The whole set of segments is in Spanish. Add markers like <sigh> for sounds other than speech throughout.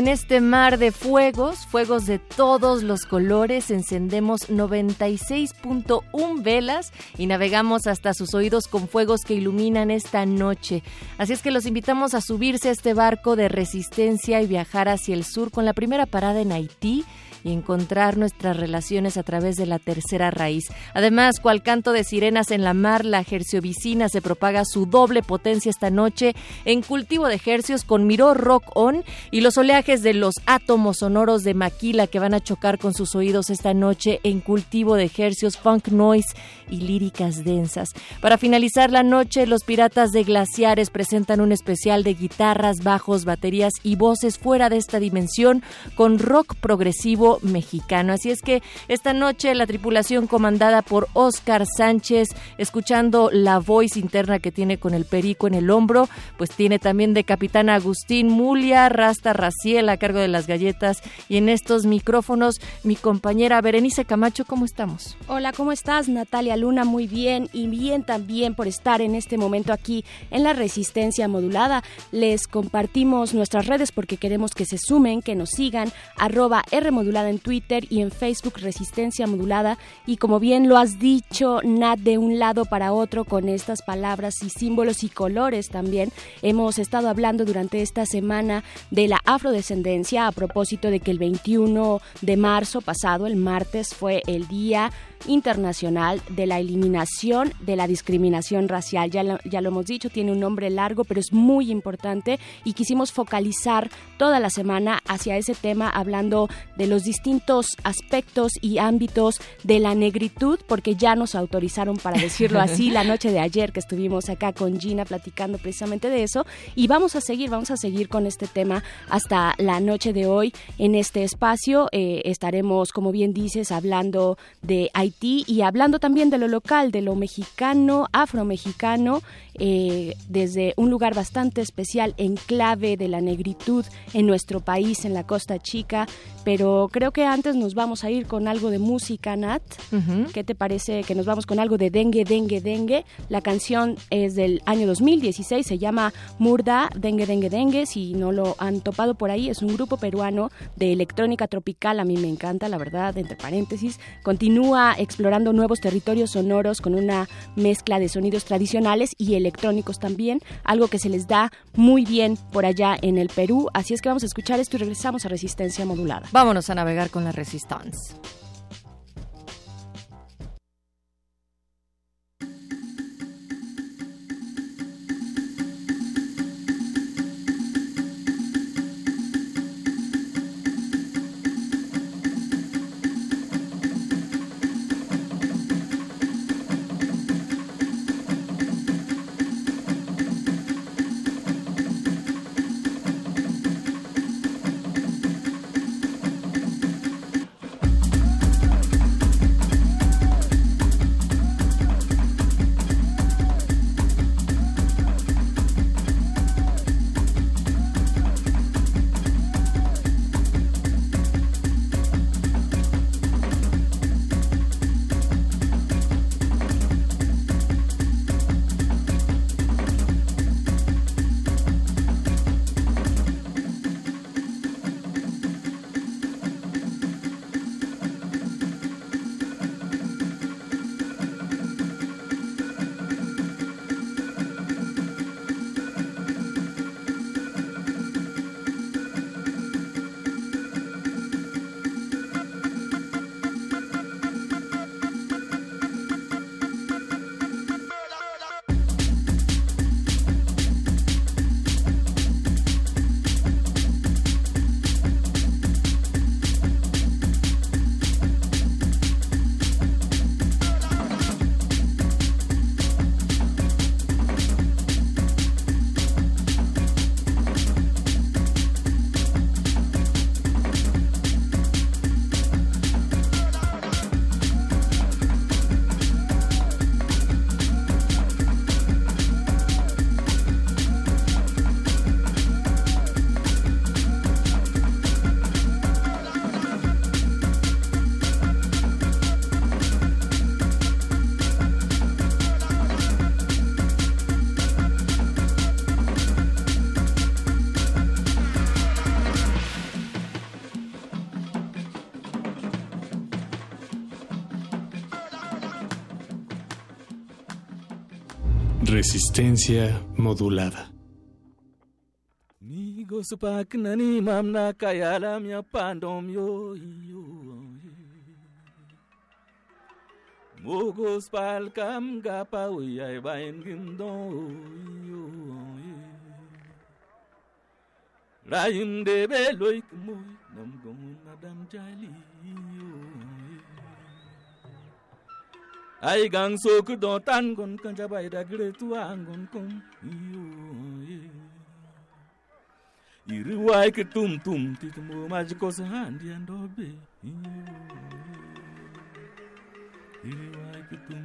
En este mar de fuegos, fuegos de todos los colores, encendemos 96.1 velas y navegamos hasta sus oídos con fuegos que iluminan esta noche. Así es que los invitamos a subirse a este barco de resistencia y viajar hacia el sur con la primera parada en Haití y encontrar nuestras relaciones a través de la tercera raíz. Además, cual canto de sirenas en la mar, la gerciovicina se propaga su doble potencia esta noche en cultivo de hercios con Miró Rock On y los oleajes de los átomos sonoros de Maquila que van a chocar con sus oídos esta noche en cultivo de hercios, funk noise y líricas densas. Para finalizar la noche, los piratas de glaciares presentan un especial de guitarras, bajos, baterías y voces fuera de esta dimensión con rock progresivo mexicano. Así es que esta noche la tripulación comandada por Oscar Sánchez, escuchando la voz interna que tiene con el perico en el hombro, pues tiene también de capitán Agustín Mulia, Rasta Raciel a cargo de las galletas y en estos micrófonos mi compañera Berenice Camacho, ¿cómo estamos? Hola, ¿cómo estás? Natalia Luna, muy bien y bien también por estar en este momento aquí en la Resistencia Modulada. Les compartimos nuestras redes porque queremos que se sumen, que nos sigan, arroba R en Twitter y en Facebook Resistencia Modulada. Y como bien lo has dicho, Nat, de un lado para otro con estas palabras y símbolos y colores también. Hemos estado hablando durante esta semana de la afrodescendencia a propósito de que el 21 de marzo pasado, el martes, fue el día internacional de la eliminación de la discriminación racial. Ya lo, ya lo hemos dicho, tiene un nombre largo, pero es muy importante y quisimos focalizar toda la semana hacia ese tema hablando de los distintos aspectos y ámbitos de la negritud, porque ya nos autorizaron para decirlo así la noche de ayer que estuvimos acá con Gina platicando precisamente de eso y vamos a seguir, vamos a seguir con este tema hasta la noche de hoy en este espacio. Eh, estaremos, como bien dices, hablando de y hablando también de lo local, de lo mexicano, afromexicano, eh, desde un lugar bastante especial, en clave de la negritud en nuestro país, en la Costa Chica. Pero creo que antes nos vamos a ir con algo de música, Nat. ¿Qué te parece que nos vamos con algo de Dengue, Dengue, Dengue? La canción es del año 2016, se llama Murda, Dengue, Dengue, Dengue. Si no lo han topado por ahí, es un grupo peruano de electrónica tropical. A mí me encanta, la verdad, entre paréntesis. Continúa explorando nuevos territorios sonoros con una mezcla de sonidos tradicionales y electrónicos también, algo que se les da muy bien por allá en el Perú. Así es que vamos a escuchar esto y regresamos a Resistencia Modulada. Vámonos a navegar con la Resistance. Resistencia modulada. Mogos palkam gapa uyay bain gimdo Rayum de beloy kumoy nam gomun madam jali ai gang so ku don tan gon kan ja bai da gre tu angon kon yo iri wai tum tum ti mo ma ji ko se han di tum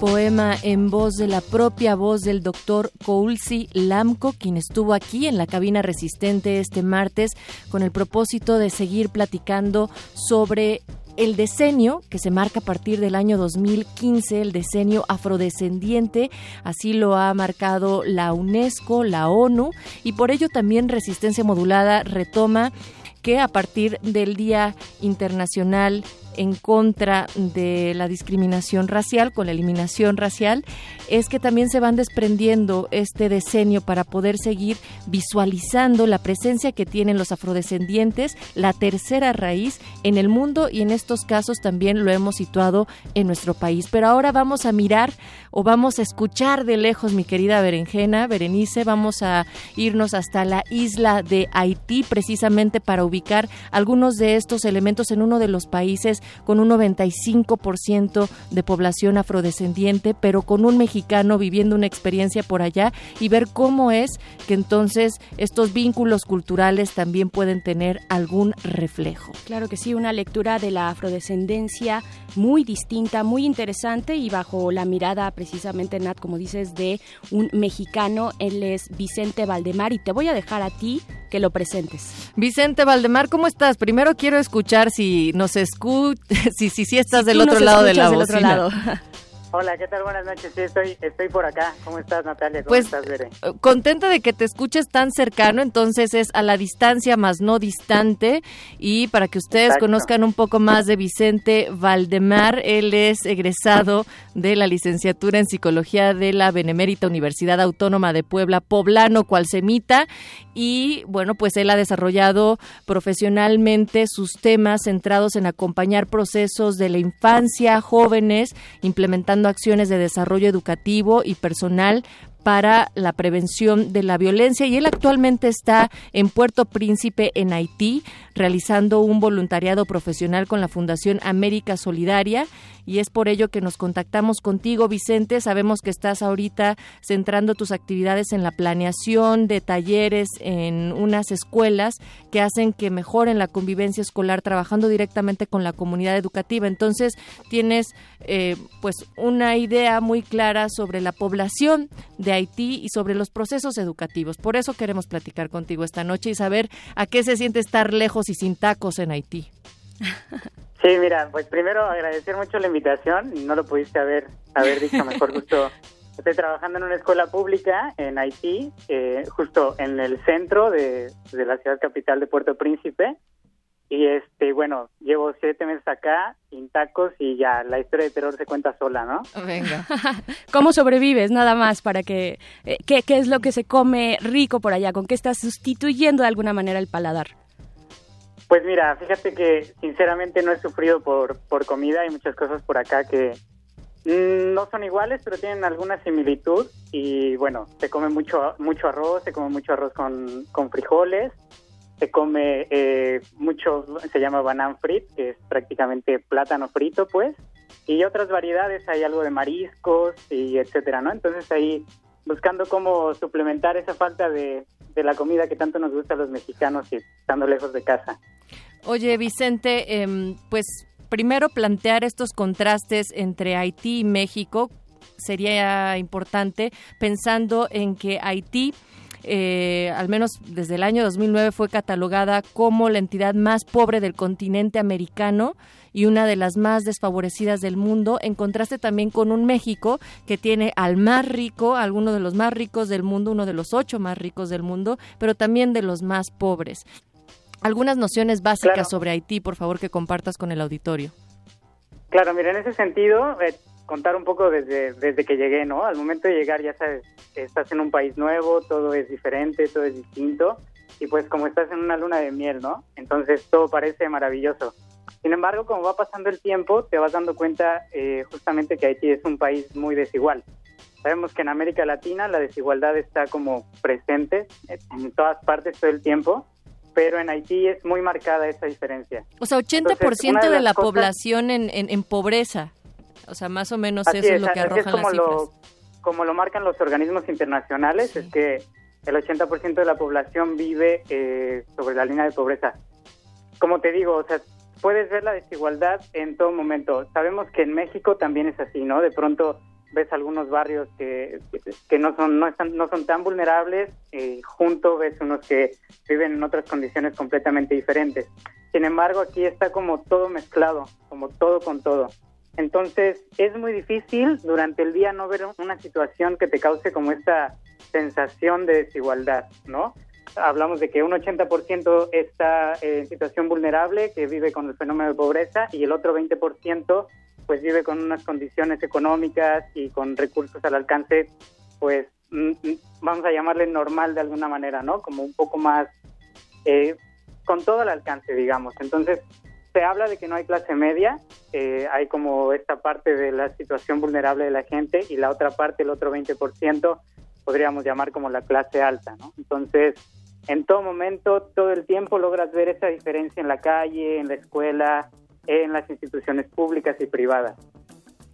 Poema en voz de la propia voz del doctor Koulsi Lamco, quien estuvo aquí en la cabina resistente este martes con el propósito de seguir platicando sobre el decenio que se marca a partir del año 2015, el decenio afrodescendiente, así lo ha marcado la UNESCO, la ONU, y por ello también Resistencia Modulada retoma que a partir del Día Internacional en contra de la discriminación racial, con la eliminación racial, es que también se van desprendiendo este decenio para poder seguir visualizando la presencia que tienen los afrodescendientes, la tercera raíz en el mundo y en estos casos también lo hemos situado en nuestro país. Pero ahora vamos a mirar o vamos a escuchar de lejos, mi querida Berenjena, Berenice, vamos a irnos hasta la isla de Haití precisamente para ubicar algunos de estos elementos en uno de los países con un 95% de población afrodescendiente, pero con un mexicano viviendo una experiencia por allá y ver cómo es que entonces estos vínculos culturales también pueden tener algún reflejo. Claro que sí, una lectura de la afrodescendencia muy distinta, muy interesante y bajo la mirada precisamente, Nat, como dices, de un mexicano. Él es Vicente Valdemar y te voy a dejar a ti que lo presentes. Vicente Valdemar, ¿cómo estás? Primero quiero escuchar si nos escucha, <laughs> si, si, si estás del otro lado de la del otro lado. <laughs> Hola, ¿qué tal? Buenas noches. Sí, estoy, estoy por acá. ¿Cómo estás, Natalia? ¿Cómo pues, estás, Bere? Contenta de que te escuches tan cercano, entonces es a la distancia más no distante. Y para que ustedes Exacto. conozcan un poco más de Vicente Valdemar, él es egresado de la licenciatura en Psicología de la Benemérita Universidad Autónoma de Puebla, poblano, cual semita. Y bueno, pues él ha desarrollado profesionalmente sus temas centrados en acompañar procesos de la infancia, jóvenes, implementando acciones de desarrollo educativo y personal para la prevención de la violencia y él actualmente está en Puerto Príncipe, en Haití, realizando un voluntariado profesional con la Fundación América Solidaria y es por ello que nos contactamos contigo, Vicente. Sabemos que estás ahorita centrando tus actividades en la planeación de talleres en unas escuelas que hacen que mejoren la convivencia escolar trabajando directamente con la comunidad educativa. Entonces, tienes eh, pues una idea muy clara sobre la población de Haití y sobre los procesos educativos. Por eso queremos platicar contigo esta noche y saber a qué se siente estar lejos y sin tacos en Haití. Sí, mira, pues primero agradecer mucho la invitación. No lo pudiste haber, haber dicho mejor. Justo <laughs> estoy trabajando en una escuela pública en Haití, eh, justo en el centro de, de la ciudad capital de Puerto Príncipe. Y este, bueno, llevo siete meses acá, sin tacos, y ya la historia de terror se cuenta sola, ¿no? Venga. <laughs> ¿Cómo sobrevives? Nada más para que... eh, ¿qué, ¿Qué es lo que se come rico por allá? ¿Con qué estás sustituyendo de alguna manera el paladar? Pues mira, fíjate que sinceramente no he sufrido por, por comida. Hay muchas cosas por acá que mm, no son iguales, pero tienen alguna similitud. Y bueno, se come mucho, mucho arroz, se come mucho arroz con, con frijoles, se come eh, mucho, se llama banana frit, que es prácticamente plátano frito, pues. Y otras variedades, hay algo de mariscos y etcétera, ¿no? Entonces ahí buscando cómo suplementar esa falta de, de la comida que tanto nos gusta a los mexicanos y estando lejos de casa. Oye, Vicente, em, pues primero plantear estos contrastes entre Haití y México sería importante pensando en que Haití eh, al menos desde el año 2009 fue catalogada como la entidad más pobre del continente americano y una de las más desfavorecidas del mundo, en contraste también con un México que tiene al más rico, alguno de los más ricos del mundo, uno de los ocho más ricos del mundo, pero también de los más pobres. Algunas nociones básicas sobre Haití, por favor, que compartas con el auditorio. Claro, mira, en ese sentido, eh, contar un poco desde, desde que llegué, ¿no? Al momento de llegar, ya sabes, estás en un país nuevo, todo es diferente, todo es distinto, y pues como estás en una luna de miel, ¿no? Entonces todo parece maravilloso. Sin embargo, como va pasando el tiempo, te vas dando cuenta eh, justamente que Haití es un país muy desigual. Sabemos que en América Latina la desigualdad está como presente en todas partes todo el tiempo, pero en Haití es muy marcada esa diferencia. O sea, 80% de, la población en, en, pobreza. O sea, más o menos eso es, lo que arrojan como las cifras. Lo, como lo marcan los organismos internacionales, es que el 80% de la población vive eh, sobre la línea de pobreza. Como te digo, o sea, puedes ver la desigualdad en todo momento. Sabemos que en México también es así, ¿no? De pronto ves algunos barrios que, que no son no, están, no son tan vulnerables y junto ves unos que viven en otras condiciones completamente diferentes. Sin embargo, aquí está como todo mezclado, como todo con todo. Entonces, es muy difícil durante el día no ver una situación que te cause como esta sensación de desigualdad, ¿no? Hablamos de que un 80% está en situación vulnerable, que vive con el fenómeno de pobreza, y el otro 20% pues vive con unas condiciones económicas y con recursos al alcance, pues mm, mm, vamos a llamarle normal de alguna manera, ¿no? Como un poco más, eh, con todo el alcance, digamos. Entonces, se habla de que no hay clase media, eh, hay como esta parte de la situación vulnerable de la gente y la otra parte, el otro 20%, podríamos llamar como la clase alta, ¿no? Entonces, en todo momento, todo el tiempo logras ver esa diferencia en la calle, en la escuela, en las instituciones públicas y privadas.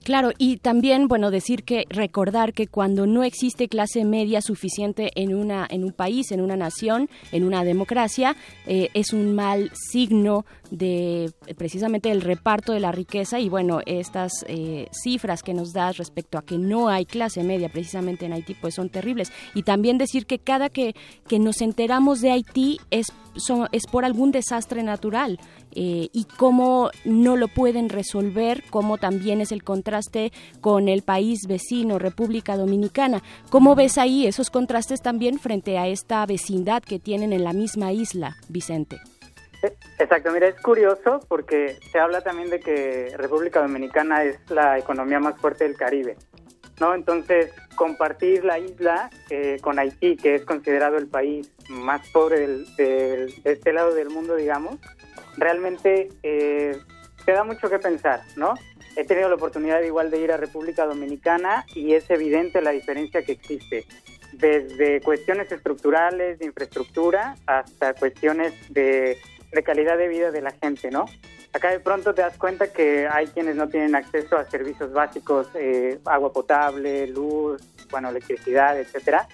Claro, y también, bueno, decir que recordar que cuando no existe clase media suficiente en una en un país, en una nación, en una democracia, eh, es un mal signo de precisamente el reparto de la riqueza y bueno, estas eh, cifras que nos das respecto a que no hay clase media precisamente en Haití, pues son terribles. Y también decir que cada que, que nos enteramos de Haití es es por algún desastre natural eh, y cómo no lo pueden resolver, cómo también es el contraste con el país vecino, República Dominicana. ¿Cómo ves ahí esos contrastes también frente a esta vecindad que tienen en la misma isla, Vicente? Exacto, mira, es curioso porque se habla también de que República Dominicana es la economía más fuerte del Caribe. ¿no? Entonces, compartir la isla eh, con Haití, que es considerado el país más pobre del, de este lado del mundo, digamos, realmente eh, te da mucho que pensar, ¿no? He tenido la oportunidad igual de ir a República Dominicana y es evidente la diferencia que existe, desde cuestiones estructurales, de infraestructura, hasta cuestiones de, calidad de vida de la gente, ¿no? Acá de pronto te das cuenta que hay quienes no tienen acceso a servicios básicos, eh, agua potable, luz, bueno, electricidad, etcétera.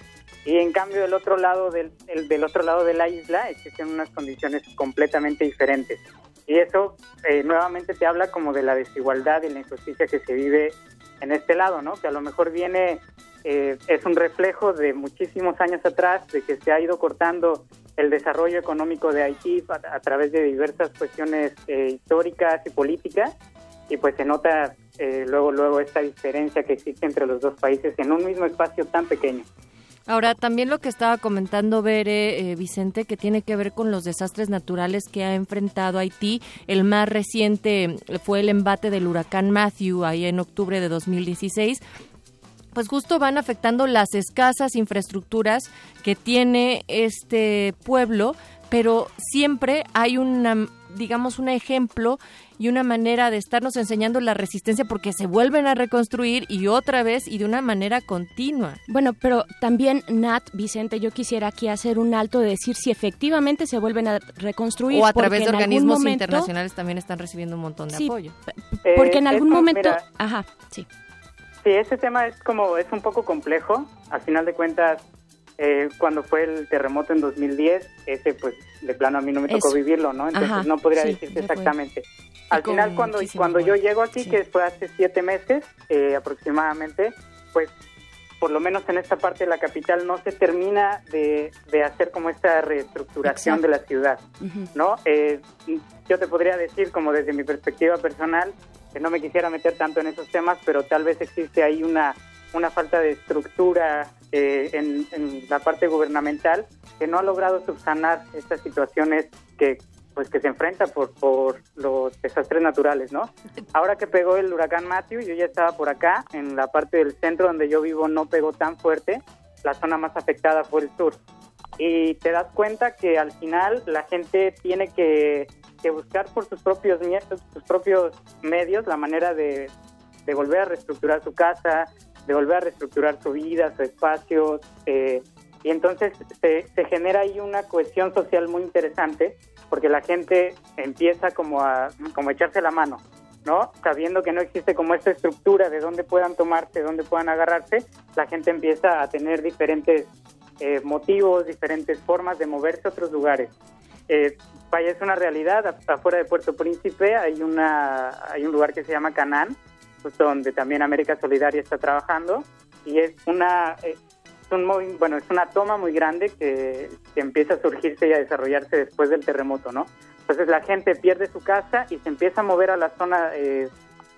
Y en cambio del otro lado del, del otro lado de la isla existen unas condiciones completamente diferentes. Y eso eh, nuevamente te habla como de la desigualdad y la injusticia que se vive en este lado, ¿no? Que a lo mejor viene, eh, es un reflejo de muchísimos años atrás, de que se ha ido cortando el desarrollo económico de Haití a, través de diversas cuestiones eh, históricas y políticas y pues se nota eh, luego luego esta diferencia que existe entre los dos países en un mismo espacio tan pequeño. Ahora, también lo que estaba comentando Bere, eh, Vicente, que tiene que ver con los desastres naturales que ha enfrentado Haití. El más reciente fue el embate del huracán Matthew, ahí en octubre de 2016 pues justo van afectando las escasas infraestructuras que tiene este pueblo, pero siempre hay una digamos un ejemplo y una manera de estarnos enseñando la resistencia porque se vuelven a reconstruir y otra vez y de una manera continua. Bueno, pero también Nat, Vicente, yo quisiera aquí hacer un alto de decir si efectivamente se vuelven a reconstruir o a través de organismos internacionales también están recibiendo un montón de apoyo. Porque en eh, algún momento, ajá, sí. Sí, ese tema es como, es un poco complejo. Al final de cuentas, eh, cuando fue el terremoto en 2010, ese pues de plano a mí no me tocó vivirlo, ¿no? Entonces no podría decirte exactamente. Al final cuando, cuando yo llego aquí, que fue hace siete meses eh, aproximadamente, pues por lo menos en esta parte de la capital, no se termina de, de hacer como esta reestructuración de la ciudad, ¿no? Eh, yo te podría decir, como desde mi perspectiva personal, que no me quisiera meter tanto en esos temas, pero tal vez existe ahí una, una falta de estructura eh, en, en la parte gubernamental que no ha logrado subsanar estas situaciones que pues que se enfrenta por, por los desastres naturales, ¿no? Ahora que pegó el huracán Matthew, yo ya estaba por acá, en la parte del centro donde yo vivo no pegó tan fuerte, la zona más afectada fue el sur. Y te das cuenta que al final la gente tiene que, que buscar por sus propios, sus propios medios la manera de, de volver a reestructurar su casa, de volver a reestructurar su vida, su espacio, eh, y entonces se, se, genera ahí una cohesión social muy interesante porque la gente empieza como a, como echarse la mano, ¿no? Sabiendo que no existe como esta estructura de dónde puedan tomarse, dónde puedan agarrarse, la gente empieza a tener diferentes eh, motivos, diferentes formas de moverse a otros lugares. Eh, vaya, es una realidad, afuera de Puerto Príncipe hay, una, hay un lugar que se llama Canán, donde también América Solidaria está trabajando, y es una, eh, un bueno, es una toma muy grande que, empieza a surgirse y a desarrollarse después del terremoto, ¿no? Entonces la gente pierde su casa y se empieza a mover a la zona, eh,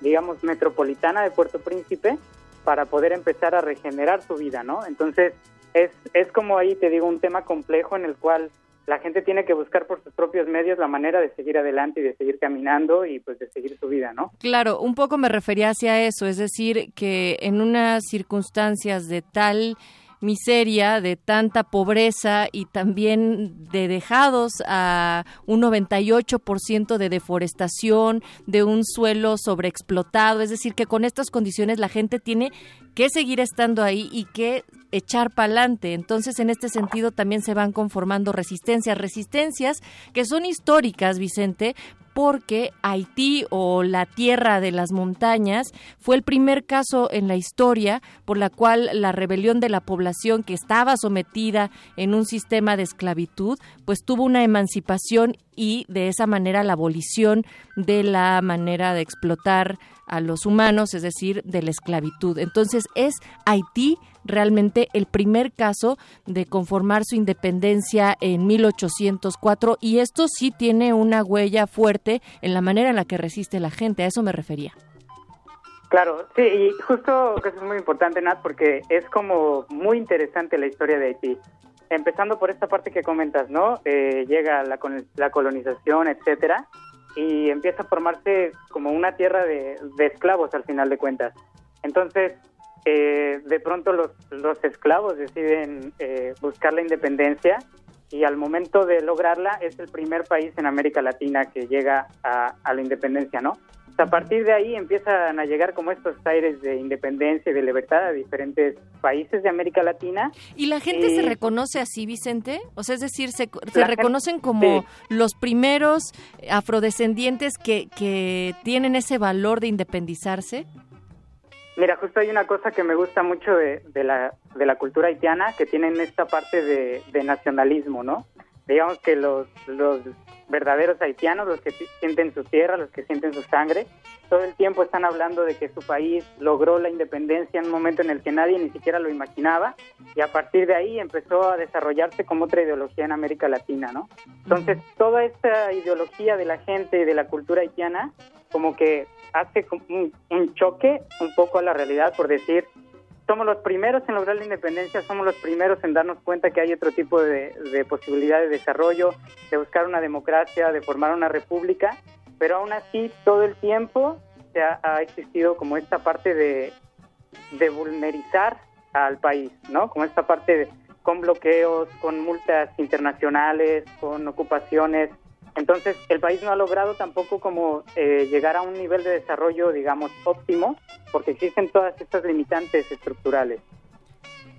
digamos, metropolitana de Puerto Príncipe para poder empezar a regenerar su vida, ¿no? Entonces es, es como ahí, te digo, un tema complejo en el cual la gente tiene que buscar por sus propios medios la manera de seguir adelante y de seguir caminando y pues de seguir su vida, ¿no? Claro, un poco me refería hacia eso, es decir, que en unas circunstancias de tal miseria, de tanta pobreza y también de dejados a un 98% de deforestación, de un suelo sobreexplotado. Es decir, que con estas condiciones la gente tiene que seguir estando ahí y que echar pa'lante. Entonces, en este sentido también se van conformando resistencias, resistencias que son históricas, Vicente, porque Haití o la tierra de las montañas fue el primer caso en la historia por la cual la rebelión de la población que estaba sometida en un sistema de esclavitud, pues tuvo una emancipación y de esa manera la abolición de la manera de explotar a los humanos, es decir, de la esclavitud. Entonces es Haití realmente el primer caso de conformar su independencia en 1804 y esto sí tiene una huella fuerte en la manera en la que resiste la gente, a eso me refería. Claro, sí, y justo que es muy importante, Nat, porque es como muy interesante la historia de Haití. Empezando por esta parte que comentas, ¿no? Eh, llega la colonización, etcétera, y empieza a formarse como una tierra de, esclavos al final de cuentas. Entonces, eh, de pronto los, los esclavos deciden eh, buscar la independencia y al momento de lograrla es el primer país en América Latina que llega a, la independencia, ¿no? A partir de ahí empiezan a llegar como estos aires de independencia y de libertad a diferentes países de América Latina. ¿Y la gente se reconoce así, Vicente? O sea, es decir, se, se reconocen como los primeros afrodescendientes que, que tienen ese valor de independizarse. Mira, justo hay una cosa que me gusta mucho de, la, de la cultura haitiana, que tienen esta parte de, nacionalismo, ¿no? Digamos que los, los verdaderos haitianos, los que sienten su tierra, los que sienten su sangre, todo el tiempo están hablando de que su país logró la independencia en un momento en el que nadie ni siquiera lo imaginaba y a partir de ahí empezó a desarrollarse como otra ideología en América Latina, ¿no? Entonces, toda esta ideología de la gente y de la cultura haitiana como que hace un, un choque un poco a la realidad por decir, somos los primeros en lograr la independencia, somos los primeros en darnos cuenta que hay otro tipo de, de posibilidad de desarrollo, de buscar una democracia, de formar una república, pero aún así todo el tiempo se ha, existido como esta parte de, de vulnerizar al país, ¿no? Como esta parte con bloqueos, con multas internacionales, con ocupaciones, entonces, el país no ha logrado tampoco como eh, llegar a un nivel de desarrollo, digamos, óptimo, porque existen todas estas limitantes estructurales.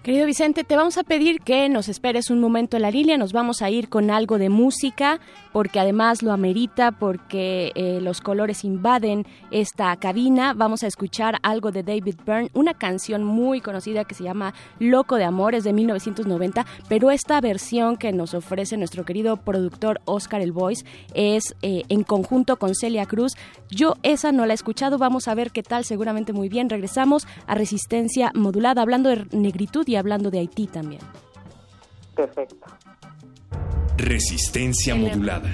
Querido Vicente, te vamos a pedir que nos esperes un momento en la línea, nos vamos a ir con algo de música, porque además lo amerita, porque eh, los colores invaden esta cabina. Vamos a escuchar algo de David Byrne, una canción muy conocida que se llama Loco de Amor, es de 1990, pero esta versión que nos ofrece nuestro querido productor Oscar El Voice es eh, en conjunto con Celia Cruz. Yo esa no la he escuchado, vamos a ver qué tal, seguramente muy bien. Regresamos a Resistencia Modulada, hablando de negritud y hablando de Haití también. Perfecto. Resistencia modulada.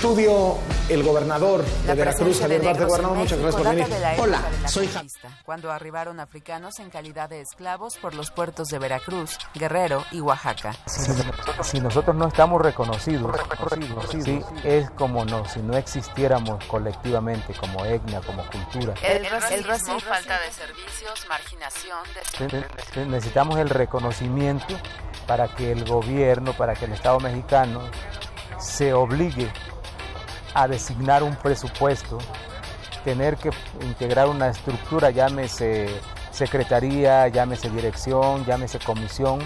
Estudio el gobernador de Veracruz, Javier Duarte Gobernador. Muchas gracias por venir. Hola, soy Javier. Cuando arribaron africanos en calidad de esclavos por los puertos de Veracruz, Guerrero y Oaxaca. Si nosotros no estamos reconocidos, sí, es como no, si no existiéramos colectivamente como etnia, como cultura. El, el racismo, falta de servicios, marginación, Sí, Necesitamos el reconocimiento para que el gobierno, para que el Estado mexicano se obligue a designar un presupuesto, tener que integrar una estructura, llámese secretaría, llámese dirección, llámese comisión,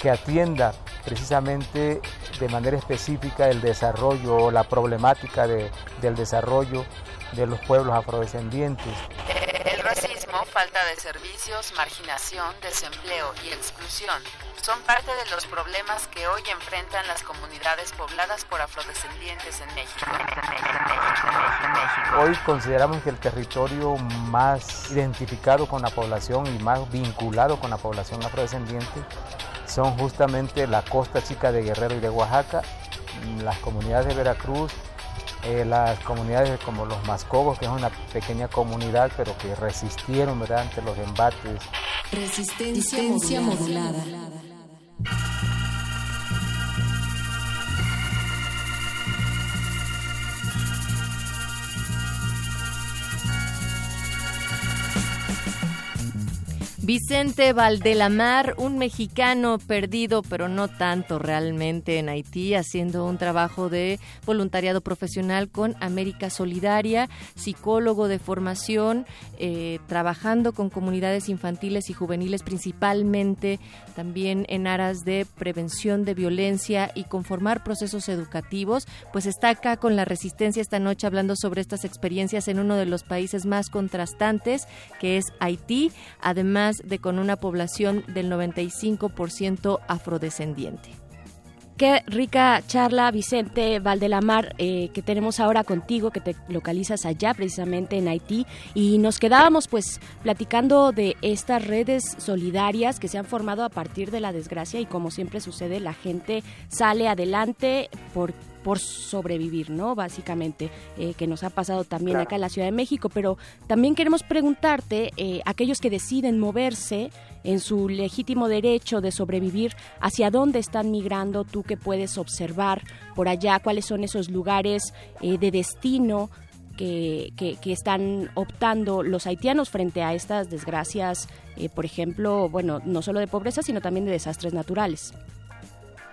que atienda precisamente de manera específica el desarrollo o la problemática de, del desarrollo de los pueblos afrodescendientes. Falta de servicios, marginación, desempleo y exclusión son parte de los problemas que hoy enfrentan las comunidades pobladas por afrodescendientes en México. Hoy consideramos que el territorio más identificado con la población y más vinculado con la población afrodescendiente son justamente la costa chica de Guerrero y de Oaxaca, las comunidades de Veracruz, eh, las comunidades como los Mascogos, que es una pequeña comunidad, pero que resistieron ¿verdad? ante los embates. Resistencia, modulada. Vicente Valdelamar, un mexicano perdido, pero no tanto realmente en Haití, haciendo un trabajo de voluntariado profesional con América Solidaria, psicólogo de formación, eh, trabajando con comunidades infantiles y juveniles principalmente, también en aras de prevención de violencia y conformar procesos educativos, pues está acá con la resistencia esta noche hablando sobre estas experiencias en uno de los países más contrastantes, que es Haití, además de con una población del 95% afrodescendiente. Qué rica charla, Vicente Valdelamar, eh, que tenemos ahora contigo, que te localizas allá precisamente en Haití. Y nos quedábamos pues platicando de estas redes solidarias que se han formado a partir de la desgracia y como siempre sucede, la gente sale adelante por por sobrevivir, ¿no? Básicamente, eh, que nos ha pasado también Claro. acá en la Ciudad de México, pero también queremos preguntarte, eh, aquellos que deciden moverse en su legítimo derecho de sobrevivir, ¿hacia dónde están migrando? Tú que puedes observar por allá, cuáles son esos lugares eh, de destino que, que- que están optando los haitianos frente a estas desgracias, eh, por ejemplo, bueno, no solo de pobreza, sino también de desastres naturales.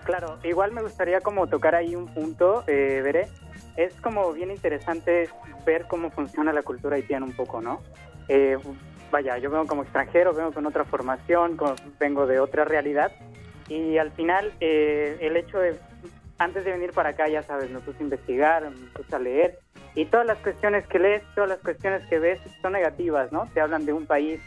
Claro, igual me gustaría como tocar ahí un punto, eh, Veré. Es como bien interesante ver cómo funciona la cultura haitiana un poco, ¿no? Eh, vaya, yo vengo como extranjero, vengo con otra formación, con- vengo de otra realidad y al final eh, el hecho de, antes de venir para acá, ya sabes, me puse a investigar, me puse a leer y todas las cuestiones que lees, todas las cuestiones que ves son negativas, ¿no? Te hablan de un país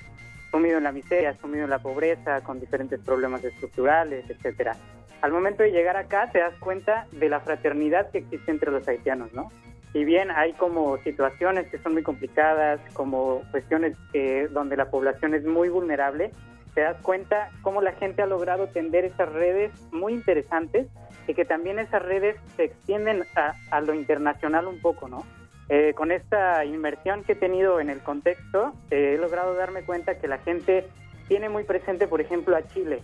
sumido en la miseria, sumido en la pobreza, con diferentes problemas estructurales, etcétera. Al momento de llegar acá te das cuenta de la fraternidad que existe entre los haitianos, ¿no? Si bien hay como situaciones que son muy complicadas, como cuestiones eh, donde la población es muy vulnerable, te das cuenta cómo la gente ha logrado tender esas redes muy interesantes y que también esas redes se extienden a, lo internacional un poco, ¿no? Eh, con esta inmersión que he tenido en el contexto, eh, he logrado darme cuenta que la gente tiene muy presente, por ejemplo, a Chile.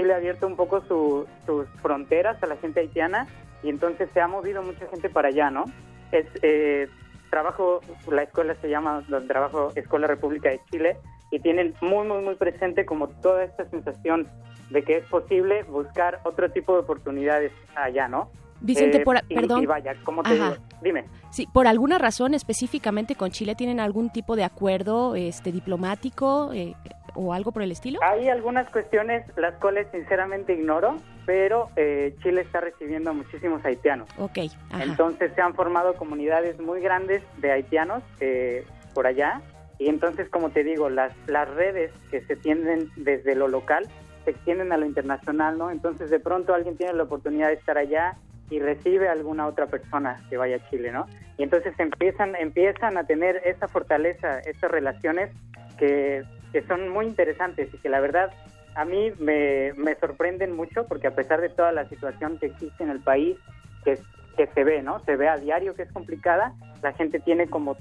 Chile ha abierto un poco su- sus fronteras a la gente haitiana y entonces se ha movido mucha gente para allá, ¿no? Es, eh, trabajo, la escuela se llama el trabajo Escuela República de Chile y tienen muy, muy, muy presente como toda esta sensación de que es posible buscar otro tipo de oportunidades allá, ¿no? Vicente, Eh, por, y- perdón. Y vaya, ¿cómo te digo? Dime. Sí, por alguna razón específicamente con Chile tienen algún tipo de acuerdo este diplomático eh, o algo por el estilo? Hay algunas cuestiones las cuales sinceramente ignoro, pero eh, Chile está recibiendo a muchísimos haitianos. Ok, ajá. Entonces se han formado comunidades muy grandes de haitianos eh, por allá. Y entonces, como te digo, las, las redes que se tienden desde lo local se extienden a lo internacional, ¿no? Entonces de pronto alguien tiene la oportunidad de estar allá y recibe a alguna otra persona que vaya a Chile, ¿no? Y entonces empiezan, empiezan a tener esa fortaleza, estas relaciones que, que son muy interesantes y que la verdad a mí me, me sorprenden mucho porque a pesar de toda la situación que existe en el país, que, que se ve, ¿no? Se ve a diario que es complicada, la gente tiene como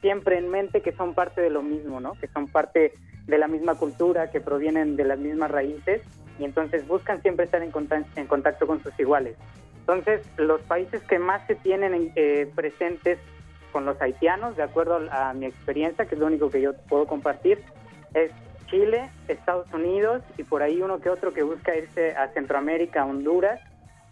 siempre en mente que son parte de lo mismo, ¿no? Que son parte de la misma cultura, que provienen de las mismas raíces y entonces buscan siempre estar en contacto, en contacto con sus iguales. Entonces, los países que más se tienen en- eh, presentes con los haitianos, de acuerdo a mi experiencia, que es lo único que yo puedo compartir, es Chile, Estados Unidos y por ahí uno que otro que busca irse a Centroamérica, Honduras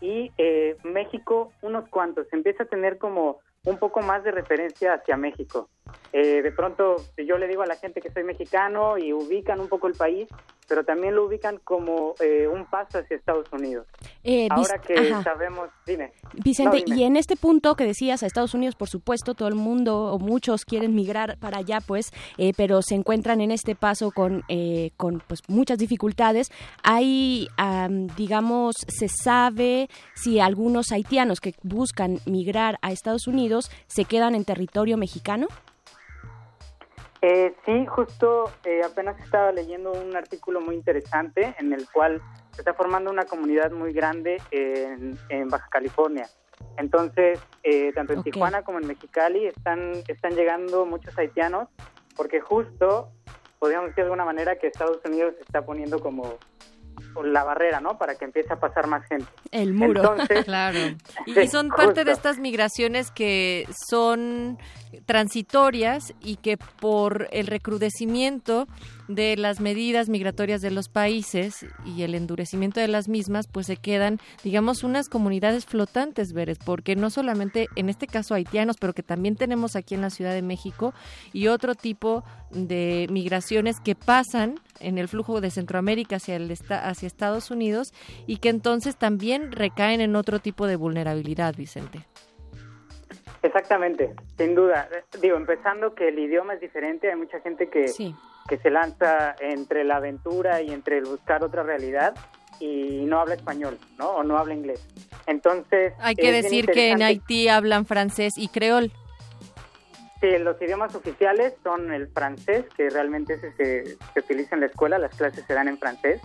y eh, México, unos cuantos. Empieza a tener como un poco más de referencia hacia México. Eh, de pronto yo le digo a la gente que soy mexicano y ubican un poco el país, pero también lo ubican como eh, un paso hacia Estados Unidos. Eh, Ahora que ajá. sabemos, dime. Vicente, No, dime. y en este punto que decías a Estados Unidos, por supuesto, todo el mundo o muchos quieren migrar para allá, pues, eh, pero se encuentran en este paso con, eh, con pues, muchas dificultades. Hay, am, digamos, se sabe si algunos haitianos que buscan migrar a Estados Unidos se quedan en territorio mexicano. Eh, sí, justo eh, apenas estaba leyendo un artículo muy interesante en el cual se está formando una comunidad muy grande en, en Baja California. Entonces, eh, tanto en. Tijuana como en Mexicali están, están llegando muchos haitianos porque justo, podríamos decir de alguna manera, que Estados Unidos se está poniendo como la barrera, ¿no? Para que empiece a pasar más gente. El muro. Entonces, <laughs> Claro. Y, son parte de estas migraciones que son transitorias y que por el recrudecimiento de las medidas migratorias de los países y el endurecimiento de las mismas, pues se quedan, digamos, unas comunidades flotantes, Veres, porque no solamente en este caso haitianos, pero que también tenemos aquí en la Ciudad de México y otro tipo de migraciones que pasan en el flujo de Centroamérica hacia, el hacia Estados Unidos y que entonces también recaen en otro tipo de vulnerabilidad, Vicente. Exactamente, sin duda. Digo, empezando que el idioma es diferente, hay mucha gente que, que se lanza entre la aventura y entre el buscar otra realidad y no habla español, ¿no? O no habla inglés. Entonces... Hay que decir que en. Haití hablan francés y creol. Sí, los idiomas oficiales son el francés, que realmente ese se, se utiliza en la escuela, las clases se dan en francés,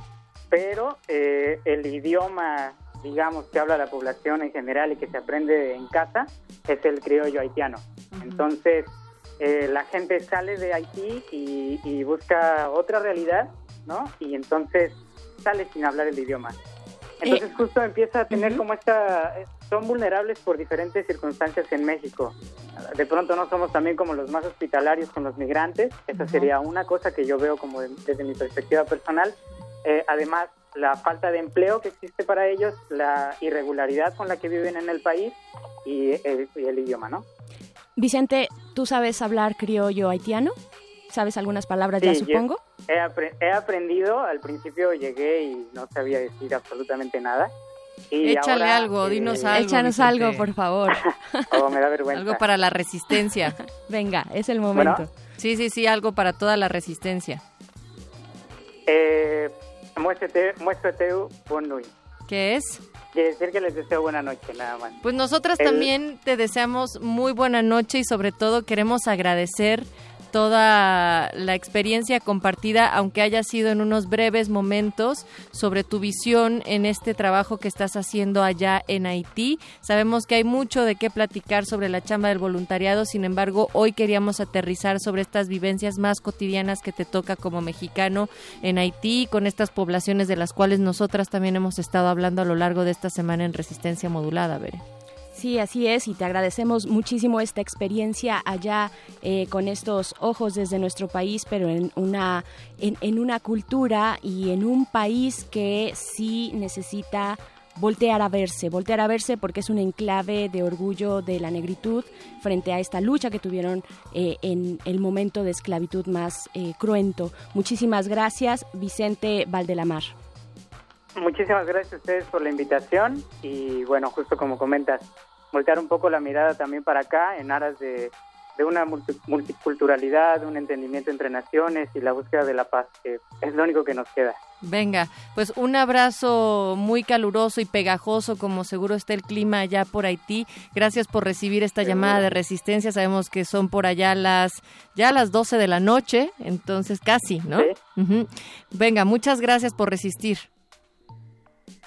pero eh, el idioma, digamos, que habla la población en general y que se aprende en casa es el criollo haitiano. Entonces, eh, la gente sale de Haití y, y busca otra realidad, ¿no? Y entonces sale sin hablar el idioma. Entonces justo empieza a tener como esta... Son vulnerables por diferentes circunstancias en México. De pronto no somos también como los más hospitalarios con los migrantes. Esa Ujú. sería una cosa que yo veo como de- desde mi perspectiva personal. Eh, además, la falta de empleo que existe para ellos, la irregularidad con la que viven en el país y el, y el idioma, ¿no? Vicente, ¿tú sabes hablar criollo haitiano? ¿Sabes algunas palabras ya, Sí, yo supongo? He, apre- he aprendido, al principio llegué y no sabía decir absolutamente nada. Y Échale ahora, algo, eh, dinos algo. Échanos algo, por favor. <laughs> Oh, me da vergüenza. Algo para la resistencia. <laughs> Venga, es el momento. Sí, sí, sí, algo para toda la resistencia. Eh, muéstrate, muéstrate. ¿Qué es? Quiere decir que les deseo buena noche, nada más. Pues nosotras El- también te deseamos muy buena noche y sobre todo queremos agradecer toda la experiencia compartida, aunque haya sido en unos breves momentos, sobre tu visión en este trabajo que estás haciendo allá en Haití. Sabemos que hay mucho de qué platicar sobre la chamba del voluntariado, sin embargo, hoy queríamos aterrizar sobre estas vivencias más cotidianas que te toca como mexicano en Haití, con estas poblaciones de las cuales nosotras también hemos estado hablando a lo largo de esta semana en Resistencia Modulada, Bere. Sí, así es, y te agradecemos muchísimo esta experiencia allá eh, con estos ojos desde nuestro país, pero en una, en, en una cultura y en un país que sí necesita voltear a verse, voltear a verse porque es un enclave de orgullo de la negritud frente a esta lucha que tuvieron eh, en el momento de esclavitud más eh, cruento. Muchísimas gracias, Vicente Valdelamar. Muchísimas gracias a ustedes por la invitación y bueno, justo como comentas, voltear un poco la mirada también para acá en aras de, de una multi- multiculturalidad, un entendimiento entre naciones y la búsqueda de la paz, que es lo único que nos queda. Venga, pues un abrazo muy caluroso y pegajoso, como seguro está el clima allá por Haití. Gracias por recibir esta llamada de resistencia. Sabemos que son por allá las ya las 12 de la noche, entonces casi, ¿no? Ujú. Venga, muchas gracias por resistir.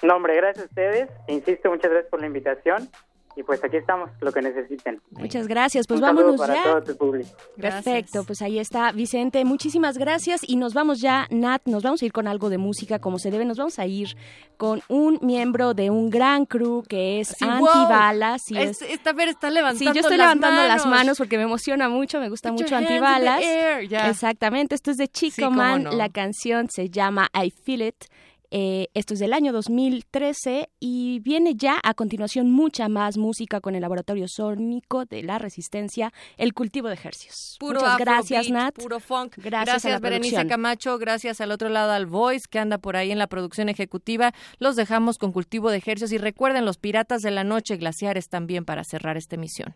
No, hombre, gracias a ustedes. Insisto, muchas gracias por la invitación y pues aquí estamos, lo que necesiten. Muchas gracias, pues Un vámonos para ya. todo tu público. Perfecto, pues ahí está Vicente, muchísimas gracias y nos vamos ya, Nat, nos vamos a ir con algo de música como se debe, nos vamos a ir con un miembro de un gran crew que es Sí, Antibalas. wow. Es- esta Ver está levantando Sí, yo estoy las levantando las manos. manos porque me emociona mucho, me gusta Put mucho Antibalas. Exactamente, esto es de Chico Sí, Man, no. la canción se llama I Feel It Eh, esto es del año 2013 y viene ya a continuación mucha más música con el laboratorio sónico de la resistencia, el cultivo de ejercicios. Puro Muchas gracias, Nat. Puro funk. Gracias, a la Berenice producción. Camacho. Gracias al otro lado al Voice que anda por ahí en la producción ejecutiva. Los dejamos con cultivo de ejercicios y recuerden los piratas de la noche glaciares también para cerrar esta emisión.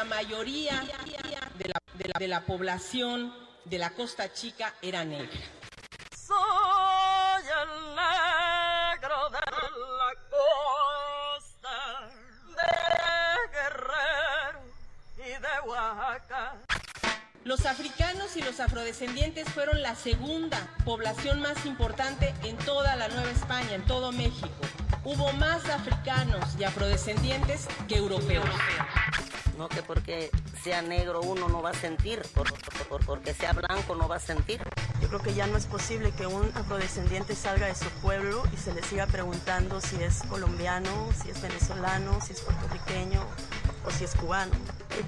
La mayoría de la, de la- de la población de la Costa Chica era negra. Soy el negro de la costa de Guerrero. Los africanos y los afrodescendientes fueron la segunda población más importante en toda la Nueva España, en todo México. Hubo más africanos y afrodescendientes que europeos. No que porque sea negro uno no va a sentir, por- por- porque sea blanco no va a sentir. Yo creo que ya no es posible que un afrodescendiente salga de su pueblo y se le siga preguntando si es colombiano, si es venezolano, si es puertorriqueño o si es cubano.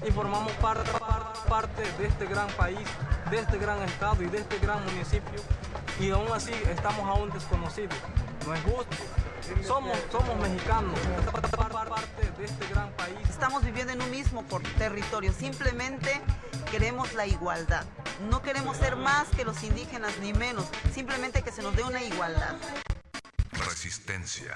y formamos parte, parte de este gran país, de este gran estado y de este gran municipio y aún así estamos aún desconocidos. No es justo. Somos, somos mexicanos, parte de este gran país. Estamos viviendo en un mismo por- territorio, simplemente queremos la igualdad. No queremos ser más que los indígenas ni menos, simplemente que se nos dé una igualdad. Resistencia.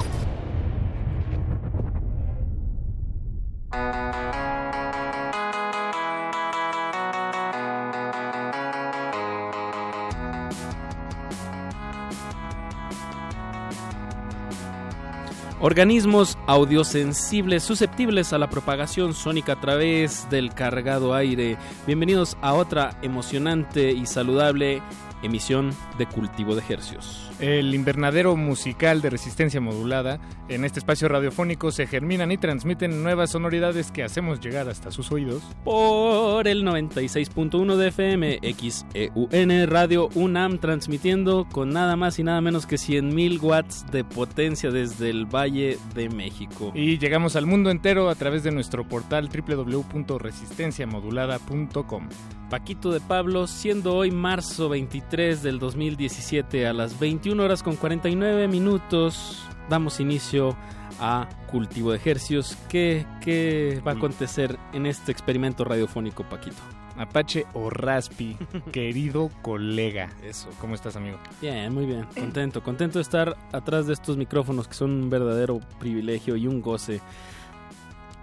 Organismos audiosensibles susceptibles a la propagación sónica a través del cargado aire. Bienvenidos a otra emocionante y saludable emisión de Cultivo de Hercios. El invernadero musical de resistencia modulada. En este espacio radiofónico se germinan y transmiten nuevas sonoridades que hacemos llegar hasta sus oídos. Por el 96.1 de FM XEUN Radio UNAM transmitiendo con nada más y nada menos que 100.000 watts de potencia desde el Valle de México. Y llegamos al mundo entero a través de nuestro portal www.resistenciamodulada.com. Paquito de Pablo, siendo hoy marzo 23 del 2017 a las 21 horas con 49 minutos, damos inicio a Cultivo de Ejercios. ¿Qué, qué va a acontecer en este experimento radiofónico, Paquito? Apache o Raspi, <laughs> querido colega. Eso. ¿Cómo estás, amigo? Bien, muy bien. Contento, contento de estar atrás de estos micrófonos que son un verdadero privilegio y un goce.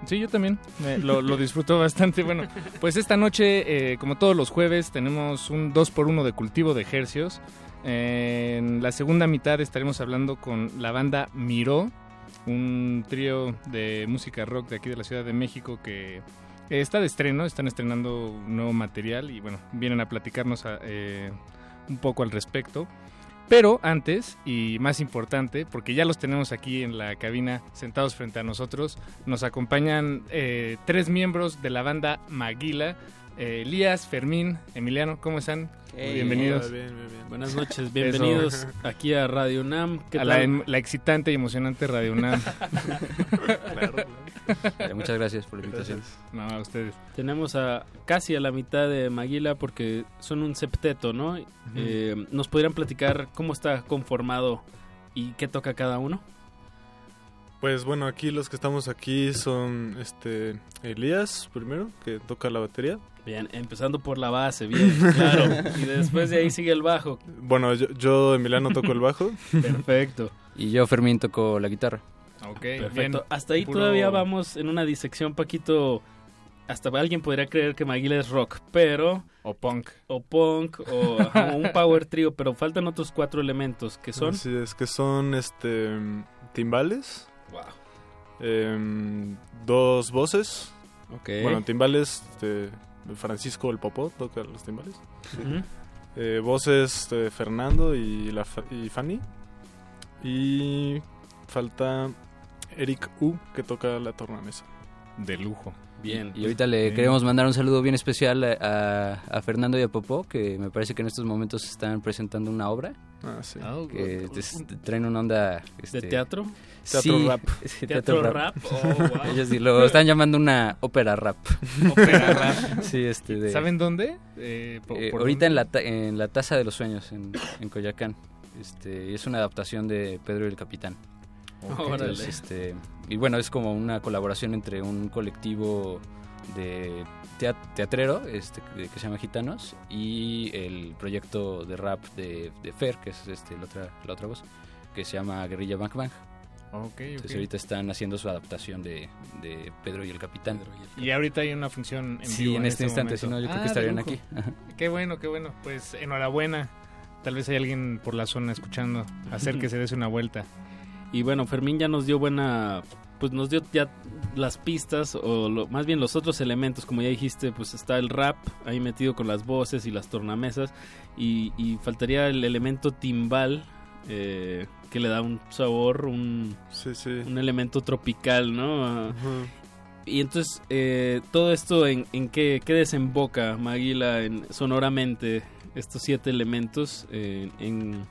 Sí, yo también. Me- lo, lo disfruto bastante. Bueno, pues esta noche, eh, como todos los jueves, tenemos un 2x1 de cultivo de ejercios. en la segunda mitad estaremos hablando con la banda Miró, un trío de música rock de aquí de la Ciudad de México que eh, está de estreno, están estrenando nuevo material y bueno, vienen a platicarnos eh, un poco al respecto. Pero antes, y más importante, porque ya los tenemos aquí en la cabina sentados frente a nosotros, nos acompañan eh, tres miembros de la banda Maguila. eh, Elías, Fermín, Emiliano, ¿cómo están? Hey. Bienvenidos. Hola, bien, bien, bien. Buenas <laughs> noches, bienvenidos aquí a Radio UNAM. ¿Qué a tal? la, em- la excitante y emocionante Radio UNAM. <laughs> Eh, muchas gracias por la invitación. No, a ustedes. Tenemos a casi a la mitad de Maguila porque son un septeto, ¿no? Eh, ¿Nos podrían platicar cómo está conformado y qué toca cada uno? Pues bueno, aquí los que estamos aquí son este Elías primero, que toca la batería. Bien, empezando por la base, bien, claro. <laughs> y después de ahí sigue el bajo. Bueno, yo, yo Emiliano toco el bajo. <laughs> Perfecto. Y yo, Fermín, toco la guitarra. Ok, Perfecto. Hasta ahí Puro- todavía vamos en una disección, Paquito. Hasta alguien podría creer que Maguila es rock, pero... O punk. O punk, o, ajá, un <laughs> power trio, pero faltan otros cuatro elementos, que son... Así es, que son este timbales. Wow. em, dos voces. Ok. Bueno, timbales, este, Francisco el Popó toca los timbales. Eh, voces este, Fernando y, la, y Fanny. Y falta Eric U, que toca la tornamesa. De lujo. Bien. Y ahorita le Bien. queremos mandar un saludo bien especial a, a- a Fernando y a Popó, que me parece que en estos momentos están presentando una obra. Ah, sí. Que es- traen una onda... este, teatro? Sí, Teatro rap. <laughs> sí, ¿Teatro teatro rap? Oh, wow. <laughs> Ellos sí lo están llamando una ópera rap. <laughs> Ópera rap. sí, este de... ¿Saben dónde? Eh, po- Eh, por ahorita dónde? en la, ta- en la Taza de los Sueños, en, en Coyacán. Este, es una adaptación de Pedro y el Capitán. Entonces, este, y bueno, es como una colaboración entre un colectivo de tea- teatrero este, que que se llama Gitanos y el proyecto de rap de, de Fer, que es este, la, otra, la otra voz, que se llama Guerrilla Bang Bang. Entonces ahorita están haciendo su adaptación de, de Pedro y el Capitán. Y ahorita hay una función en Sí, vivo en este instante, momento. si no, yo creo que Ah, estarían lujo. aquí. Ajá. Qué bueno, qué bueno. Pues enhorabuena. Tal vez hay alguien por la zona escuchando. Acérquese, dése una vuelta. Y bueno, Fermín ya nos dio buena, pues nos dio ya las pistas o lo- más bien los otros elementos, como ya dijiste, pues está el rap ahí metido con las voces y las tornamesas. Y, y faltaría el elemento timbal eh, que le da un sabor, un, un elemento tropical, ¿no? Ah, Y entonces, eh, todo esto en, en qué, qué desemboca Maguila en, sonoramente, estos siete elementos, eh, en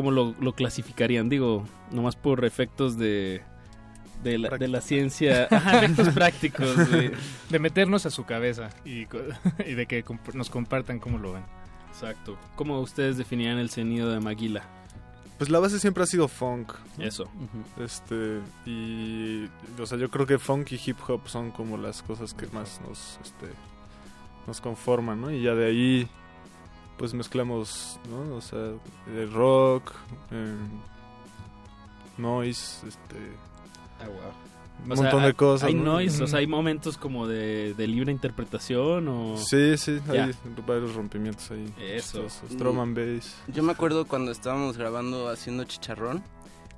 cómo lo, lo clasificarían, digo, nomás por efectos de, de, la, de la ciencia, <laughs> Ajá, efectos prácticos. <laughs> de- De meternos a su cabeza <laughs> y, de que comp- nos compartan cómo lo ven. Exacto. ¿Cómo ustedes definirían el sonido de Maguila? Pues la base siempre ha sido funk. ¿no? Eso. Este, y, o sea, yo creo que funk y hip hop son como las cosas que más nos, este, nos conforman, ¿no? Y ya de ahí, pues mezclamos, ¿no? O sea, el rock, eh, noise, este, un O montón sea, de cosas. Hay ¿no? noise, o sea, hay momentos como de, de libre interpretación o... Sí, sí, Ya. hay varios rompimientos ahí. Eso. Drum and bass. Yo me acuerdo cuando estábamos grabando haciendo chicharrón.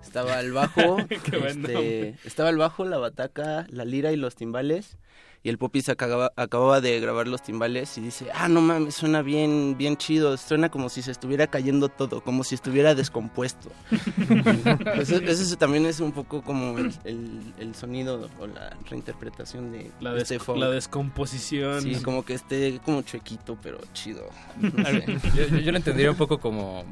Estaba el <laughs> bajo, este, estaba el bajo, la bataca, la lira y los timbales. Y el Popis acababa, acababa de grabar los timbales y dice, ah, no mames, suena bien, bien chido, suena como si se estuviera cayendo todo, como si estuviera descompuesto. <laughs> Pues eso, eso también es un poco como el, el- el sonido o la reinterpretación de La, este des- la descomposición. Sí, como que esté como chuequito, pero chido. <laughs> A ver, yo, yo- yo lo entendería un poco como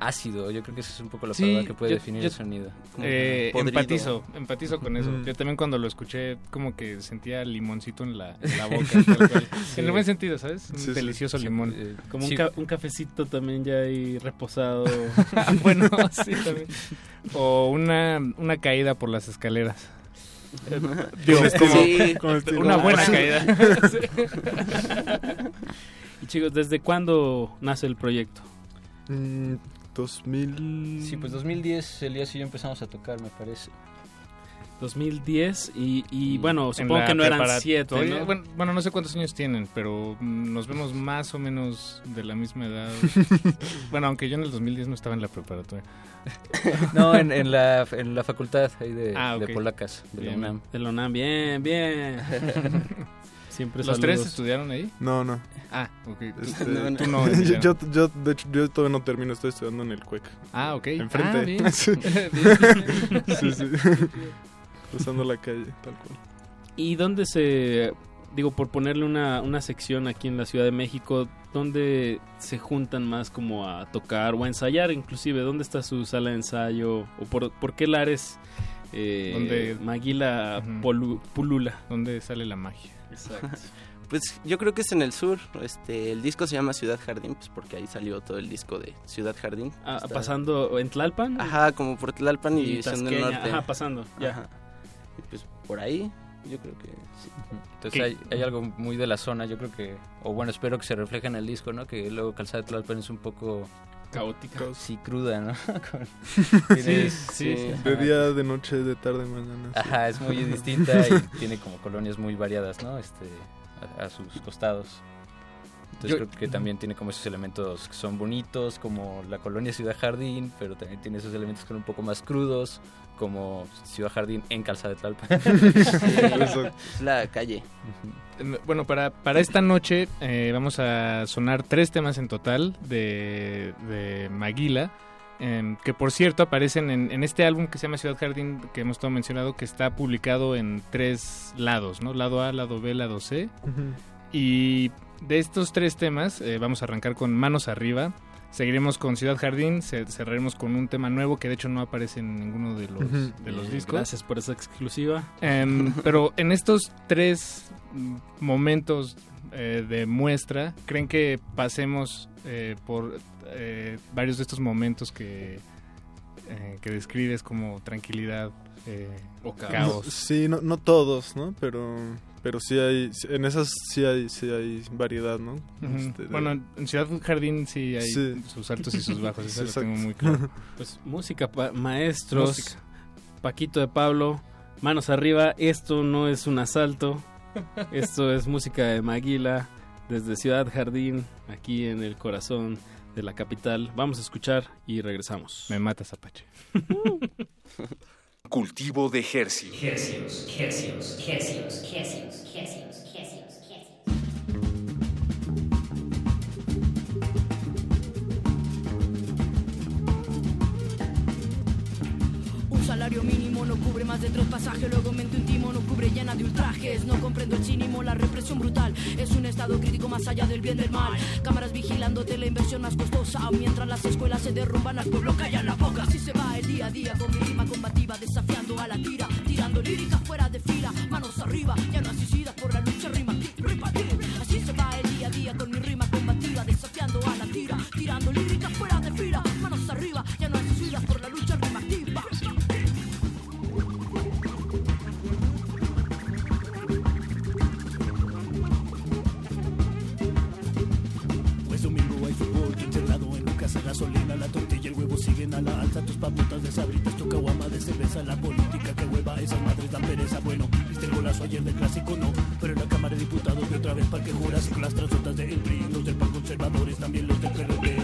ácido. Yo creo que eso es un poco la Sí, palabra que puede yo- definir yo- el sonido. Eh, empatizo, empatizo con eso. Yo también cuando lo escuché como que sentía limoncito en la, en la <laughs> boca. tal cual. Sí. En el buen sentido, ¿sabes? Un Sí, delicioso sí. limón. Eh, Como un, ca- un cafecito también ya ahí reposado. <laughs> Ah, bueno, <laughs> sí, también. O una, una caída por las escaleras. Con como estilo. una buena caída. Y chicos, ¿desde cuándo nace el proyecto? Mm, 2000... Sí, pues 2010 Elías y yo empezamos a tocar, me parece. 2010 y, y bueno, En supongo que no eran siete, ¿no? Bueno, bueno, no sé cuántos años tienen, pero mm, nos vemos más o menos de la misma edad. <laughs> bueno, aunque yo en el 2010 no estaba en la preparatoria. <laughs> No, en, en la, en la facultad ahí de, Ah, de ok. Polacas, de la UNAM. De la UNAM, bien, bien. <laughs> Siempre ¿Los tres saludos. estudiaron ahí? No, no. Ah, ok. Tú- Este, no, no. Tú no, <laughs> yo, yo, yo, de hecho, yo todavía no termino, estoy estudiando en el CUEC. Ah, ok. Enfrente. Ah, bien. <laughs> sí. <laughs> Sí, sí. Cruzando la calle, tal cual. ¿Y dónde se, digo, por ponerle una, una sección aquí en la Ciudad de México, dónde se juntan más como a tocar o a ensayar inclusive? ¿Dónde está su sala de ensayo? ¿O por, por qué lares eh, ¿Dónde- Maguila polu- pulula? ¿Dónde sale la magia? Exacto. <laughs> Pues yo creo que es en el sur. Este, el disco se llama Ciudad Jardín, pues porque ahí salió todo el disco de Ciudad Jardín. Ah, Está- ¿Pasando en Tlalpan? Ajá, como por Tlalpan y, Y División del Norte. ajá, pasando, ya. Ajá. Y pues por ahí, yo creo que sí. Entonces hay, hay algo muy de la zona, yo creo que, o bueno, espero que se refleje en el disco, ¿no? Que luego Calzada de Tlalpan es un poco... Caótica. Sí, cruda, ¿no? <laughs> <laughs> Sí, sí, sí, De día, de noche, de tarde, mañana. sí. Ajá, es muy <laughs> distinta y tiene como colonias muy variadas, ¿no? Este, a, a sus costados. Entonces Yo- creo que también tiene como esos elementos que son bonitos, como la colonia Ciudad Jardín, pero también tiene esos elementos que son un poco más crudos, como Ciudad Jardín en Calzada de Tlalpan. Es la calle. Eh, Bueno, para, para esta noche eh, vamos a sonar tres temas en total de, de Maguila, em, que por cierto aparecen en, en este álbum que se llama Ciudad Jardín, que hemos todo mencionado, que está publicado en tres lados, ¿no? Lado A, lado B, lado C. Y de estos tres temas eh, vamos a arrancar con Manos Arriba. Seguiremos con Ciudad Jardín, ce- cerraremos con un tema nuevo que de hecho no aparece en ninguno de los, Ujú. de los Eh, discos. Gracias por esa exclusiva. Em, pero en estos tres momentos eh, de muestra, ¿creen que pasemos eh, por eh, varios de estos momentos que, eh, que describes como tranquilidad eh, o No, caos? sí, no, no todos, ¿no? Pero, pero sí hay, en esas sí hay, sí hay variedad, ¿no? Este, Bueno, en Ciudad Jardín sí hay Sí. sus altos y sus bajos, eso Sí, lo tengo muy claro. <laughs> Pues música, pa- maestros. Música. Paquito de Pablo, manos arriba, esto no es un asalto, esto es música de Maguila desde Ciudad Jardín, aquí en el corazón de la capital. Vamos a escuchar y regresamos. Me matas, Apache. Cultivo de hercios, salario mínimo no cubre más de tres pasajes, luego mente un timo no cubre llena de ultrajes. No comprendo el cínismo, la represión brutal. Es un estado crítico más allá del bien del mal. Cámaras vigilándote la inversión más costosa. Mientras las escuelas se derrumban, al pueblo callan la boca. Así se va el día a día con mi rima combativa, desafiando a la tira, tirando lírica fuera de fila, manos arriba, ya no asesidas por la lucha, rima aquí. Así se va el día a día con mi rima combativa, desafiando a la tira, tirando lírica fuera gasolina, la tortilla, el huevo siguen a la alza, tus papotas de sabritas, tu caguama de cerveza, la política que hueva, esas madres dan pereza, bueno, viste el golazo ayer del clásico, no, pero en la Cámara de Diputados de otra vez para que juras con las transotas del PRI, los del PAN conservadores, también los del PRD,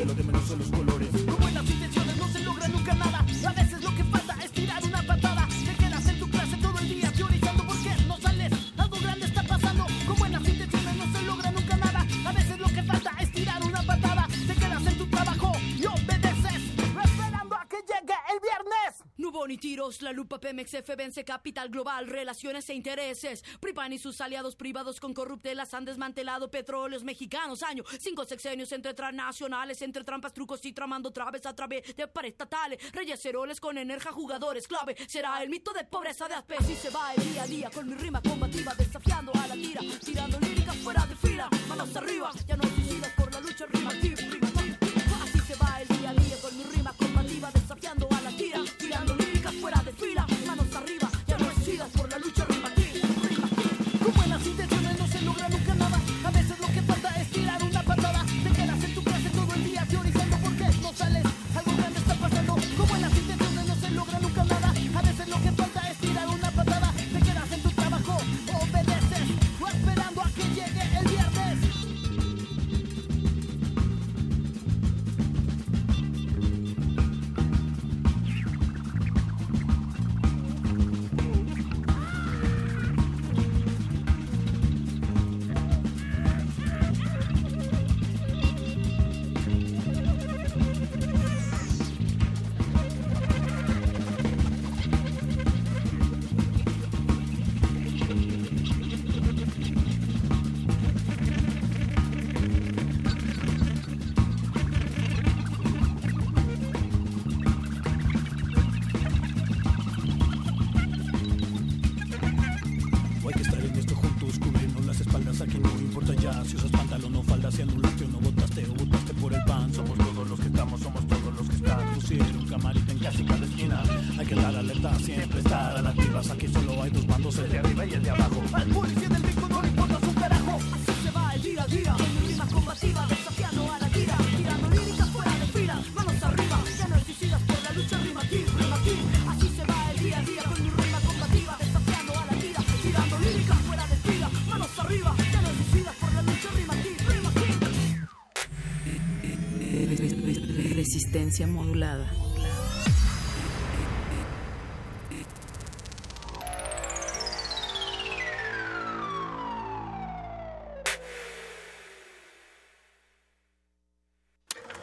viernes. No hubo ni tiros, la lupa Pemex vence capital global, relaciones e intereses. Pripan y sus aliados privados con corruptelas han desmantelado petróleos mexicanos. Año, cinco sexenios entre transnacionales, entre trampas, trucos y tramando traves a través de paraestatales. Reyes heroles con energía, jugadores clave. Será el mito de pobreza de Aspe. Si se va el día a día con mi rima combativa, desafiando a la tira, tirando lírica fuera de fila. Manos arriba, ya no suicidas por la lucha, rima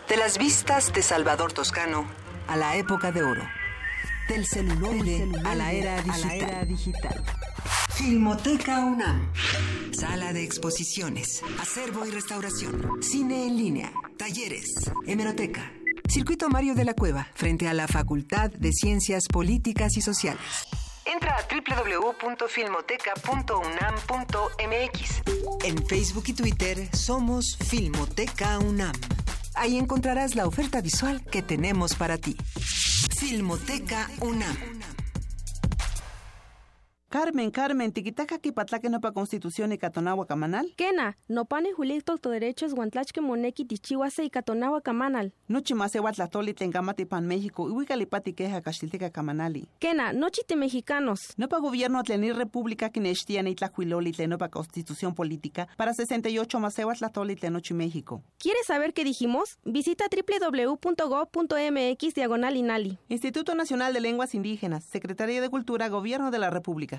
De las vistas de Salvador Toscano a la época de oro. Del celuloide a la era digital. Filmoteca UNAM. Sala de exposiciones, acervo y restauración, cine en línea, talleres, hemeroteca. Circuito Mario de la Cueva, frente a la Facultad de Ciencias Políticas y Sociales. Entra a www.filmoteca.unam.mx. En Facebook y Twitter somos Filmoteca UNAM. Ahí encontrarás la oferta visual que tenemos para ti. Filmoteca UNAM. Carmen, Carmen, tiquitaca kipatlaque nopa constitución y catonagua camanal. Kena, nopane juilicto to derechos guantlachke moneki tichihuase y catonagua camanal. Nochi masewa tlatoli tengamati pan México y huicalipati queja caxilteca camanali. Kena, nochi te mexicanos. Nopa gobierno tlenir república que nechtia ni tlajuiloli tlenopa constitución política para 68 masewa tlatoli tlenochi México. ¿Quieres saber qué dijimos? Visita www.gov.mx diagonal inali. Instituto Nacional de Lenguas Indígenas, Secretaría de Cultura, Gobierno de la República.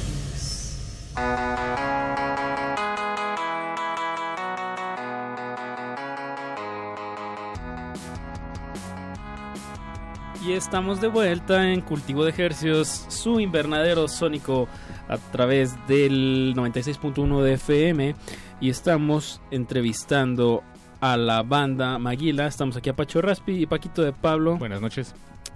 Y estamos de vuelta en Cultivo de Ejercios, su invernadero sónico a través del 96.1 de FM. Y estamos entrevistando a la banda Maguila. Estamos aquí a Pacho Raspi y Paquito de Pablo. Buenas noches.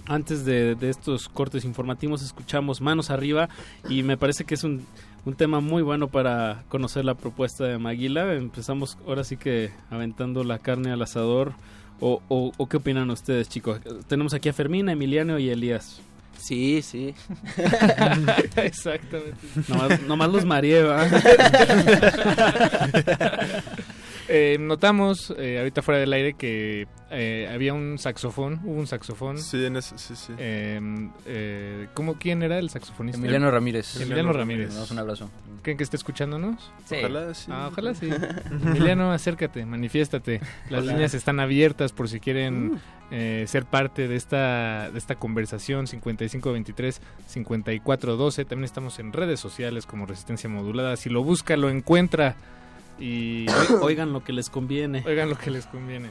Antes de, de estos cortes informativos escuchamos Manos Arriba y me parece que es un, un tema muy bueno para conocer la propuesta de Maguila. Empezamos ahora sí que aventando la carne al asador. ¿O, o, o qué opinan ustedes, chicos? Tenemos aquí a Fermín, a Emiliano y a Elías. Sí, sí. <laughs> Exactamente. Nomás, nomás los mareé. <laughs> Eh, notamos eh, ahorita fuera del aire que eh, había un saxofón, hubo un saxofón. Sí, en ese, sí, sí. Eh, eh, ¿cómo, ¿Quién era el saxofonista? Emiliano Ramírez. Emiliano Ramírez. Un abrazo. ¿Creen que esté escuchándonos? Sí. Ojalá sí. Ah, ojalá sí. <laughs> Emiliano, acércate, manifiéstate. Las Hola. líneas están abiertas por si quieren Uh. eh, ser parte de esta, de esta conversación 5523-5412. También estamos en redes sociales como Resistencia Modulada. Si lo busca, lo encuentra. Y Oigan lo que les conviene. Oigan lo que les conviene.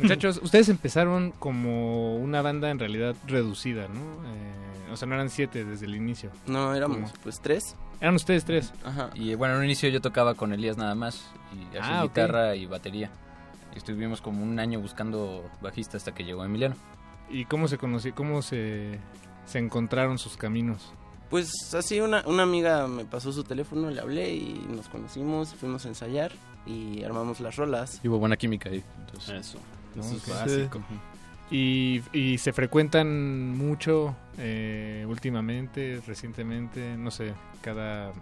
Muchachos, ustedes empezaron como una banda en realidad reducida, ¿no? Eh, o sea, no eran siete desde el inicio. No, éramos ¿Cómo? pues tres. Eran ustedes tres. Ajá. Y bueno, en un inicio yo tocaba con Elías nada más. Y hacía Ah, guitarra y batería. Y estuvimos como un año buscando bajista hasta que llegó Emiliano. ¿Y cómo se conoció, cómo se, se encontraron sus caminos? Pues así una, una amiga me pasó su teléfono, le hablé y nos conocimos, fuimos a ensayar y armamos las rolas. Y hubo buena química ahí. Entonces, Eso. ¿no? Eso es Sí. básico. Y, y se frecuentan mucho eh, últimamente, recientemente, no sé, cada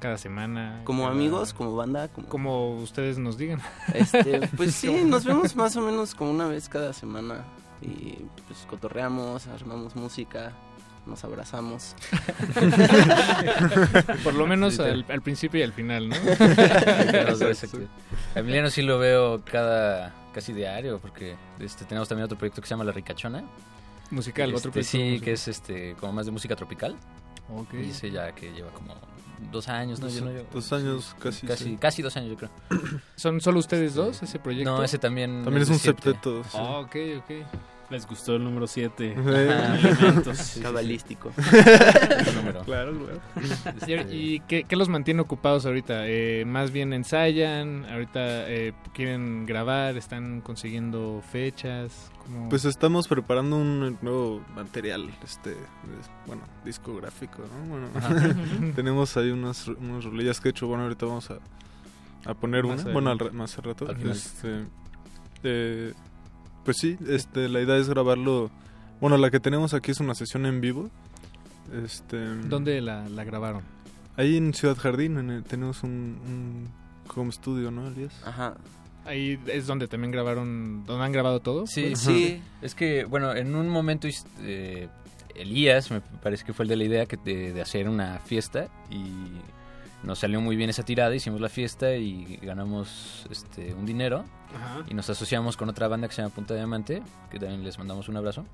cada semana. Como cada- amigos, como banda, como... Como ustedes nos digan. Este, pues <laughs> sí, nos vemos <laughs> más o menos como una vez cada semana y pues cotorreamos, armamos música, nos abrazamos. <laughs> Por lo menos Sí, al, al principio y al final, ¿no? <laughs> A Emiliano sí lo veo cada casi diario porque este tenemos también otro proyecto que se llama La Ricachona. Musical, Este, otro proyecto Sí, musical. que es este como más de música tropical. Ok. Y ese ya que lleva como dos años, ¿no? Dos- Yo no llevo- dos años, casi, Casi, sí. casi dos años, yo creo. <coughs> ¿Son solo ustedes dos ese proyecto? No, ese también. También es un septeto. sí. Ah, ok, ok. Les gustó el número 7. <laughs> Sí. Cabalístico. <laughs> Claro, claro. ¿Y, qué, qué los mantiene ocupados ahorita? Eh, ¿Más bien ensayan? ¿Ahorita eh, quieren grabar? ¿Están consiguiendo fechas? ¿Cómo? Pues estamos preparando un nuevo material, este, es- bueno, discográfico, ¿no? Bueno, <laughs> tenemos ahí unas, unas rolillas que he hecho, bueno, ahorita vamos a, a poner Más una, bueno, al, más al rato. Al. Este, eh, pues sí, este, la idea es grabarlo, bueno, la que tenemos aquí es una sesión en vivo. Este, ¿Dónde la, la grabaron? Ahí en Ciudad Jardín en el- tenemos un, un home studio, ¿no, Elías? Ajá. Ahí es donde también grabaron, donde han grabado todo. Sí, Ajá. sí. Es que, bueno, en un momento eh, Elías me parece que fue el de la idea que de, de hacer una fiesta y nos salió muy bien esa tirada, hicimos la fiesta y ganamos este un dinero Ajá. y nos asociamos con otra banda que se llama Punta Diamante, que también les mandamos un abrazo.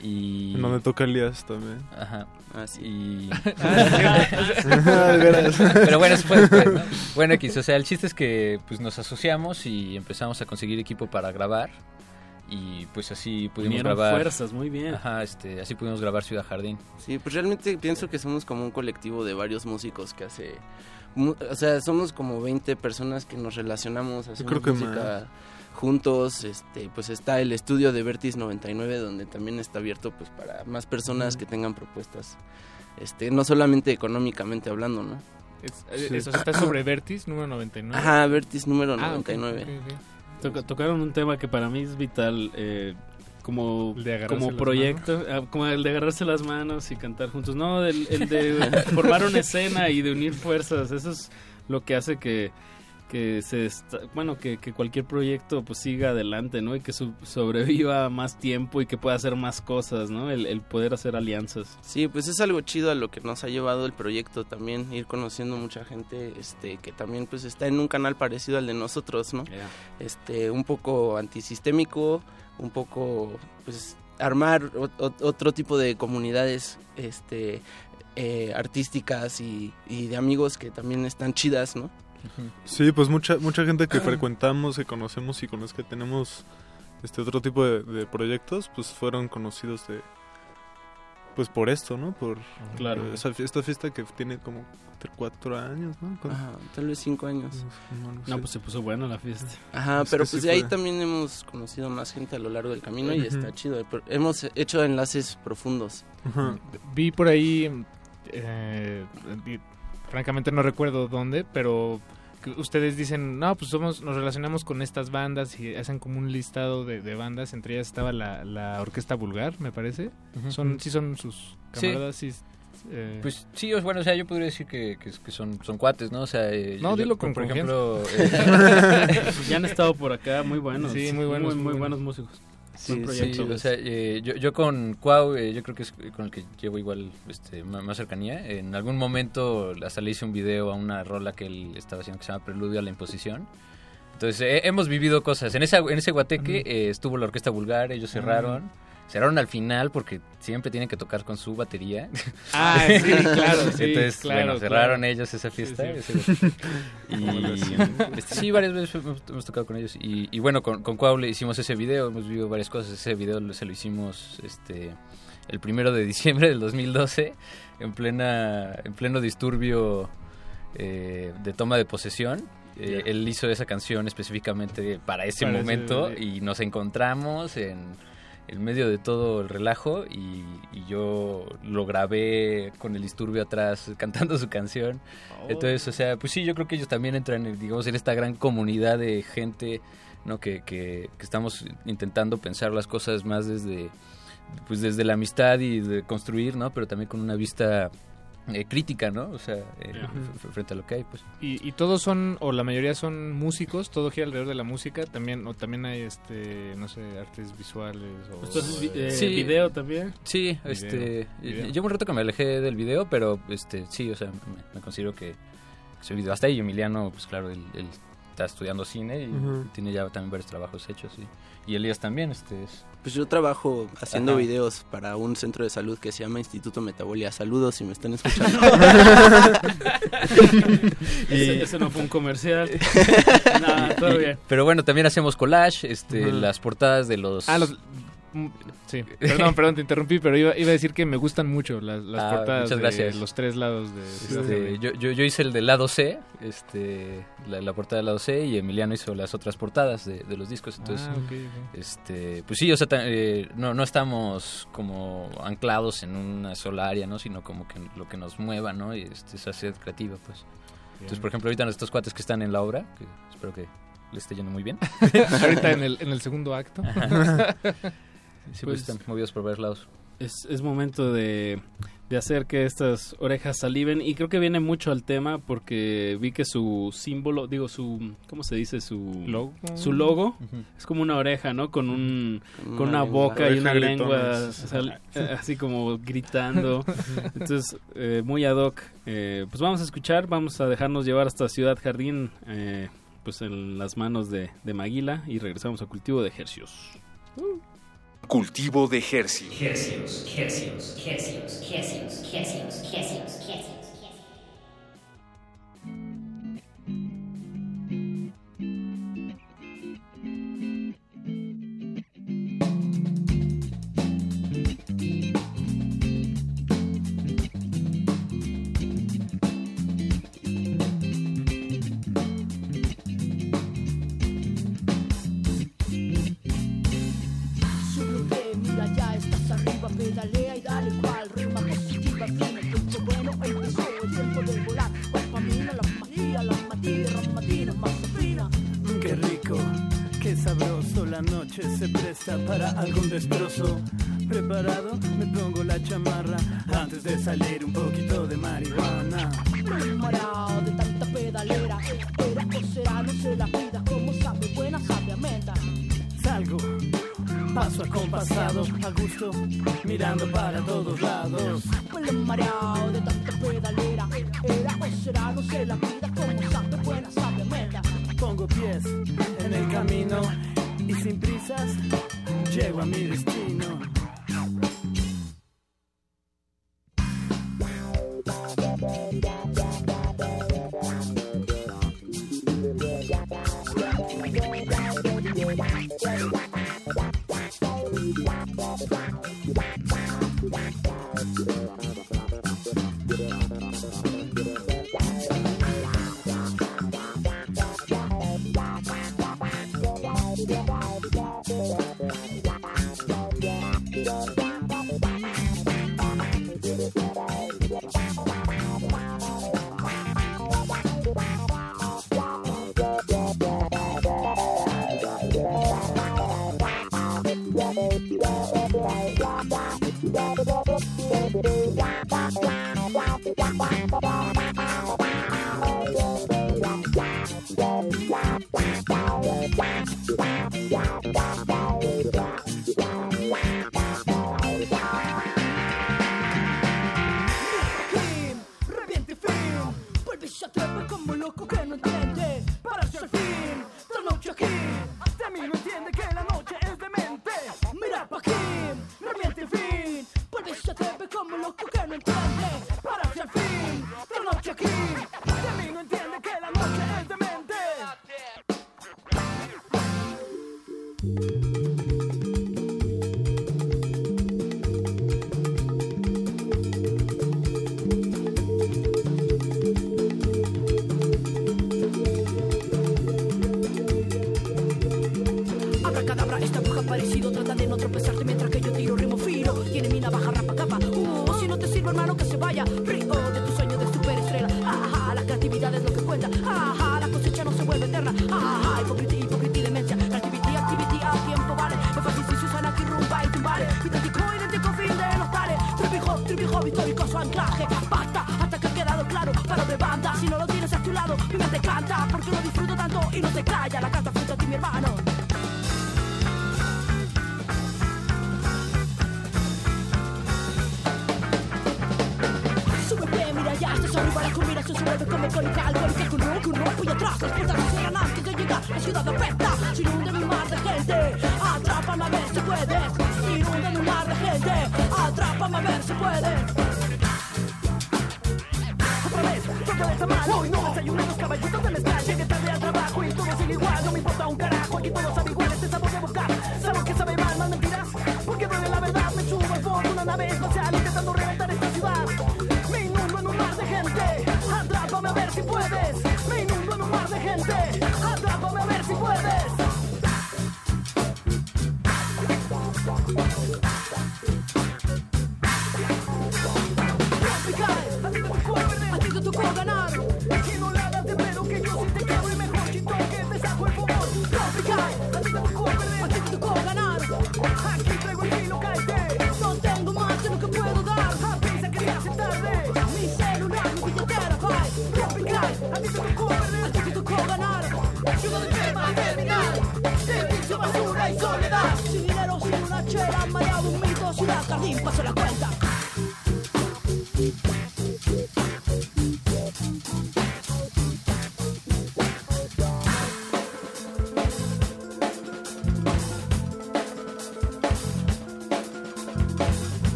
Y En donde toca Elías también. Ajá. Ah, sí. Y... Ah. Pero bueno, eso fue después, ¿no? Bueno, X, o sea, el chiste es que pues nos asociamos y empezamos a conseguir equipo para grabar. Y pues así pudimos Unieron grabar. fuerzas, muy bien. Ajá, este, así pudimos grabar Ciudad Jardín. Sí, pues realmente pienso que somos como un colectivo de varios músicos que hace... mu- O sea, somos como 20 personas que nos relacionamos, hacemos creo que música juntos. Este, pues está el estudio de Vertis 99, donde también está abierto pues para más personas que tengan propuestas. Este, no solamente económicamente hablando, ¿no? Es- Eso está sobre Vertis, número 99. Ajá, Vertis número Ah, ok, 99. ok, ok. Toca- tocaron un tema que para mí es vital eh, como, como proyecto, ah, como el de agarrarse las manos y cantar juntos. No, el, el de formar una <laughs> escena y de unir fuerzas. Eso es lo que hace que, que se bueno que, que cualquier proyecto pues siga adelante, ¿no? Y que su- sobreviva más tiempo y que pueda hacer más cosas, ¿no? El, el poder hacer alianzas. Sí, pues es algo chido a lo que nos ha llevado el proyecto también, ir conociendo mucha gente este que también pues está en un canal parecido al de nosotros, ¿no? Este, un poco antisistémico, un poco pues armar o- o- otro tipo de comunidades este eh, artísticas y, y de amigos que también están chidas, ¿no? Sí, pues mucha mucha gente que frecuentamos, que conocemos y con los que tenemos este otro tipo de, de proyectos, pues fueron conocidos de pues por esto, ¿no? Por Claro. por esa, esta fiesta que tiene como cuatro años, ¿no? Con- Ajá, tal vez cinco años. No, pues se puso buena la fiesta. Ajá, Es pero pues sí de ahí también hemos conocido más gente a lo largo del camino y está chido. Hemos hecho enlaces profundos. Vi por ahí, eh, francamente no recuerdo dónde, pero que ustedes dicen, no, pues somos, nos relacionamos con estas bandas y hacen como un listado de, de bandas, entre ellas estaba la, la Orquesta Vulgar, me parece. Son Sí son sus camaradas, sí. eh, Pues sí, bueno, o sea, yo podría decir que, que, que son, son cuates, ¿no? O sea, eh, No, yo- dilo con por confianza. ejemplo... eh, <laughs> ya han estado por acá, muy buenos. Sí, muy buenos, Muy, muy muy buenos. buenos músicos. Sí, sí, o sea, eh, yo, yo con Cuau, eh, yo creo que es con el que llevo igual este, más, cercanía. En algún momento hasta le hice un video a una rola que él estaba haciendo que se llama Preludio a la Imposición. Entonces, eh, hemos vivido cosas. En, esa, en ese guateque eh, estuvo la Orquesta Vulgar, ellos cerraron. Cerraron al final porque siempre tienen que tocar con su batería. <laughs> Ah, sí, <laughs> claro, sí, Entonces, claro, bueno, cerraron claro. ellos esa fiesta. Sí, sí. <laughs> y este, sí, varias veces hemos, tocado con ellos. Y, y bueno, con, con Cuau le hicimos ese video, hemos vivido varias cosas. Ese video se lo hicimos este el primero de diciembre del 2012, en plena en pleno disturbio eh, de toma de posesión. Eh, Él hizo esa canción específicamente para ese Para momento y nos encontramos en, en medio de todo el relajo y, y yo lo grabé con el disturbio atrás <laughs> cantando su canción. Oh. Entonces, o sea, pues sí, yo creo que ellos también entran, en, digamos, en esta gran comunidad de gente, ¿no? Que, que, que estamos intentando pensar las cosas más desde, pues desde la amistad y de construir, ¿no? Pero también con una vista eh, crítica, ¿no? O sea, eh, f- frente a lo que hay, pues. Y, y todos son, o la mayoría son músicos, todo gira alrededor de la música, también, o también hay, este, no sé, artes visuales o... Entonces, vi- eh, Sí. video también. Sí, Video, este, video. llevo un rato que me alejé del video, pero este, sí, o sea, me, me considero que, que soy video. Hasta ahí Emiliano, pues claro, él, él está estudiando cine y Ujú. tiene ya también varios trabajos hechos. Y, y Elías también, este, es, Pues yo trabajo haciendo Ajá. videos para un centro de salud que se llama Instituto Metabolia. Saludos si me están escuchando. <laughs> Ese, ese no fue un comercial. <laughs> Nada, todo Y- bien. Pero bueno, también hacemos collage, este, las portadas de los... Ah, los... Sí, <laughs> perdón, perdón, te interrumpí, pero iba, iba a decir que me gustan mucho las, las Ah, portadas muchas de gracias. los tres lados de... Este, yo, yo, yo hice el del lado C, este, la, la portada del lado C, y Emiliano hizo las otras portadas de, de los discos. Entonces, Ah, este, pues sí, o sea, eh, no, no estamos como anclados en una sola área, ¿no? Sino como que lo que nos mueva, ¿no? Y este, esa sed creativa, pues. Entonces, por ejemplo, ahorita estos cuates que están en la obra, que espero que les esté yendo muy bien. <laughs> Ahorita en el, en el segundo acto. <laughs> siempre pues, están movidos por varios lados. Es, es momento de, de, hacer que estas orejas saliven y creo que viene mucho al tema porque vi que su símbolo, digo su, ¿cómo se dice? Su logo. Su logo uh -huh. es como una oreja, ¿no? Con, un, con una, boca y una lengua sal, eh, así como gritando. <laughs> Entonces, eh, muy ad hoc. Eh, pues vamos a escuchar, vamos a dejarnos llevar hasta Ciudad Jardín. Eh, pues en las manos de, de Maguila y regresamos al cultivo de ejercicios. Uh. Cultivo de Hercios.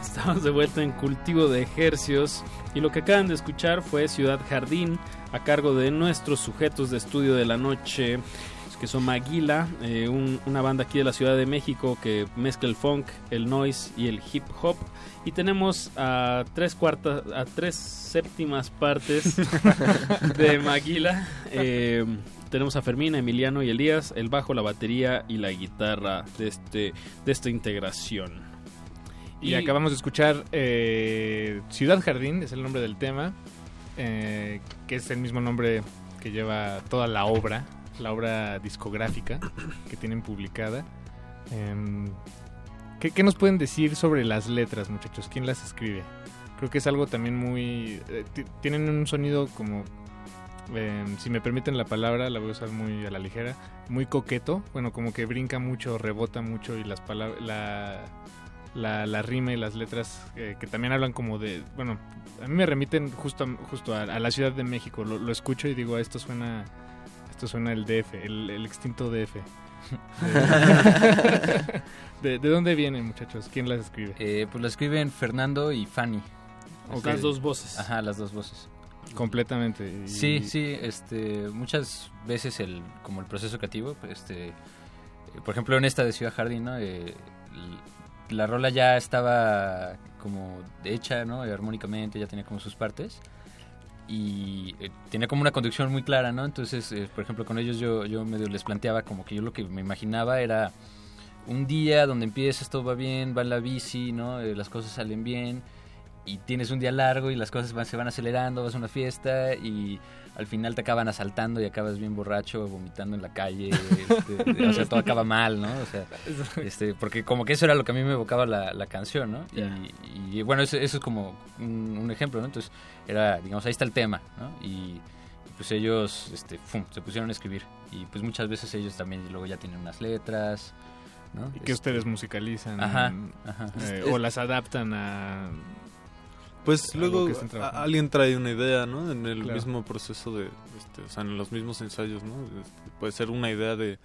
Estamos de vuelta en Cultivo de Ejercios y lo que acaban de escuchar fue Ciudad Jardín a cargo de nuestros sujetos de estudio de la noche que son Maguila, eh, un- una banda aquí de la Ciudad de México que mezcla el funk, el noise y el hip hop. Y tenemos a tres cuartas, a tres séptimas partes <laughs> de Maguila. Eh, tenemos a Fermín, a Emiliano y Elías, el bajo, la batería y la guitarra de, este, de esta integración. Y, acabamos de escuchar eh, Ciudad Jardín, es el nombre del tema, eh, que es el mismo nombre que lleva toda la obra, la obra discográfica que tienen publicada. Em, ¿qué, qué nos pueden decir sobre las letras, muchachos? ¿Quién las escribe? Creo que es algo también muy... eh, ti- tienen un sonido como... em, si me permiten la palabra, la voy a usar muy a la ligera, muy coqueto, bueno, como que brinca mucho, rebota mucho y las palabras, la, la, rima y las letras eh, que también hablan como de, bueno, a mí me remiten justo, a- justo a, la Ciudad de México, lo, lo escucho y digo, esto suena, esto suena el DF, el, el extinto DF. <laughs> ¿De, ¿De dónde vienen, muchachos? ¿Quién las escribe? Eh, pues la escriben Fernando y Fanny. Las dos voces. Ajá, las dos voces. Completamente. y- Sí, sí, este, muchas veces el, como el proceso creativo, pues, este, por ejemplo en esta de Ciudad Jardín, ¿no? Eh, la rola ya estaba como hecha, ¿no? Armónicamente, ya tenía como sus partes y eh, tenía como una conducción muy clara, ¿no? Entonces, eh, por ejemplo, con ellos yo, yo medio les planteaba como que yo lo que me imaginaba era un día donde empiezas, todo va bien, va en la bici, ¿no? Eh, las cosas salen bien y tienes un día largo y las cosas van- se van acelerando, vas a una fiesta y al final te acaban asaltando y acabas bien borracho, vomitando en la calle, este, o sea, todo acaba mal, ¿no? O sea, este, porque como que eso era lo que a mí me evocaba la, la canción, ¿no? Y, y, bueno, eso, eso es como un, un ejemplo, ¿no? Entonces, era, digamos, ahí está el tema, ¿no? Y, y, pues ellos, este, fum, se pusieron a escribir y pues muchas veces ellos también luego ya tienen unas letras, ¿no? Y que Este, ustedes musicalizan Ajá, ajá. eh, o las adaptan a... Pues luego a- alguien trae una idea, ¿no? En el Claro. mismo proceso de, este, o sea, en los mismos ensayos, ¿no? Este, puede ser una idea de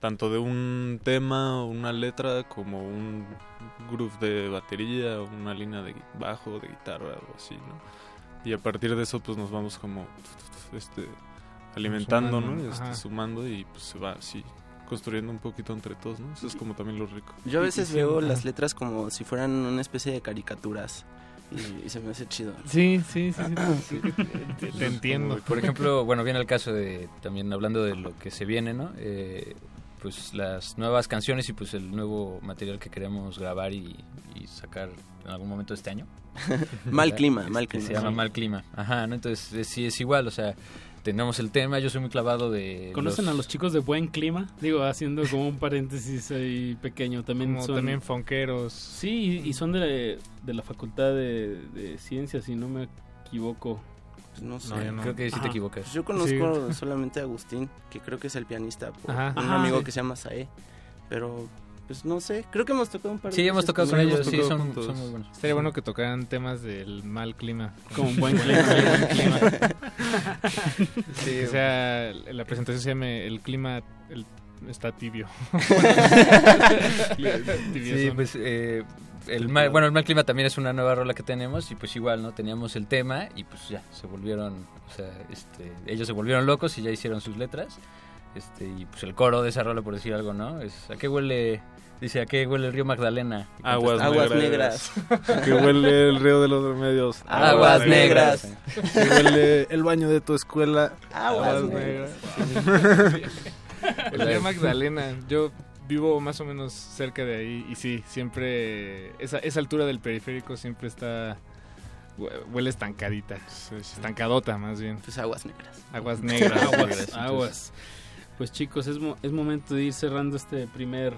tanto de un tema o una letra como un groove de batería o una línea de bajo, de guitarra o así, ¿no? Y a partir de eso pues nos vamos como este alimentando, Sumando, ¿no? Este, sumando y pues se va así construyendo un poquito entre todos, ¿no? Eso es como también lo rico. Yo a veces y veo las letras como si fueran una especie de caricaturas y, y se me hace chido. Sí, sí, sí, sí, sí, te- te entiendo. Por ejemplo, bueno, viene el caso de, también hablando de lo que se viene, ¿no? Eh, pues las nuevas canciones y pues el nuevo material que queremos grabar y, y sacar en algún momento de este año. <laughs> <laughs> Mal clima, mal clima. Se llama Sí. Mal Clima. Ajá, ¿no? Entonces sí es igual, o sea, tenemos el tema, yo soy muy clavado de... ¿Conocen a los chicos de Buen Clima? Digo, haciendo como un paréntesis ahí pequeño. También Como son... también fonqueros. Sí, y y son de, de la Facultad de, de Ciencias, si no me equivoco. Pues no sé. No, yo no. Creo que sí te equivocas. Pues yo conozco solamente a Agustín, que creo que es el pianista, por Ajá. un Ajá. amigo Sí. que se llama Sae. Pero, pues no sé, creo que hemos tocado un par de Sí, hemos veces tocado con ellos. sí, son, son muy buenos. Estaría bueno que tocaran temas del mal clima. Como un <laughs> buen clima, buen clima. <laughs> sí, o sea, la presentación se llama El clima el- está tibio. <laughs> Sí, pues eh, el mal, bueno, el mal clima también es una nueva rola que tenemos y pues igual, ¿no? Teníamos el tema y pues ya, se volvieron, o sea, este, ellos se volvieron locos y ya hicieron sus letras. Este, y pues el coro de esa rola, por decir algo, ¿no? Es, ¿a qué huele? Dice, ¿a qué huele el río Magdalena? Y Aguas, contesta, Aguas negras. negras. que huele el río de los remedios. <laughs> Aguas negras. Que huele el baño de tu escuela. Aguas negras. El río Magdalena. Yo vivo más o menos cerca de ahí y sí, siempre esa, esa altura del periférico siempre está hue- huele estancadita, estancadota más bien. Pues aguas negras. Aguas negras. aguas. Pues chicos, es, mo- es momento de ir cerrando este primer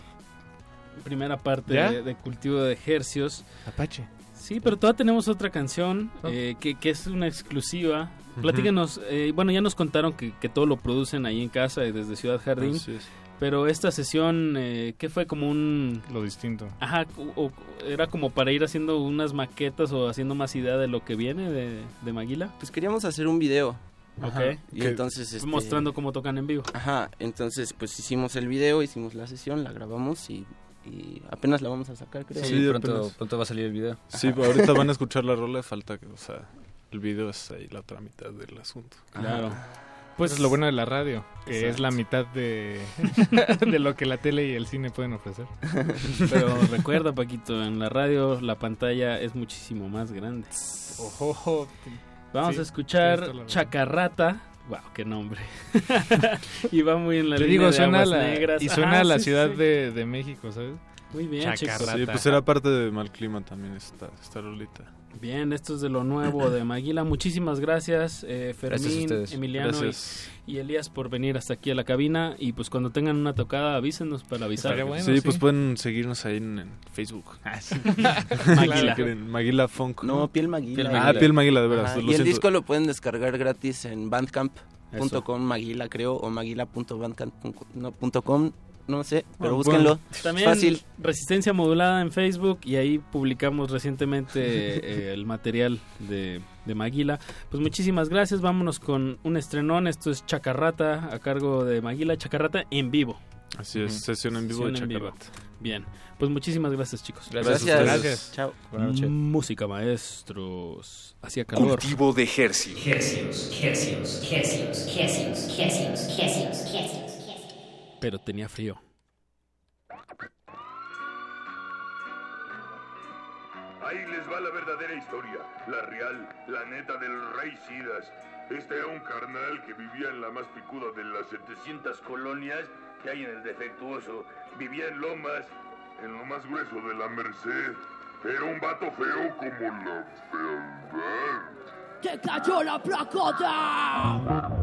primera parte de, de cultivo de ejercios. Apache. Sí, pero todavía tenemos otra canción Oh. eh, que, que es una exclusiva. Ujú. Platíquenos, eh, bueno, ya nos contaron que, que todo lo producen ahí en casa y desde Ciudad Jardín. Así es. Pero esta sesión, eh, ¿qué fue? Como un... Lo distinto. Ajá, o- o era como para ir haciendo unas maquetas o haciendo más idea de lo que viene de, de Maguila. Pues queríamos hacer un video. Ok. Y entonces este, Mostrando cómo tocan en vivo. Ajá, entonces pues hicimos el video, hicimos la sesión, la grabamos y, y apenas la vamos a sacar, creo. Sí, Sí, pronto, pronto va a salir el video. Sí, ahorita van a <laughs> escuchar la rola, falta que, o sea, el video es ahí la otra mitad del asunto. Claro. Pues es lo bueno de la radio, que es la Exacto. mitad de, <laughs> de lo que la tele y el cine pueden ofrecer. Pero recuerda, Paquito, en la radio la pantalla es muchísimo más grande. Ojo, Vamos Sí, a escuchar. Chacarrata. Wow, qué nombre. <laughs> <laughs> y va muy en la Te línea digo, de suena a Aguas la, Negras. y suena Ajá, a la sí, ciudad sí. De, de México, ¿sabes? Muy bien, Chacarrata. Sí, pues era parte de Mal Clima también esta, esta rolita. Bien, esto es de lo nuevo de Maguila. Muchísimas gracias, eh, Fermín. Emiliano y- Gracias. Y, Elías por venir hasta aquí a la cabina. Y pues cuando tengan una tocada, avísenos para avisar. Bueno. sí, sí. pues pueden seguirnos ahí en, en Facebook. <laughs> Maguila. Si quieren, Maguila Funk. No, Piel Maguila. Piel Ah, Maguila. Piel Maguila, de veras. Y el siento. disco lo pueden descargar gratis en bandcamp.com, Eso. Maguila creo, o maguila.bandcamp.com, no sé, pero Bueno, búsquenlo. También Fácil. Resistencia Modulada en Facebook y ahí publicamos recientemente <laughs> eh, el material de, de Maguila. Pues muchísimas gracias, vámonos con un estrenón, esto es Chacarrata a cargo de Maguila, Chacarrata en vivo. Así es, sesión en vivo Sesión de en vivo. Chacarrata. Bien, pues muchísimas gracias chicos. Gracias. Gracias. Gracias. Chao. Buenas noches. Música maestros, hacía calor. Cultivo de ejercicio. Hercios, hercios, hercios, hercios, hercios, hercios, hercios. Pero tenía frío. Ahí les va la verdadera historia, la real, la neta del rey Sidas. Este era un carnal que vivía en la más picuda de las 700 colonias que hay en el defectuoso. Vivía en Lomas, en lo más grueso de la Merced. Era un vato feo como la fealdad. ¡Te cayó la placota!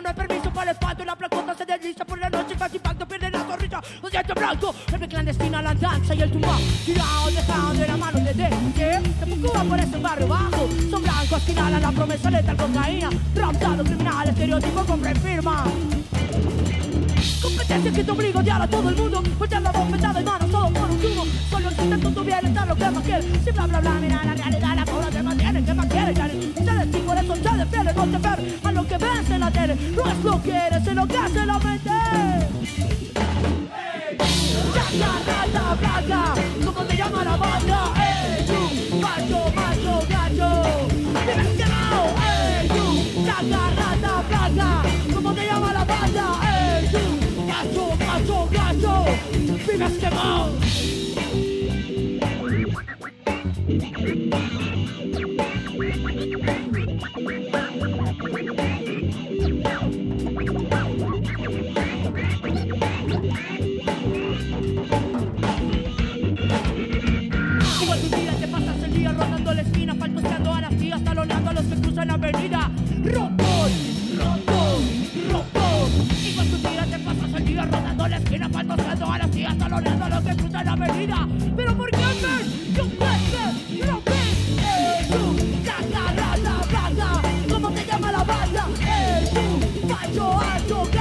no hay permiso para el espanto. La placota se desliza por la noche, casi impacto, pierde la torrilla. Un diente blanco, el clandestina, la danza y el tumba. Tirado, dejado de la mano de ¿qué? Tampoco va por ese barrio bajo. Son blancos, esquinalan la promesa letal, cocaína. Raptado, criminal, estereotipo, compra y firma. Competencia que te obliga a odiar a todo el mundo pues Voltear la voz, metada en mano, todo por un humo Solo existen con tu bienestar, lo que más quieres Si bla bla bla, mira la realidad defienden, no te ver A lo que ves en la tele. No es lo que eres, es lo que hace la mente. Chaca, rata, blanca ¿Cómo te llama la banda? Ey, tú, macho, macho, gacho. Quemado, ey, tú. Chaca, rata, blanca ¿Cómo te llama la banda? Ey, tú, macho, macho, gacho. Vives quemado macho, alto,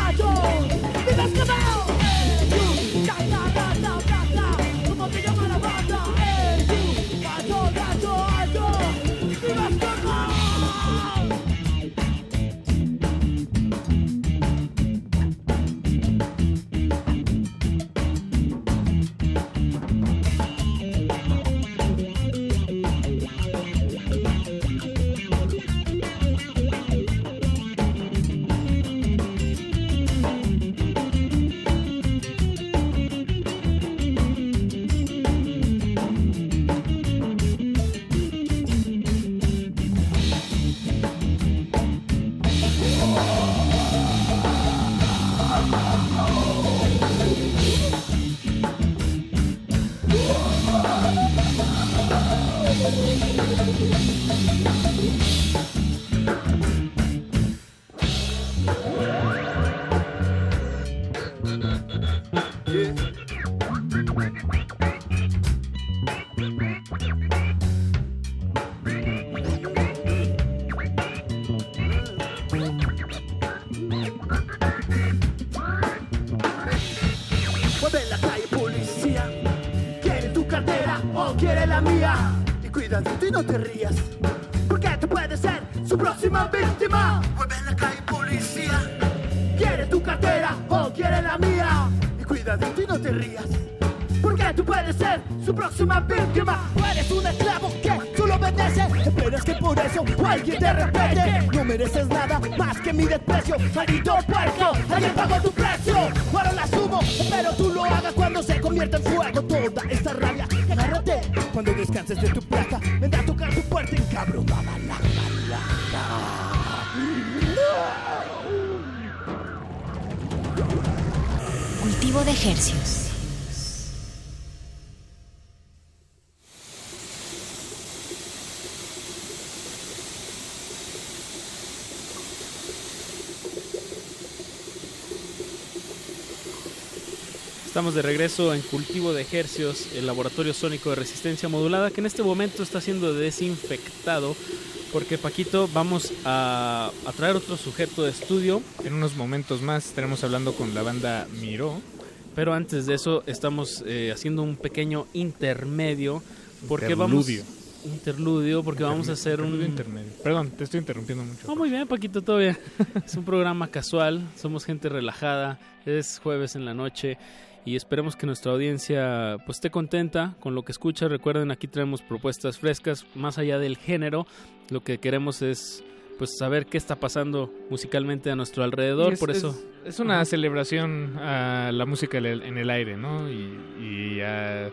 Maldito puerco, alguien pagó tu precio. Ahora la sumo, pero tú lo hagas cuando se convierta en fuego. Toda esta rabia, agárrate. Cuando descanses de tu placa Vendrá a tocar tu puerta encabronada la Cultivo de ejercios. Estamos de regreso en Cultivo de Ejercios, el laboratorio sónico de resistencia modulada, que en este momento está siendo desinfectado. Porque Paquito, vamos a, a traer otro sujeto de estudio. En unos momentos más estaremos hablando con la banda Miró. Pero antes de eso, estamos eh, haciendo un pequeño intermedio. Porque vamos. Interludio. Interludio, porque vamos a hacer un. Interludio intermedio. Perdón, te estoy interrumpiendo mucho. Oh, muy bien, Paquito, bien. <laughs> es un programa casual, somos gente relajada, es jueves en la noche y esperemos que nuestra audiencia pues esté contenta con lo que escucha. Recuerden, aquí traemos propuestas frescas, más allá del género, lo que queremos es pues saber qué está pasando musicalmente a nuestro alrededor, es- por eso Es, es una celebración a la música en el, en el aire, ¿no? Y, y a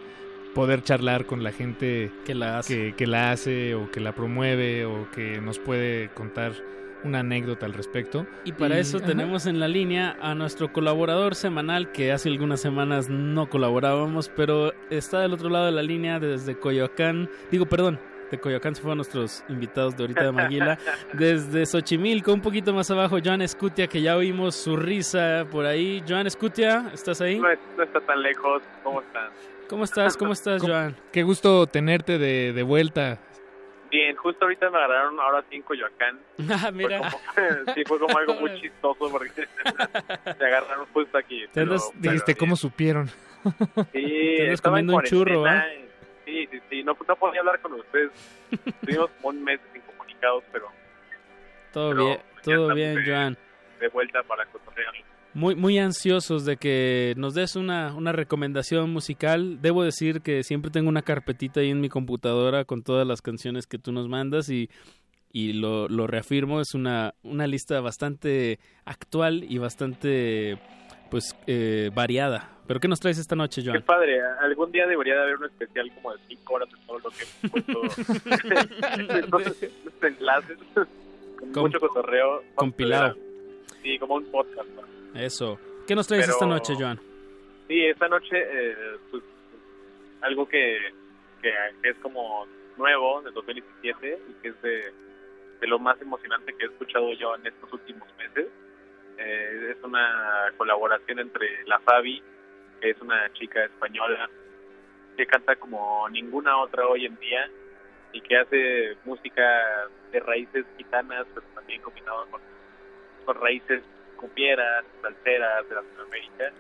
poder charlar con la gente que la hace. Que, que la hace o que la promueve o que nos puede contar una anécdota al respecto. Y para eso ajá. tenemos en la línea a nuestro colaborador semanal que hace algunas semanas no colaborábamos, pero está del otro lado de la línea desde Coyoacán, digo, perdón, de Coyoacán se fueron nuestros invitados de ahorita de Maguila. <laughs> Desde Xochimilco, un poquito más abajo, Joan Escutia, que ya oímos su risa por ahí. Joan Escutia, ¿estás ahí? No, es- no está tan lejos. ¿Cómo están? ¿Cómo estás? ¿Cómo estás, <laughs> Joan? Qué gusto tenerte de, de vuelta. Bien, justo ahorita me agarraron ahora sí en Coyoacán. <laughs> Ah, mira. Fue como- <laughs> sí, fue como algo muy <laughs> chistoso porque me agarraron justo aquí. Te pero- Dijiste, ¿cómo supieron? Sí, Te estaba en comiendo un churro, y- Sí, sí, sí, no, no podía hablar con ustedes. Estuvimos un mes incomunicados, pero Todo Pero bien, todo bien, Joan. de vuelta para cotorrear. Muy, muy ansiosos de que nos des una, una recomendación musical. Debo decir que siempre tengo una carpetita ahí en mi computadora con todas las canciones que tú nos mandas y, y lo, lo reafirmo, es una, una lista bastante actual y bastante pues eh, variada. ¿Pero qué nos traes esta noche, Qué Joan? padre, algún día debería de haber un especial como de 5 horas de todo lo que he puesto. <laughs> Entonces, enlaces con mucho cotorreo. Compilado. Sí, como un podcast. ¿no? Eso. ¿Qué nos traes Pero- esta noche, Joan? Sí, esta noche, eh, pues, algo que, que es como nuevo de 2017 y que es de, de lo más emocionante que he escuchado yo en estos últimos meses. Eh, es una colaboración entre la Fabi, que es una chica española que canta como ninguna otra hoy en día y que hace música de raíces gitanas, pero también combinado con, con raíces cupieras, salseras de Latinoamérica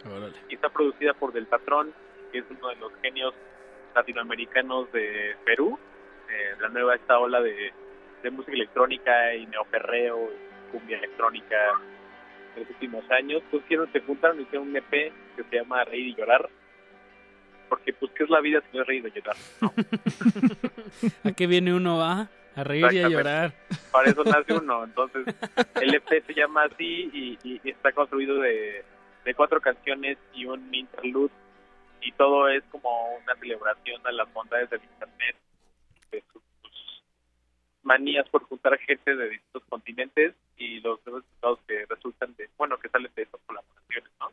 y está producida por Del Patrón, que es uno de los genios latinoamericanos de Perú, eh, la nueva esta ola de, de música electrónica y neoperreo, y cumbia electrónica de los últimos años. Pues hicieron, se juntaron y hicieron un EP que se llama Reír y Llorar, porque pues qué es la vida si no es reír y llorar. <laughs> ¿A qué viene uno a? A reír y a llorar. Para eso nace uno. Entonces, el EP se llama así y, y- y está construido de, de cuatro canciones y un interlude. Y todo es como una celebración a las bondades del Internet, de sus, manías por juntar gente de distintos continentes y los resultados que resultan de, bueno, que salen de esas colaboraciones, ¿no?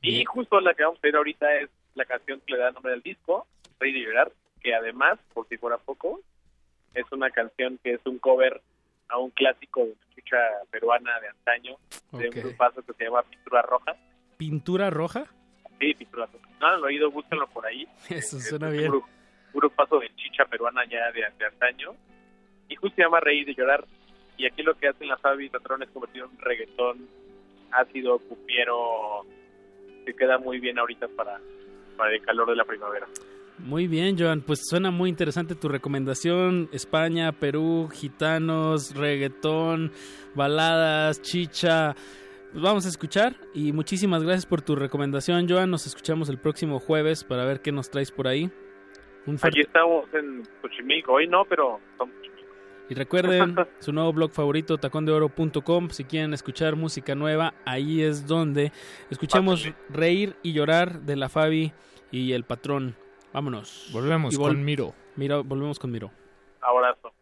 Y justo la que vamos a ver ahorita es la canción que le da nombre al disco, Reír y Llorar, que además, por si fuera poco, es una canción que es un cover a un clásico de chucha peruana de antaño, de un grupazo que se llama Pintura Roja. ¿Pintura roja? Sí, Pintura Roja. No han oído, búsquenlo por ahí. <laughs> Eso Es suena un bien. gru- Un grupazo de chicha peruana ya de, de antaño. Y justo se llama Reír y Llorar. Y aquí lo que hacen las Fabi Patrón es convertir en un reggaetón ácido, cupiero, que queda muy bien ahorita para, para el calor de la primavera. Muy bien, Joan. Pues suena muy interesante tu recomendación. España, Perú, gitanos, reggaetón, baladas, chicha. Pues vamos a escuchar y muchísimas gracias por tu recomendación, Joan. Nos escuchamos el próximo jueves para ver qué nos traes por ahí. Un Allí estamos en Xochimilco. Hoy no, pero. Y recuerden <laughs> su nuevo blog favorito, tacondeoro.com. Si quieren escuchar música nueva, ahí es donde escuchamos Reír y Llorar de la Fabi y el patrón. Vámonos. Volvemos vol- con Miro. Mira, volvemos con Miro. Abrazo.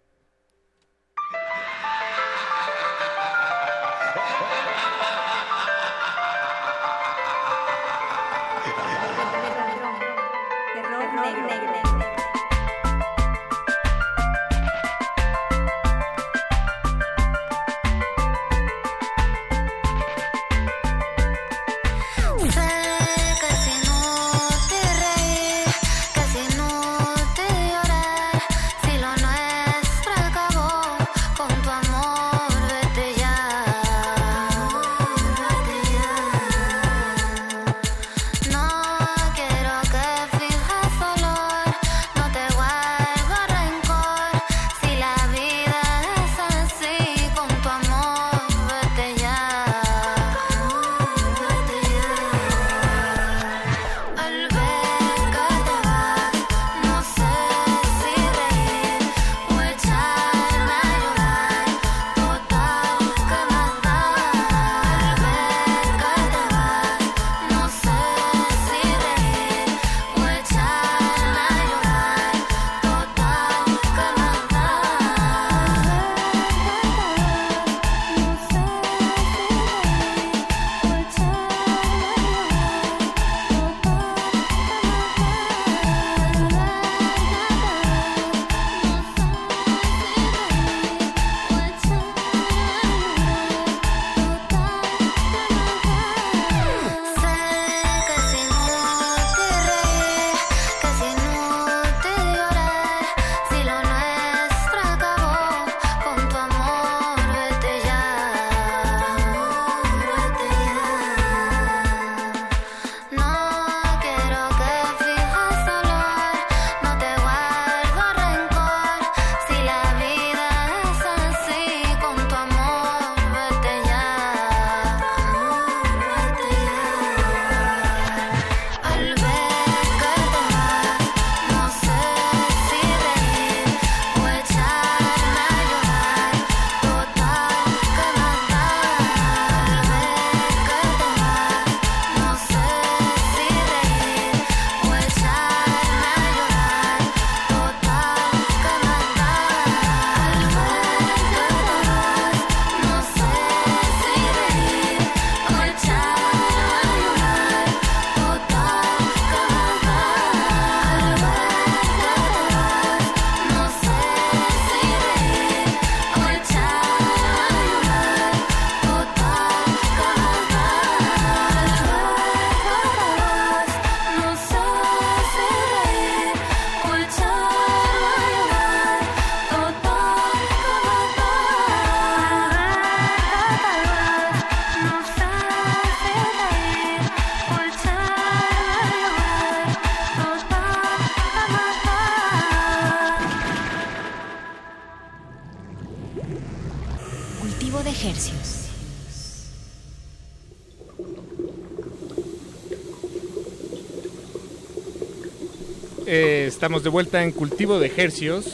Estamos de vuelta en cultivo de hercios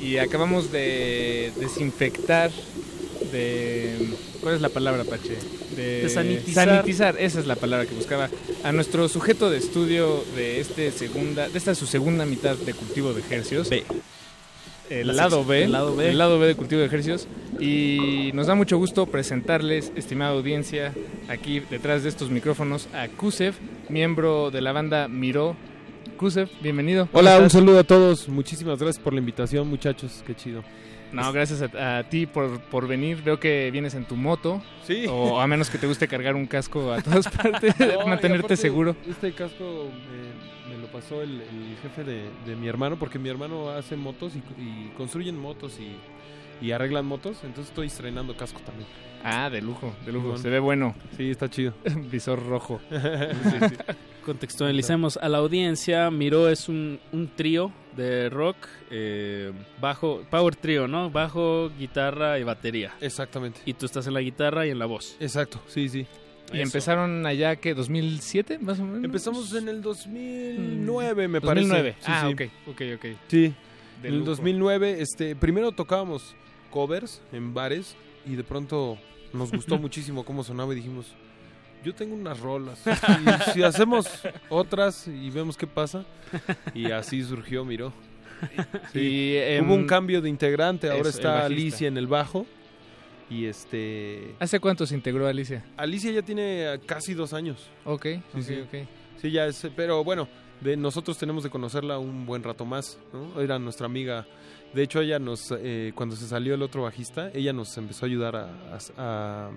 y acabamos de desinfectar, de... ¿Cuál es la palabra, Pache? De sanitizar. sanitizar, esa es la palabra que buscaba. A nuestro sujeto de estudio de este segunda, de esta su segunda mitad de cultivo de hercios. B. El La lado B, el lado B. el lado B de cultivo de ejercicios y nos da mucho gusto presentarles, estimada audiencia, aquí detrás de estos micrófonos a Kusev, miembro de la banda Miró. Kusev, bienvenido. ¿Cómo Hola, un saludo a todos. Muchísimas gracias por la invitación, muchachos. Qué chido. No, gracias a, a ti por, por venir. Veo que vienes en tu moto. Sí. O a menos que te guste cargar un casco a todas <laughs> partes, No, mantenerte aparte, seguro. Este casco me, me lo pasó el, el jefe de, de mi hermano, porque mi hermano hace motos y, y construyen motos y, y arreglan motos. Entonces estoy estrenando casco también. Ah, de lujo, de lujo. Se ve bueno. Sí, está chido. <laughs> Visor rojo. <laughs> Contextualicemos a la audiencia. Miró es un, un trío de rock, eh, bajo, power trío, ¿no? Bajo, guitarra y batería. Exactamente. Y tú estás en la guitarra y en la voz. Exacto, sí, sí. Y Eso. empezaron allá que 2007 más o menos. Empezamos en el 2009, me parece. 2009. Sí, ah, sí. ok, ok, ok. Sí. De en el lujo. 2009, este, primero tocábamos covers en bares y de pronto nos gustó <laughs> muchísimo cómo sonaba y dijimos, yo tengo unas rolas. <laughs> Y si hacemos otras y vemos qué pasa. Y así surgió Miró. Sí. Y, em, Hubo un cambio de integrante, ahora eso, está. Alicia en el bajo. Y este... ¿Hace cuánto se integró Alicia? Alicia ya tiene eh, casi dos años. Ok, Sí, ok, sí. ok. Sí, ya es, pero bueno, de nosotros tenemos de conocerla un buen rato más, ¿no? Era nuestra amiga. De hecho, ella nos, eh, cuando se salió el otro bajista, ella nos empezó a ayudar a, a- a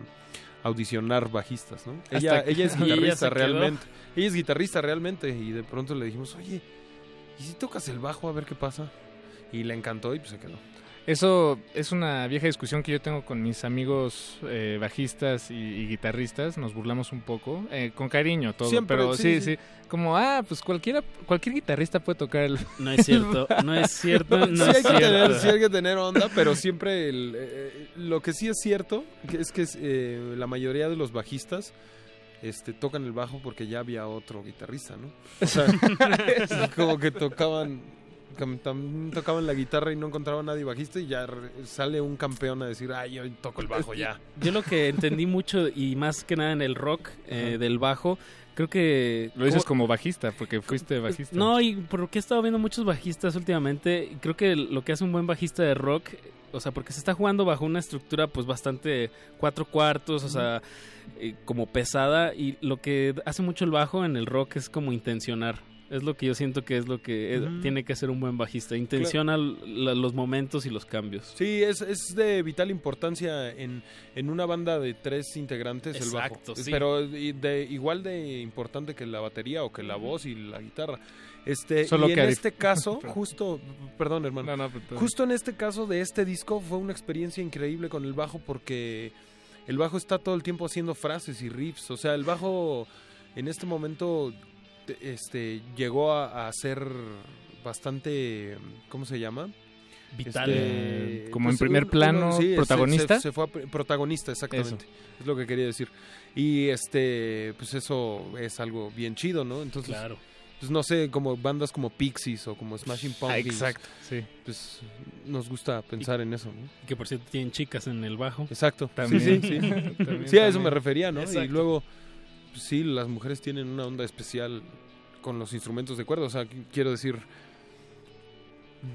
audicionar bajistas, ¿no? Hasta Ella, ella es <laughs> ella guitarrista realmente. Ella es guitarrista realmente y de pronto le dijimos, oye, ¿y si tocas el bajo a ver qué pasa? Y le encantó y pues se quedó. Eso es una vieja discusión que yo tengo con mis amigos eh, bajistas y, y guitarristas. Nos burlamos un poco, eh, con cariño todo. Siempre, pero sí, sí, sí. sí, Como, ah, pues cualquiera, cualquier guitarrista puede tocar el... No es cierto, <laughs> no es cierto, <laughs> no sí, es hay que cierto. tener, sí hay que tener onda, pero siempre el, eh, lo que sí es cierto que es que eh, la mayoría de los bajistas este, tocan el bajo porque ya había otro guitarrista, ¿no? O sea, <laughs> como que tocaban tocaban la guitarra y no encontraban a nadie bajista y ya sale un campeón a decir, ay, yo toco el bajo ya. Yo lo que entendí mucho y más que nada en el rock eh, del bajo, creo que... Lo dices como- como bajista, porque fuiste bajista. No, y porque he estado viendo muchos bajistas últimamente, y creo que lo que hace un buen bajista de rock, o sea, porque se está jugando bajo una estructura pues bastante cuatro cuartos, o sea, eh, como pesada, y lo que hace mucho el bajo en el rock es como intencionar. Es lo que yo siento que es lo que tiene que hacer un buen bajista. Intenciona la- los momentos y los cambios. Sí, es, es de vital importancia en, en una banda de tres integrantes el Exacto, bajo. sí. Pero de, igual de importante que la batería o que la voz y la guitarra. Este, Solo y en que este <laughs> caso, justo, perdón hermano, No, no, pero- justo en este caso de este disco fue una experiencia increíble con el bajo porque el bajo está todo el tiempo haciendo frases y riffs. O sea, el bajo en este momento este, llegó a, a ser bastante, ¿cómo se llama? Vital. Eh, como en pues, primer un- plano, sí, protagonista. Se, se fue a pr- protagonista, exactamente. Es lo que quería decir. Y este, pues eso es algo bien chido, ¿no? Entonces, Claro. pues no sé, como bandas como Pixies o como Smashing Ah, Pumpkins. exacto, sí. Pues nos gusta pensar en eso, ¿no? Que por cierto tienen chicas en el bajo. Exacto. También. Sí, sí, sí. <laughs> También, sí, a eso también. me refería, ¿no? Y Exacto. luego, pues, sí, las mujeres tienen una onda especial con los instrumentos de cuerda. O sea, qu- quiero decir,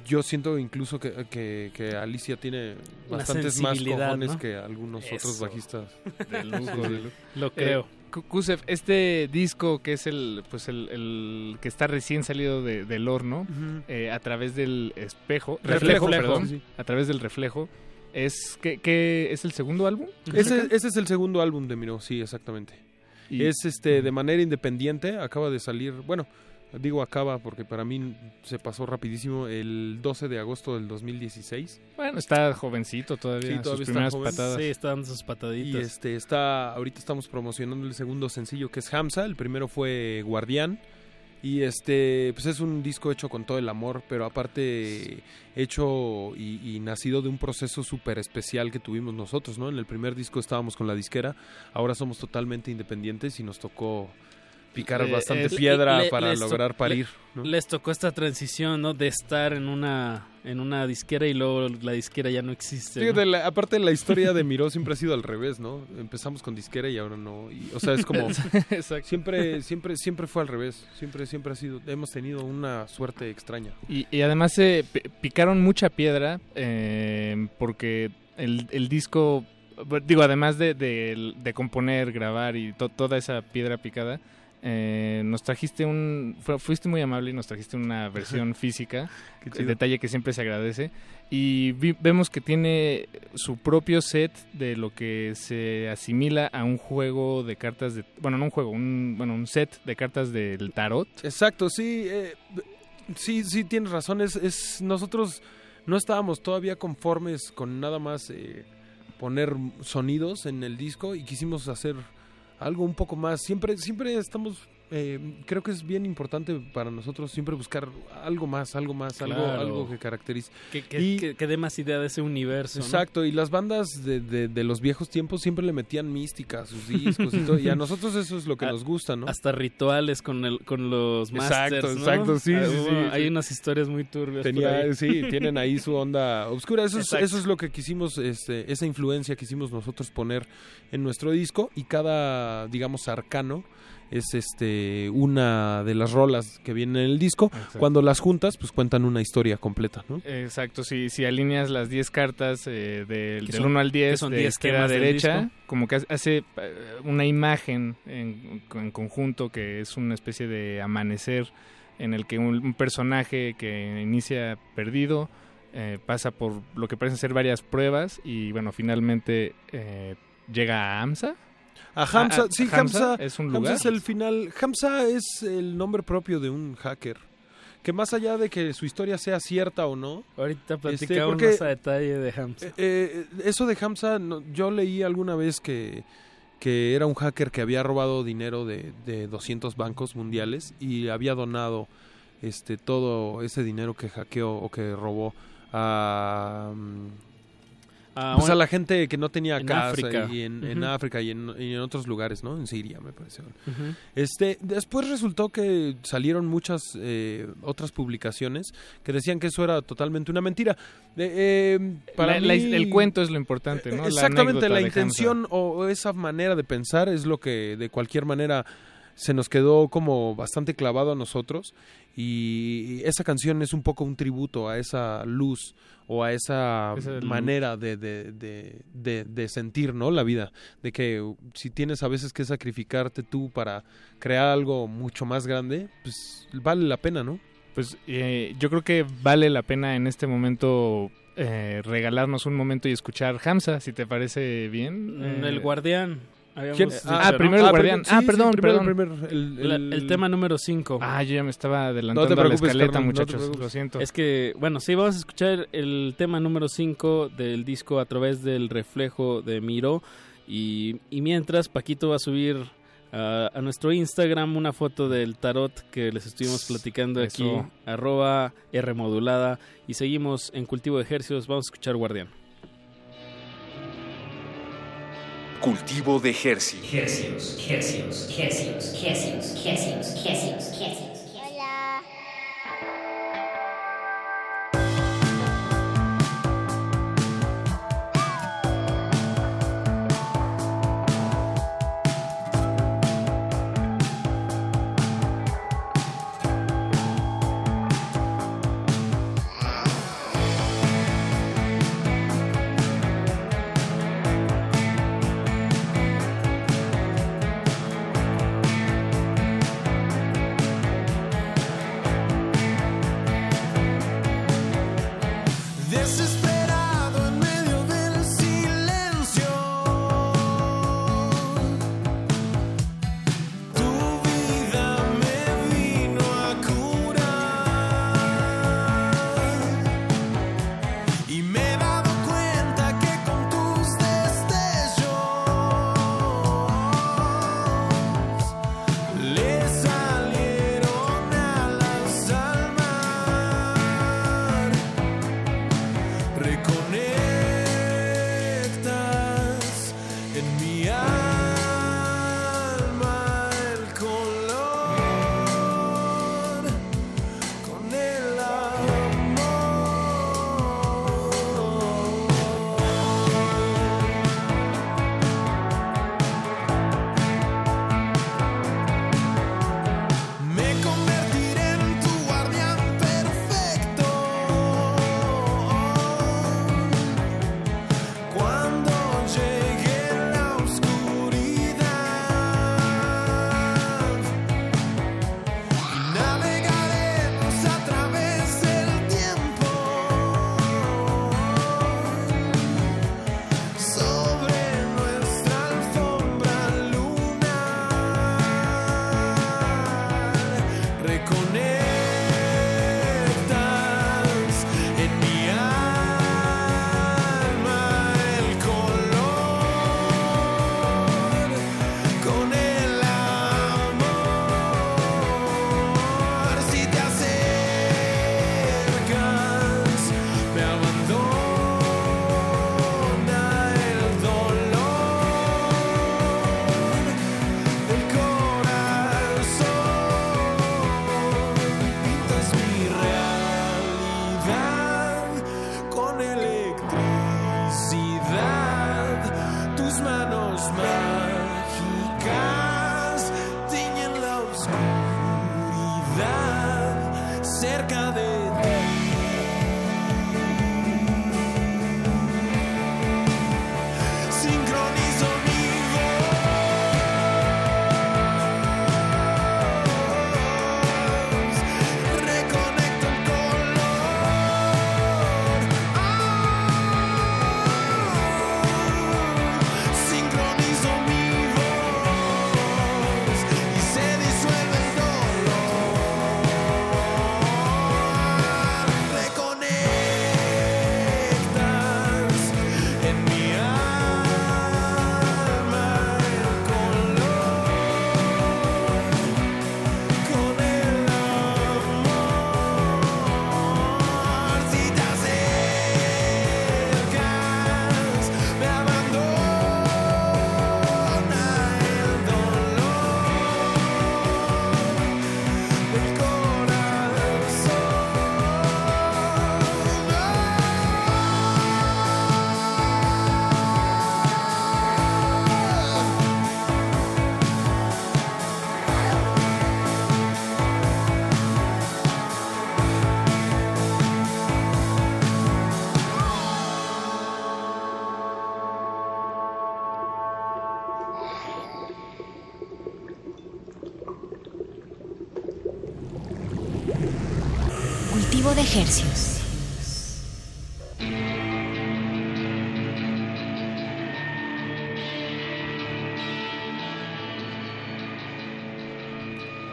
yo siento incluso que, que, que Alicia tiene Una bastantes más cojones ¿no? que algunos otros bajistas. De lujo, de lujo. <laughs> Lo creo. Eh, Ku- Kusev, este disco que es el, pues el, el que está recién salido de- del horno, eh, a través del espejo, Reflejo, reflejo, perdón, sí, a través del reflejo, es que, que es el segundo álbum. Ese, ese es el segundo álbum de Miro, sí, exactamente. Y- Es este de manera independiente, acaba de salir, bueno, digo acaba porque para mí se pasó rapidísimo el 12 de agosto del 2016. Bueno, está jovencito todavía, Sí, sus todavía está primeras joven. patadas. Sí, está dando sus Y pataditas. este está ahorita estamos promocionando el segundo sencillo que es Hamza, el primero fue Guardián y este pues es un disco hecho con todo el amor, pero aparte hecho y, nacido de un proceso súper especial que tuvimos nosotros, ¿no? En el primer disco estábamos con la disquera, ahora somos totalmente independientes y nos tocó picar Eh, bastante es- piedra le- para to- lograr le- parir. ¿no? Les tocó esta transición, ¿no? De estar en una en una disquera y luego la disquera ya no existe. ¿no? Fíjate, la- aparte la historia de Miró siempre ha sido al revés, ¿no? Empezamos con disquera y ahora no. y- o sea, es como <laughs> siempre, siempre, siempre fue al revés. Siempre, siempre ha sido. Hemos tenido una suerte extraña. Y, y además se pi- picaron mucha piedra eh, porque el, el disco, digo, además de, de- de componer, grabar y to- toda esa piedra picada, eh, nos trajiste un, fu- fuiste muy amable y nos trajiste una <laughs> versión física, el detalle que siempre se agradece. Y vi- vemos que tiene su propio set de lo que se asimila a un juego de cartas de, bueno, no un juego, un, bueno, un set de cartas del tarot. Exacto, sí. eh, sí, sí, tienes razón. Es, es- nosotros no estábamos todavía conformes con nada más eh, poner sonidos en el disco y quisimos hacer algo un poco más. Siempre, siempre estamos. Eh, creo que es bien importante para nosotros siempre buscar algo más, algo más, algo, Claro. algo que caracterice. Que, que, que- que dé más idea de ese universo. ¿no? Exacto, y las bandas de, de- de los viejos tiempos siempre le metían mística a sus <laughs> discos y todo, y a nosotros eso es lo que A- nos gusta, ¿no? Hasta rituales con el con los Exacto, masters, ¿no? exacto, sí, Ah, sí, sí, Hay sí. unas historias muy turbias por Tenía, ahí. sí, tienen ahí su onda oscura. Eso es, Exacto. eso es lo que quisimos, este, esa influencia quisimos nosotros poner en nuestro disco y cada, digamos, arcano es este una de las rolas que vienen en el disco. Cuando las juntas, pues cuentan una historia completa, ¿no? Exacto, si, si alineas las 10 cartas eh, del, del son- 1 al 10 que son de 10 izquierda a derecha, como que hace eh, una imagen en, en conjunto que es una especie de amanecer en el que un, un personaje que inicia perdido eh, pasa por lo que parecen ser varias pruebas y bueno, finalmente eh, llega a AMSA. A Hamza, Ah, sí, Hamza Hamza, es un Hamza lugar. es el final. Hamza es el nombre propio de un hacker. Que más allá de que su historia sea cierta o no. Ahorita este, platicamos porque, más a detalle de Hamza. eh, eh, eso de Hamza, no- yo leí alguna vez que, que era un hacker que había robado dinero de, de 200 bancos mundiales y había donado este todo ese dinero que hackeó o que robó a, mm, Ah, pues a la gente que no tenía en casa África. y en. África y en, y en otros lugares, ¿no? En Siria, me parece. Este, después resultó que salieron muchas eh, otras publicaciones que decían que eso era totalmente una mentira. Eh, eh, para La- el cuento es lo importante, ¿no? La Exactamente, la, intención o esa manera de pensar es lo que de cualquier manera se nos quedó como bastante clavado a nosotros y esa canción es un poco un tributo a esa luz o a esa manera de, de, de, de- de sentir ¿no? la vida de que si tienes a veces que sacrificarte tú para crear algo mucho más grande pues vale la pena ¿no? Pues eh, yo creo que vale la pena en este momento eh, regalarnos un momento y escuchar Hamza, si te parece bien. Mm, Eh, El Guardián. Ah, ¿no? primero el Guardián. ah, perdón, perdón. primero, el- La- el- el tema número 5. Ah, yo ya me estaba No adelantando te a la escaleta, no muchachos. preocupes. lo siento. Es que, bueno, sí, vamos a escuchar el tema número 5 del disco a través del reflejo de Miro. Y, y mientras, Paquito va a subir a, a nuestro Instagram una foto del tarot que les estuvimos platicando aquí, arroba R modulada. Y seguimos en Cultivo de Ejercios. Vamos a escuchar Guardián. Cultivo de Hercios.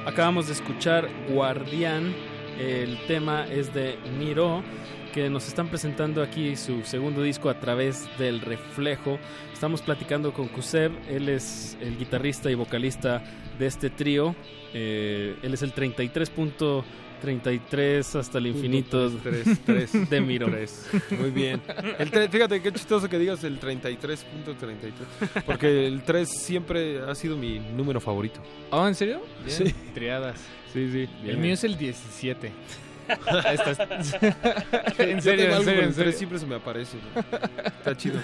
Acabamos de escuchar Guardián. El tema es de Miro, que nos están presentando aquí su segundo disco a través del reflejo. Estamos platicando con Kuser, él es el guitarrista y vocalista de este trío. Eh, él es el 33.33 hasta el infinito Tres, tres, de Miro. tres. Muy bien. El tre- fíjate qué chistoso que digas el 33.33. Porque el 3 siempre ha sido mi número favorito. ¿Oh, en serio? Bien. Sí. Triadas. Sí, sí. El mío es el 17. Estás- <laughs> en serio, en serio, en serio. 3 siempre se me aparece. ¿no? Está chido.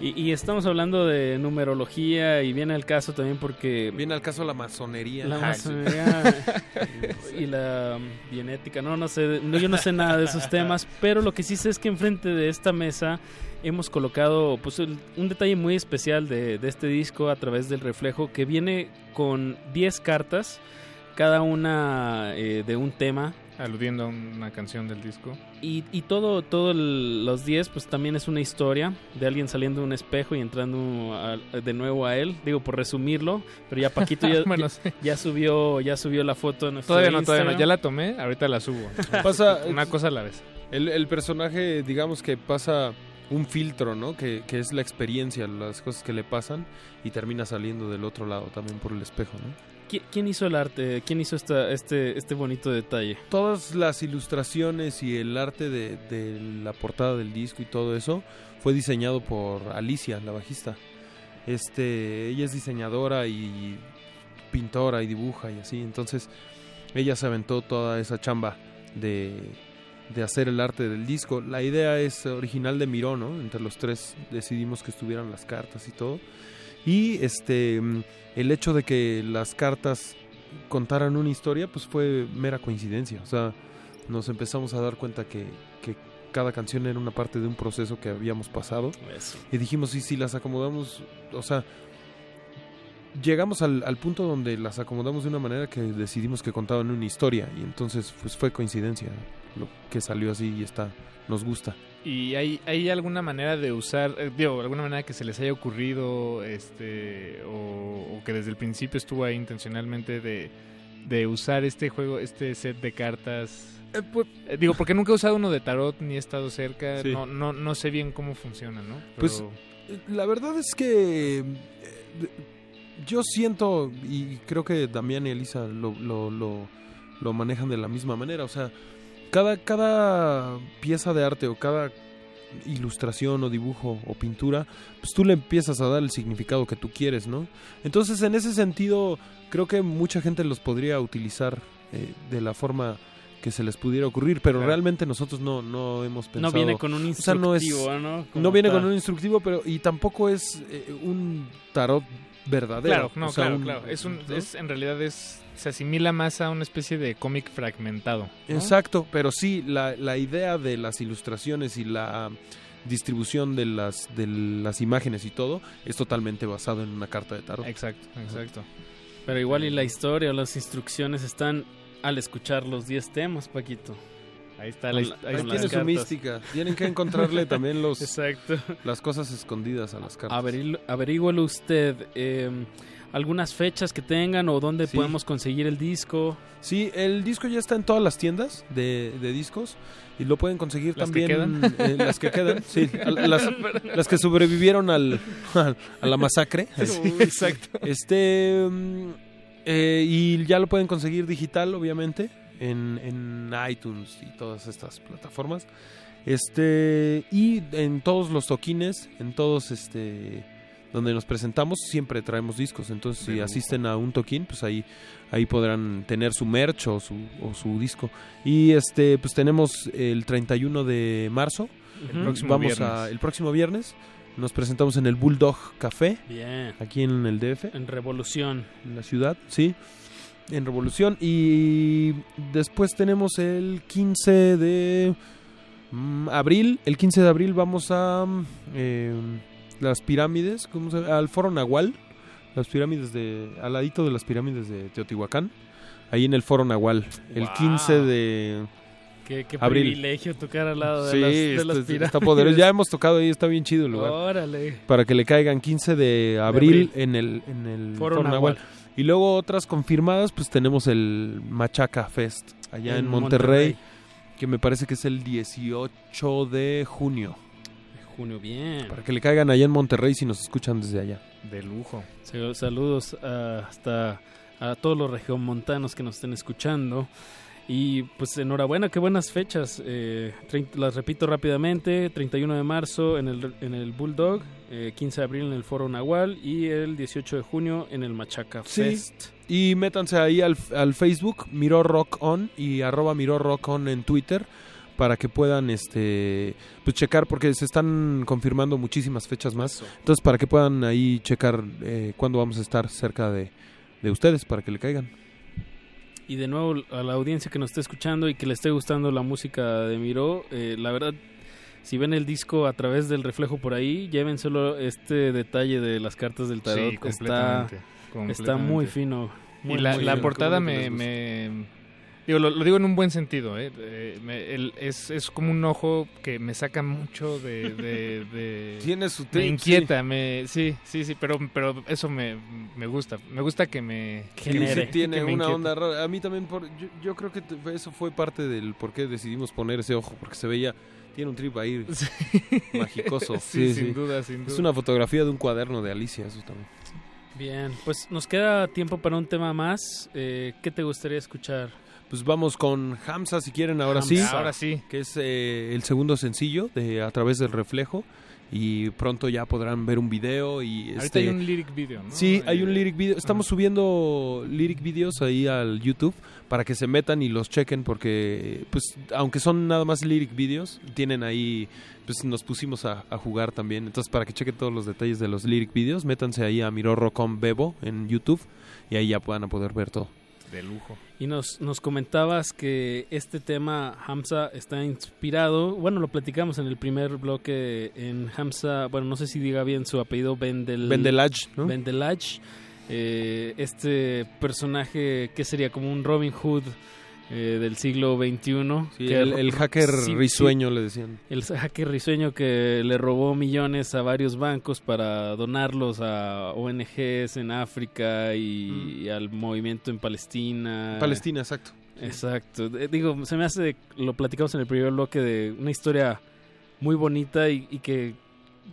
Y, y estamos hablando de numerología y viene al caso también porque... Viene al caso la masonería. La masonería <laughs> y la bionética, no, no sé, no, yo no sé nada de esos temas, pero lo que sí sé es que enfrente de esta mesa hemos colocado pues el- un detalle muy especial de, de este disco a través del reflejo que viene con 10 cartas, cada una eh, de un tema. Aludiendo a una canción del disco. Y, y todo, todo el- los 10 pues también es una historia de alguien saliendo de un espejo y entrando a- de nuevo a él, digo por resumirlo, pero ya Paquito ya, <laughs> Bueno, ya- sí. ya subió ya subió la foto en Todavía no, todavía no. Instagram. Ya la tomé, ahorita la subo. <laughs> Pasa, una cosa a la vez. El, el personaje, digamos que pasa un filtro, ¿no? Que, que es la experiencia, las cosas que le pasan y termina saliendo del otro lado también por el espejo, ¿no? ¿Qui- ¿Quién hizo el arte? ¿Quién hizo esta, este, este bonito detalle? Todas las ilustraciones y el arte de, de la portada del disco y todo eso fue diseñado por Alicia, la bajista. Este, ella es diseñadora y pintora y dibuja y así, entonces ella se aventó toda esa chamba de, de hacer el arte del disco. La idea es original de Miró, ¿no? Entre los tres decidimos que estuvieran las cartas y todo. Y este el hecho de que las cartas contaran una historia, pues fue mera coincidencia. O sea, nos empezamos a dar cuenta que, que cada canción era una parte de un proceso que habíamos pasado. Eso. Y dijimos, y si las acomodamos, o sea, llegamos al, al punto donde las acomodamos de una manera que decidimos que contaban una historia. Y entonces, pues fue coincidencia lo que salió así y está, nos gusta. ¿Y hay, hay alguna manera de usar, eh, digo, alguna manera que se les haya ocurrido, este, o, o que desde el principio estuvo ahí intencionalmente de, de usar este juego, este set de cartas? Eh, digo, porque nunca he usado uno de tarot ni he estado cerca, Sí. no, no, no sé bien cómo funciona, ¿no? Pues Pero- eh, la verdad es que eh, yo siento, y creo que Damián y Elisa lo, lo, lo, lo manejan de la misma manera, o sea, cada, cada pieza de arte o cada ilustración o dibujo o pintura, pues tú le empiezas a dar el significado que tú quieres, ¿no? Entonces, en ese sentido, creo que mucha gente los podría utilizar eh, de la forma que se les pudiera ocurrir, pero Claro. realmente nosotros no, no hemos No pensado... viene con un o sea, no es- instructivo, ¿no? No viene con un instructivo, pero y tampoco es eh, un tarot verdadero. Claro, no, o sea, claro, un- claro. Es un, ¿no? es, en realidad es, se asimila más a una especie de cómic fragmentado. ¿no? Exacto, pero sí, la, la idea de las ilustraciones y la distribución de las, de las imágenes y todo es totalmente basado en una carta de tarot. Exacto, exacto. Pero igual y la historia o las instrucciones están al escuchar los 10 temas, Paquito. Ahí está la, ahí Tiene su mística. Tienen que encontrarle también los, <laughs> Exacto. las cosas escondidas a las cartas. Averígüelo usted. eh, algunas fechas que tengan o dónde Sí. podemos conseguir el disco. Sí, el disco ya está en todas las tiendas de, de discos y lo pueden conseguir ¿Las que también. quedan? eh, las que quedan, sí. <laughs> Las, las que sobrevivieron al, a la masacre. <laughs> Exacto. Este. mm, eh, y ya lo pueden conseguir digital, obviamente, en, en iTunes y todas estas plataformas. Este. Y en todos los toquines, en todos este. Donde nos presentamos, siempre traemos discos. Entonces, si asisten a un toquín, pues ahí, ahí podrán tener su merch o su, o su disco. Y este, pues tenemos el 31 de marzo. El próximo Vamos a, viernes. el próximo viernes. Nos presentamos en el Bulldog Café, Bien. aquí en el DF En Revolución. en la ciudad, sí, en Revolución. Y después tenemos el 15 de mm, abril. El 15 de abril vamos a mm, eh, las pirámides, ¿cómo se llama? al Foro Nahual. Las pirámides de. al ladito de las pirámides de Teotihuacán. Ahí en el Foro Nahual. El Wow. 15 de. Qué, qué Abril. privilegio tocar al lado de Sí, las, de está, las está pirámides. poderoso. Ya hemos tocado ahí, está bien chido el lugar. Órale. Para que le caigan 15 de abril, abril. en el, en el Foro Foro Nahual. Nahual. Y luego otras confirmadas, pues tenemos el Machaca Fest allá en, En Monterrey, Monterrey. que me parece que es el 18 de junio. Junio, bien. Para que le caigan allá en Monterrey si nos escuchan desde allá. De lujo. Sal- Saludos ah, hasta a todos los regiomontanos que nos estén escuchando. Y pues enhorabuena, qué buenas fechas. Eh, las repito rápidamente: 31 de marzo en el, en el Bulldog, eh, 15 de abril en el Foro Nahual y el 18 de junio en el Machaca Sí. Fest. Y métanse ahí al, al Facebook, Miró Rock On y arroba Miró Rock On en Twitter para que puedan este pues checar porque se están confirmando muchísimas fechas más. Entonces para que puedan ahí checar eh, cuándo vamos a estar cerca de, de ustedes para que le caigan. Y de nuevo a la audiencia que nos esté escuchando y que le esté gustando la música de Miró, eh, la verdad, si ven el disco a través del reflejo por ahí, llévenselo este detalle de las cartas del tarot. Sí, está, completamente, está muy fino. muy, y la, muy la fino. portada me- digo, lo, lo digo en un buen sentido, ¿eh? Eh, me- el- es, es como un ojo que me saca mucho de... de, de- Tiene su me trip, inquieta, me, sí, sí, sí, pero, pero eso me, me gusta. Me gusta que me... Sí, Genere. sí tiene que me una inquiete. onda rara. A mí también, por, yo, yo creo que eso fue parte del por qué decidimos poner ese ojo, porque se veía, tiene un trip ahí <laughs> magicoso. Sí, Sí, sin sí. duda, sin duda. Es una fotografía de un cuaderno de Alicia, eso también. Bien, pues nos queda tiempo para un tema más. Eh, ¿Qué te gustaría escuchar? Pues vamos con Hamza si quieren, ahora sí. Hamza. Ahora sí. Que es eh, el segundo sencillo de A través del reflejo. Y pronto ya podrán ver un video y Ahorita este... hay un lyric video, ¿no? Sí, hay un Eh, lyric video. Estamos subiendo lyric videos ahí al YouTube para que se metan y los chequen porque, pues, aunque son nada más lyric videos, tienen ahí, pues, nos pusimos a, a jugar también. Entonces, para que chequen todos los detalles de los lyric videos, métanse ahí a Mirorro.com Bebo en YouTube y ahí ya puedan a poder ver todo. De lujo. Y nos, nos comentabas que este tema, Hamza, está inspirado. Bueno, lo platicamos en el primer bloque en Hamza. Bueno, no sé si diga bien su apellido, Vendel, Vendelage, ¿no? Vendelage. Eh, este personaje que sería como un Robin Hood eh, del siglo XXI. Sí, que el, el hacker sí, risueño le decían. el hacker risueño que le robó millones a varios bancos para donarlos a ONGs en África y, y al movimiento en Palestina. Palestina, exacto. Exacto. Eh, Digo, se me hace, lo platicamos en el primer bloque de una historia muy bonita y, y que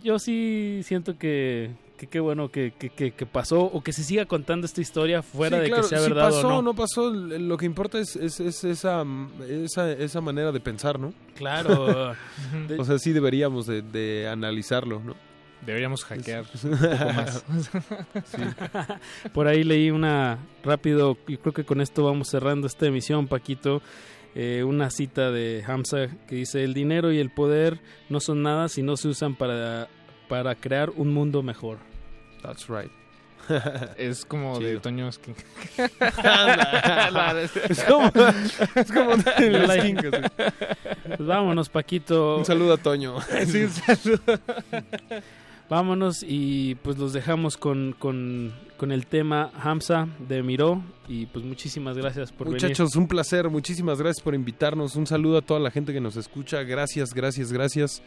yo sí siento que que qué bueno que, que, que- que pasó o que se siga contando esta historia fuera Sí, de claro, que sea si verdad pasó o no. pasó, lo que importa es, es, es esa, esa, esa manera de pensar, ¿no? Claro. <laughs> O sea, sí deberíamos de, de analizarlo, ¿no? Deberíamos hackear un poco más. <laughs> <laughs> Por ahí leí una rápido, y creo que con esto vamos cerrando esta emisión, Paquito. eh, una cita de Hamza que dice: El dinero y el poder no son nada si no se usan para, para crear un mundo mejor. That's right. <laughs> es como de Toñoski. <laughs> es como, es como <laughs> de. Kings, así. Pues vámonos, Paquito. Un saludo a Toño. Sí, un saludo. Vámonos y pues los dejamos con, con, con el tema Hamza de Miró y pues muchísimas gracias por Muchachos, un placer. Muchísimas gracias por invitarnos. Un saludo a toda la gente que nos escucha. Gracias, gracias, gracias.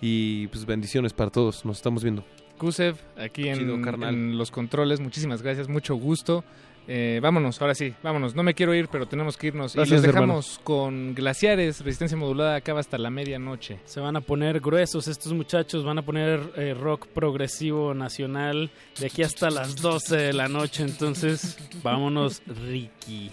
Y pues bendiciones para todos. Nos estamos viendo. Kusev, aquí en, Chido, carnal. en los controles. Muchísimas gracias, mucho gusto. Eh, vámonos, ahora sí, vámonos. No me quiero ir, pero tenemos que irnos. y los hermano. dejamos con glaciares, resistencia modulada, acaba hasta la medianoche. Se van a poner gruesos estos muchachos, van a poner eh, rock progresivo nacional de aquí hasta las 12 de la noche. Entonces, vámonos, Ricky.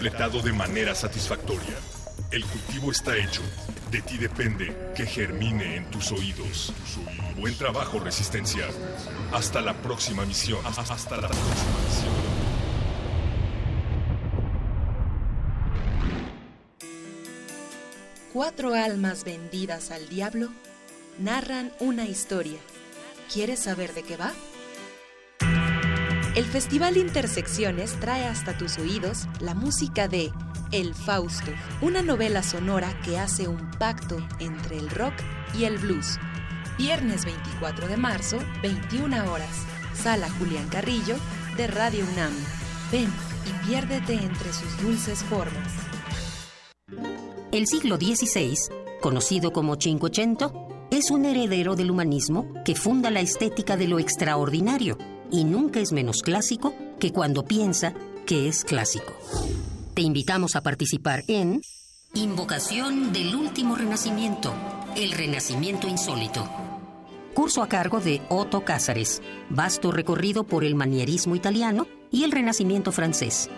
Completado de manera satisfactoria. El cultivo está hecho. De ti depende que germine en tus oídos. Buen trabajo, Resistencia. Hasta la próxima misión. Hasta la próxima misión. Cuatro almas vendidas al diablo narran una historia. ¿Quieres saber de qué va? El Festival Intersecciones trae hasta tus oídos la música de El Fausto, una novela sonora que hace un pacto entre el rock y el blues. Viernes 24 de marzo, 21 horas. Sala Julián Carrillo de Radio UNAM. Ven y piérdete entre sus dulces formas. El siglo XVI, conocido como Cinquecento, es un heredero del humanismo que funda la estética de lo extraordinario y nunca es menos clásico que cuando piensa que es clásico. Te invitamos a participar en Invocación del Último Renacimiento, el Renacimiento Insólito. Curso a cargo de Otto Cázares, vasto recorrido por el manierismo italiano y el Renacimiento francés.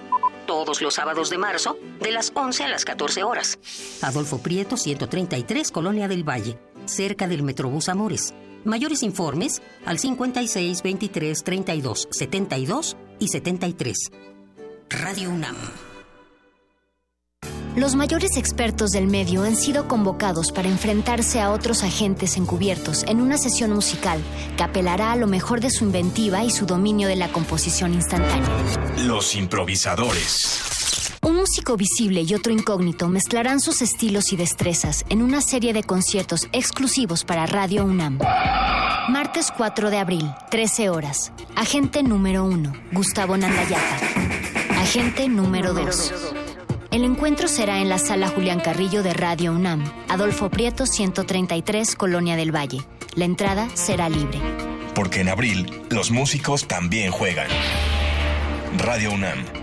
Todos los sábados de marzo, de las 11 a las 14 horas. Adolfo Prieto, 133, Colonia del Valle, cerca del Metrobús Amores. Mayores informes al 56 23 32 72 y 73. Radio UNAM. Los mayores expertos del medio han sido convocados para enfrentarse a otros agentes encubiertos en una sesión musical que apelará a lo mejor de su inventiva y su dominio de la composición instantánea. Los improvisadores. Un músico visible y otro incógnito mezclarán sus estilos y destrezas en una serie de conciertos exclusivos para Radio UNAM. Martes 4 de abril, 13 horas. Agente número 1, Gustavo Nandayata. Agente número 2. El encuentro será en la sala Julián Carrillo de Radio UNAM, Adolfo Prieto 133, Colonia del Valle. La entrada será libre. Porque en abril los músicos también juegan. Radio UNAM.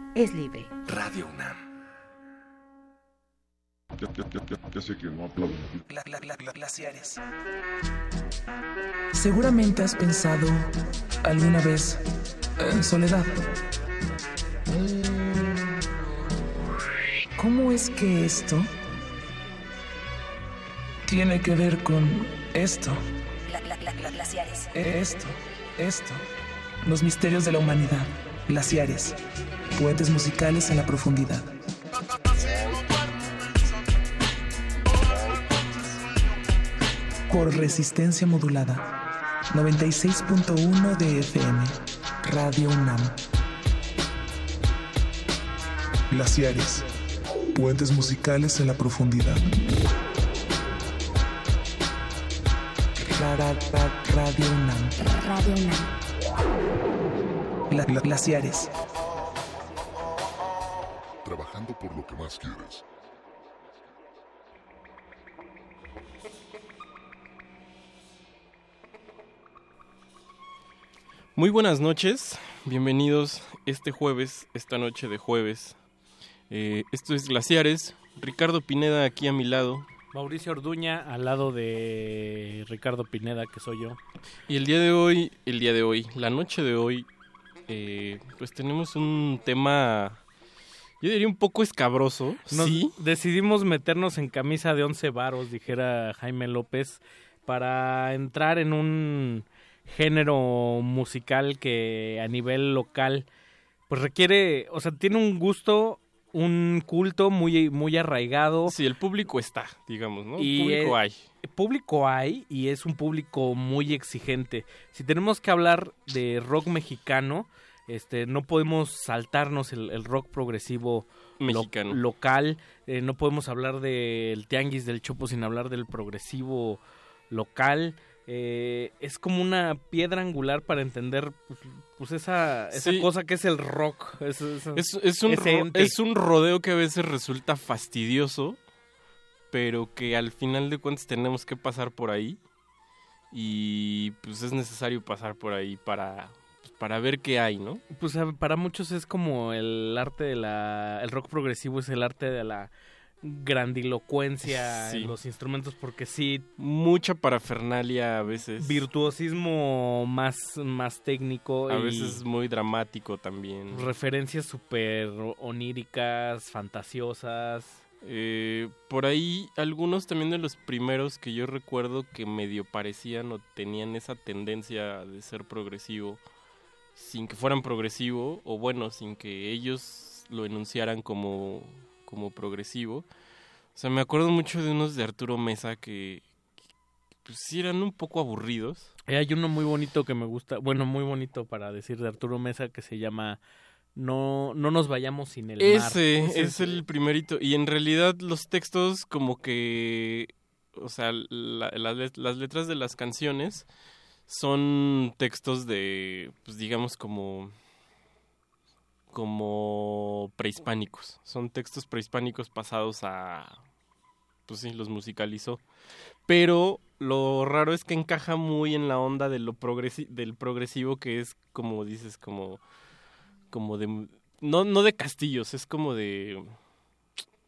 es libre. Radio UNAM. Ya, ya, ya, ya, ya sé que no aplauden. glaciares. Seguramente has pensado alguna vez en soledad. ¿Cómo es que esto tiene que ver con esto? glaciares. Esto, esto. Los misterios de la humanidad. Glaciares. Puentes musicales en la profundidad. Por resistencia modulada. 96.1 de FM. Radio UNAM. Glaciares. Puentes musicales en la profundidad. Ra- ra- ra- Radio UNAM. Radio UNAM. Gla- gla- glaciares. Por lo que más quieres. Muy buenas noches, bienvenidos este jueves, esta noche de jueves. Eh, esto es Glaciares, Ricardo Pineda aquí a mi lado. Mauricio Orduña al lado de Ricardo Pineda, que soy yo. Y el día de hoy, el día de hoy, la noche de hoy, eh, pues tenemos un tema, yo diría un poco escabroso. Nos sí, decidimos meternos en camisa de once varos, dijera Jaime López, para entrar en un género musical que a nivel local pues requiere, o sea, tiene un gusto, un culto muy muy arraigado. Sí, el público está, digamos, ¿no? Y público hay. Público hay y es un público muy exigente. Si tenemos que hablar de rock mexicano, este, no podemos saltarnos el, el rock progresivo lo- Mexicano. local. eh, no podemos hablar del tianguis del chopo sin hablar del progresivo local. eh, es como una piedra angular para entender pues, pues esa, esa Sí. cosa que es el rock. Es, es- Es, es un ese ro- ente. es un rodeo que a veces resulta fastidioso, pero que al final de cuentas tenemos que pasar por ahí. Y pues es necesario pasar por ahí para, para ver qué hay, ¿no? Pues para muchos es como el arte de la... El rock progresivo es el arte de la grandilocuencia Sí. en los instrumentos porque sí... Mucha parafernalia a veces. Virtuosismo más, más técnico. A y veces muy dramático también. Referencias súper oníricas, fantasiosas. Eh, por ahí algunos también de los primeros que yo recuerdo que medio parecían o tenían esa tendencia de ser progresivo sin que fueran progresivo o bueno, sin que ellos lo enunciaran como, como progresivo. O sea, me acuerdo mucho de unos de Arturo Mesa que, pues sí eran un poco aburridos. Eh, hay uno muy bonito que me gusta, bueno, muy bonito para decir de Arturo Mesa que se llama No, no nos vayamos sin el mar. Ese Ese es el primerito. Y en realidad los textos como que... O sea, la- la let- las letras de las canciones son textos de, pues digamos como... como prehispánicos. Son textos prehispánicos pasados a... pues sí, los musicalizó. Pero lo raro es que encaja muy en la onda de lo progresi del progresivo que es como dices, como, como de, no, no de castillos, es como de,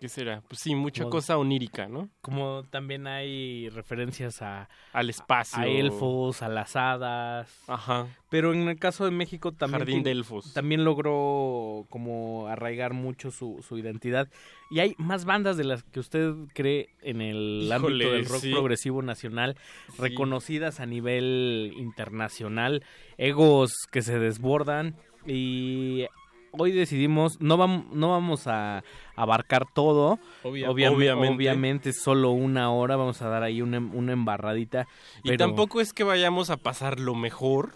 ¿qué será? Pues sí, mucha Como- cosa onírica, ¿no? Como también hay referencias a... Al espacio. A elfos, a las hadas. Ajá. Pero en el caso de México también... Jardín de elfos. También logró como arraigar mucho su, su identidad. Y hay más bandas de las que usted cree en el Híjole, ámbito del rock sí. progresivo nacional, Sí. reconocidas a nivel internacional, egos que se desbordan y hoy decidimos, no, vam- no vamos a abarcar todo, Obvia- Obviam- obviamente. solo una hora, vamos a dar ahí una, una embarradita. Y pero tampoco es que vayamos a pasar lo mejor.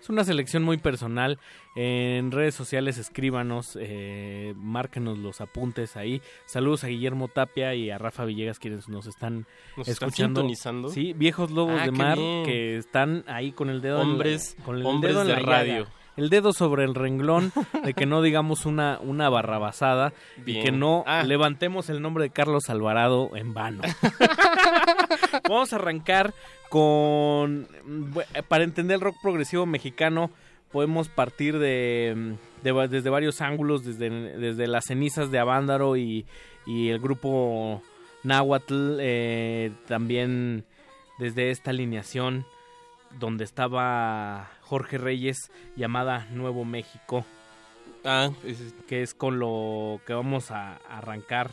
Es una selección muy personal. En redes sociales escríbanos, eh, márquenos los apuntes ahí. Saludos a Guillermo Tapia y a Rafa Villegas quienes nos están Nos están escuchando. sintonizando. Sí, viejos lobos Ah, de mar bien. que están ahí con el dedo en la- Hombres- con el hombres dedo en de la llaga. El dedo sobre el renglón de que no digamos una, una barrabasada y que no Ah. levantemos el nombre de Carlos Alvarado en vano. <laughs> Vamos a arrancar con... bu- Para entender el rock progresivo mexicano podemos partir de, desde varios ángulos, desde, desde las cenizas de Avándaro y, y el grupo Nahuatl, eh, también desde esta alineación donde estaba Jorge Reyes llamada Nuevo México. Ah, que es con lo que vamos a arrancar,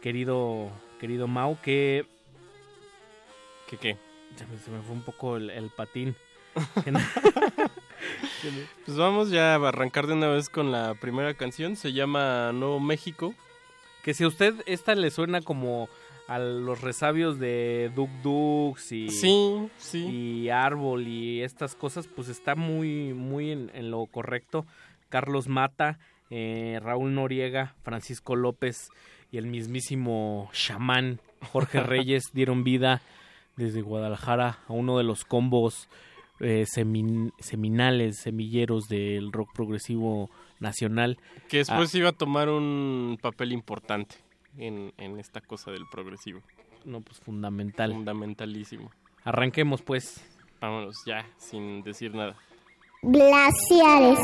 querido querido Mau, que ¿Qué qué? se me, se me fue un poco el, el patín. <laughs> Pues vamos ya a arrancar de una vez con la primera canción. Se llama Nuevo México. que si a usted esta le suena como a los resabios de Duk Dux y, Sí, sí. y Árbol y estas cosas, pues está muy, muy en, en lo correcto. Carlos Mata, eh, Raúl Noriega, Francisco López y el mismísimo chamán Jorge <laughs> Reyes dieron vida desde Guadalajara a uno de los combos eh, semin- seminales, semilleros del rock progresivo nacional. Que Ah, después iba a tomar un papel importante en, en esta cosa del progresivo. no, pues fundamental. Fundamentalísimo. Arranquemos pues. Vámonos ya, sin decir nada. Glaciares.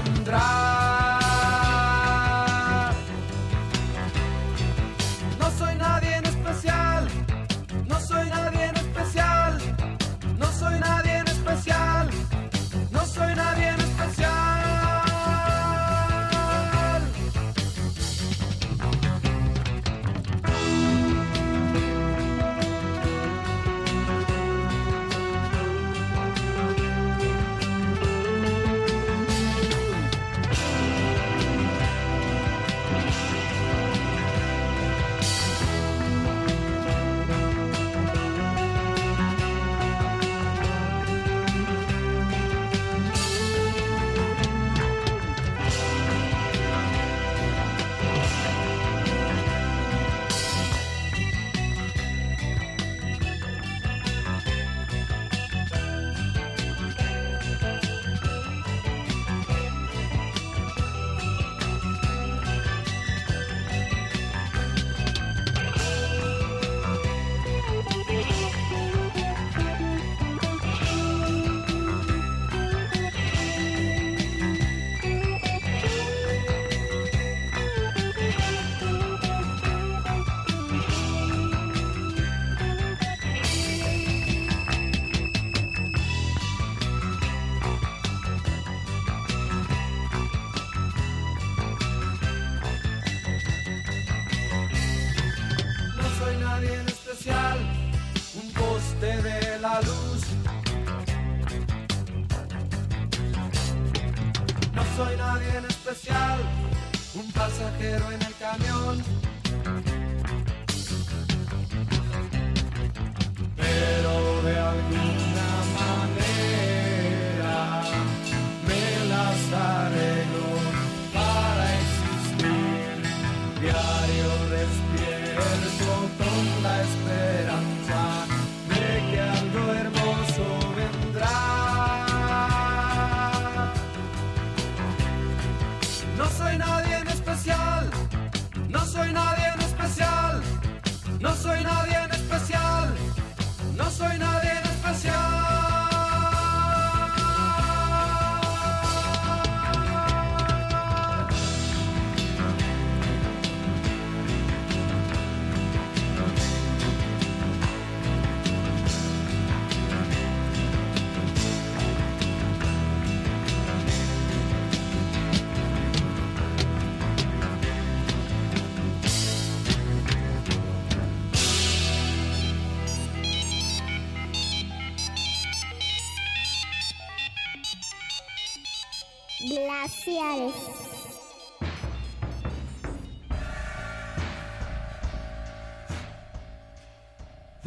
Vendrá.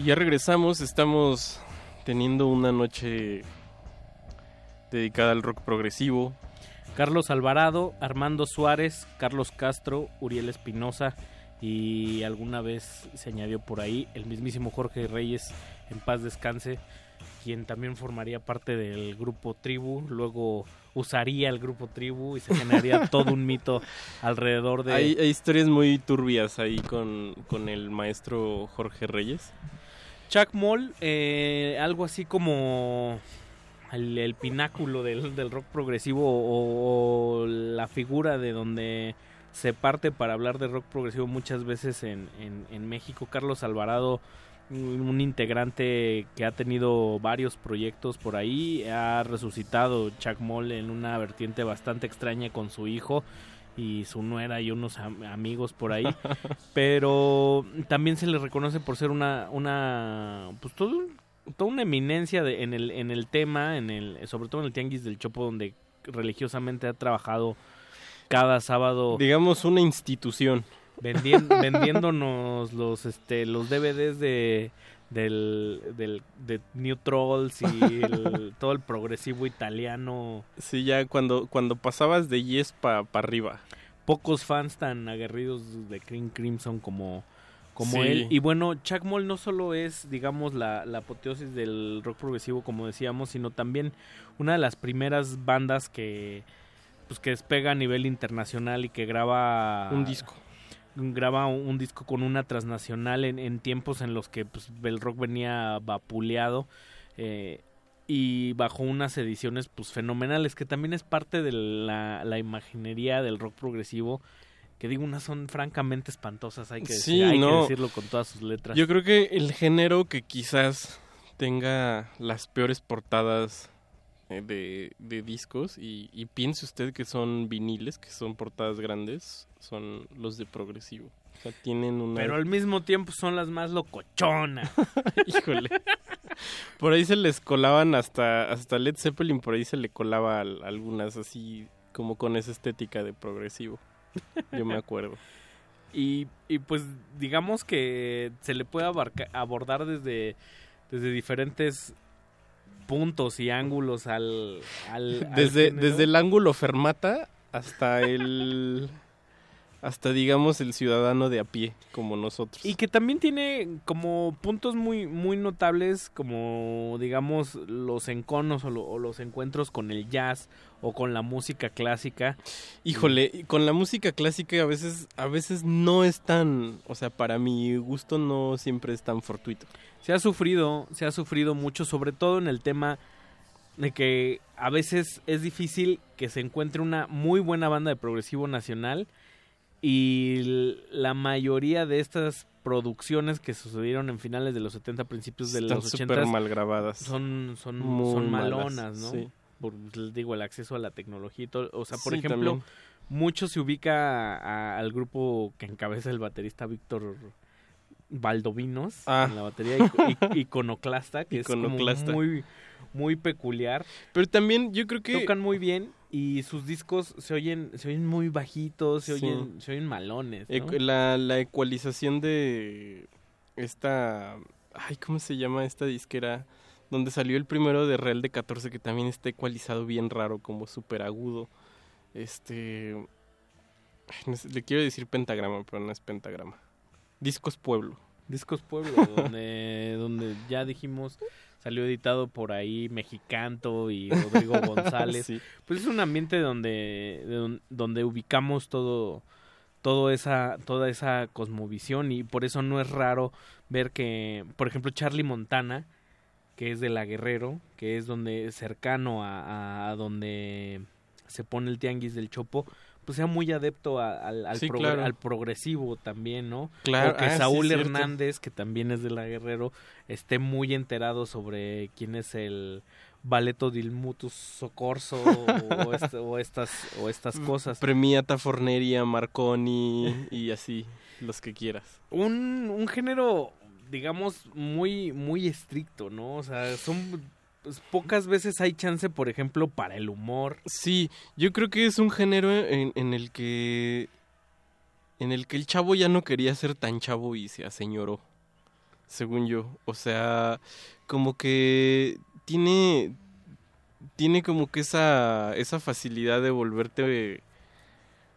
Ya regresamos, estamos teniendo una noche dedicada al rock progresivo. Carlos Alvarado, Armando Suárez, Carlos Castro, Uriel Espinosa y alguna vez se añadió por ahí el mismísimo Jorge Reyes, en paz descanse, quien también formaría parte del grupo Tribu, luego usaría el grupo Tribu y se generaría <laughs> todo un mito alrededor de... Hay, hay historias muy turbias ahí con, con el maestro Jorge Reyes. Chuck Moll, eh, algo así como el, pináculo del, del rock progresivo o, o la figura de donde se parte para hablar de rock progresivo muchas veces en, en, en México. Carlos Alvarado, un un integrante que ha tenido varios proyectos por ahí, ha resucitado Chuck Moll en una vertiente bastante extraña con su hijo y su nuera y unos am- amigos por ahí <laughs> pero también se le reconoce por ser una una pues todo un- toda una eminencia de- en el en el tema en el sobre todo en el tianguis del Chopo donde religiosamente ha trabajado cada sábado Digamos una institución. vendien- vendiéndonos los este los DVDs de del, del de New Trolls y el- <laughs> todo el progresivo italiano Sí, ya cuando, cuando pasabas de Yes para arriba. pocos fans tan aguerridos de Cream Crimson como, como Sí. él. Y bueno, Chuck Moll no solo es, digamos, la, la apoteosis del rock progresivo, como decíamos, sino también una de las primeras bandas que pues que despega a nivel internacional y que graba Un disco. Graba un, un disco con una transnacional en, en tiempos en los que pues, el rock venía vapuleado eh, y bajo unas ediciones pues fenomenales que también es parte de la, la imaginería del rock progresivo que digo unas son francamente espantosas hay que, decir- Sí, hay que no. decirlo con todas sus letras Yo creo que el género que quizás tenga las peores portadas de, de discos y, y piense usted que son viniles, que son portadas grandes, son los de progresivo. O sea, tienen una... pero al mismo tiempo son las más locochonas <laughs> Híjole. Por ahí se les colaban hasta, hasta Led Zeppelin, por ahí se le colaba al- algunas así como con esa estética de progresivo. Yo me acuerdo. Y, y pues digamos que se le puede abarca- abordar desde, desde diferentes puntos y ángulos al, Desde, desde el ángulo fermata hasta el... Hasta digamos el ciudadano de a pie, como nosotros. Y que también tiene como puntos muy, muy notables, como digamos los enconos o, lo- o los encuentros con el jazz o con la música clásica. Híjole, y con la música clásica a veces, a veces no es tan, o sea, para mi gusto no siempre es tan fortuito. Se ha sufrido, se ha sufrido mucho, sobre todo en el tema de que a veces es difícil que se encuentre una muy buena banda de progresivo nacional y la mayoría de estas producciones que sucedieron en finales de los 70, principios de Están los súper 80 mal grabadas. son son, Muy son malas, malonas, ¿no? sí. Por digo el acceso a la tecnología y todo, o sea, por Sí, ejemplo, también. mucho se ubica a- al grupo que encabeza el baterista Víctor Valdovinos Ah. en la batería ico- ic- <laughs> iconoclasta que Iconoclasta. es como muy muy peculiar Pero también yo creo que tocan muy bien y sus discos se oyen se oyen muy bajitos se Sí. oyen se oyen malones la, la ecualización de esta... Ay, ¿cómo se llama esta disquera? Donde salió el primero de Real de 14 que también está ecualizado bien raro, como súper agudo. Este... ay, no sé, le quiero decir pentagrama, pero no es pentagrama. Discos Pueblo. Discos Pueblo, <laughs> donde, donde ya dijimos salió editado por ahí Mexicanto y <laughs> Rodrigo González. Sí. Pues es un ambiente donde, de don- donde ubicamos todo, todo esa, toda esa cosmovisión y por eso no es raro ver que, por ejemplo, Charlie Montana, que es de La Guerrero, que es donde cercano a, a- a donde se pone el tianguis del Chopo, pues sea muy adepto a- al, al, Sí, progre- claro. al progresivo también, ¿no? Claro, O que ah, sí, Saúl cierto. Hernández, que también es de La Guerrero, esté muy enterado sobre quién es el Baleto del Mutus Socorso o, <laughs> est- o estas, o estas cosas. Premiata Forneria, Marconi <laughs> y así, los que quieras. un, un género, digamos, muy, muy estricto, ¿no? O sea, son pues, pocas veces hay chance, por ejemplo, para el humor. Sí, yo creo que es un género en, el que en el que el chavo ya no quería ser tan chavo y se aseñoró, según yo. O sea, como que tiene tiene como que esa esa facilidad de volverte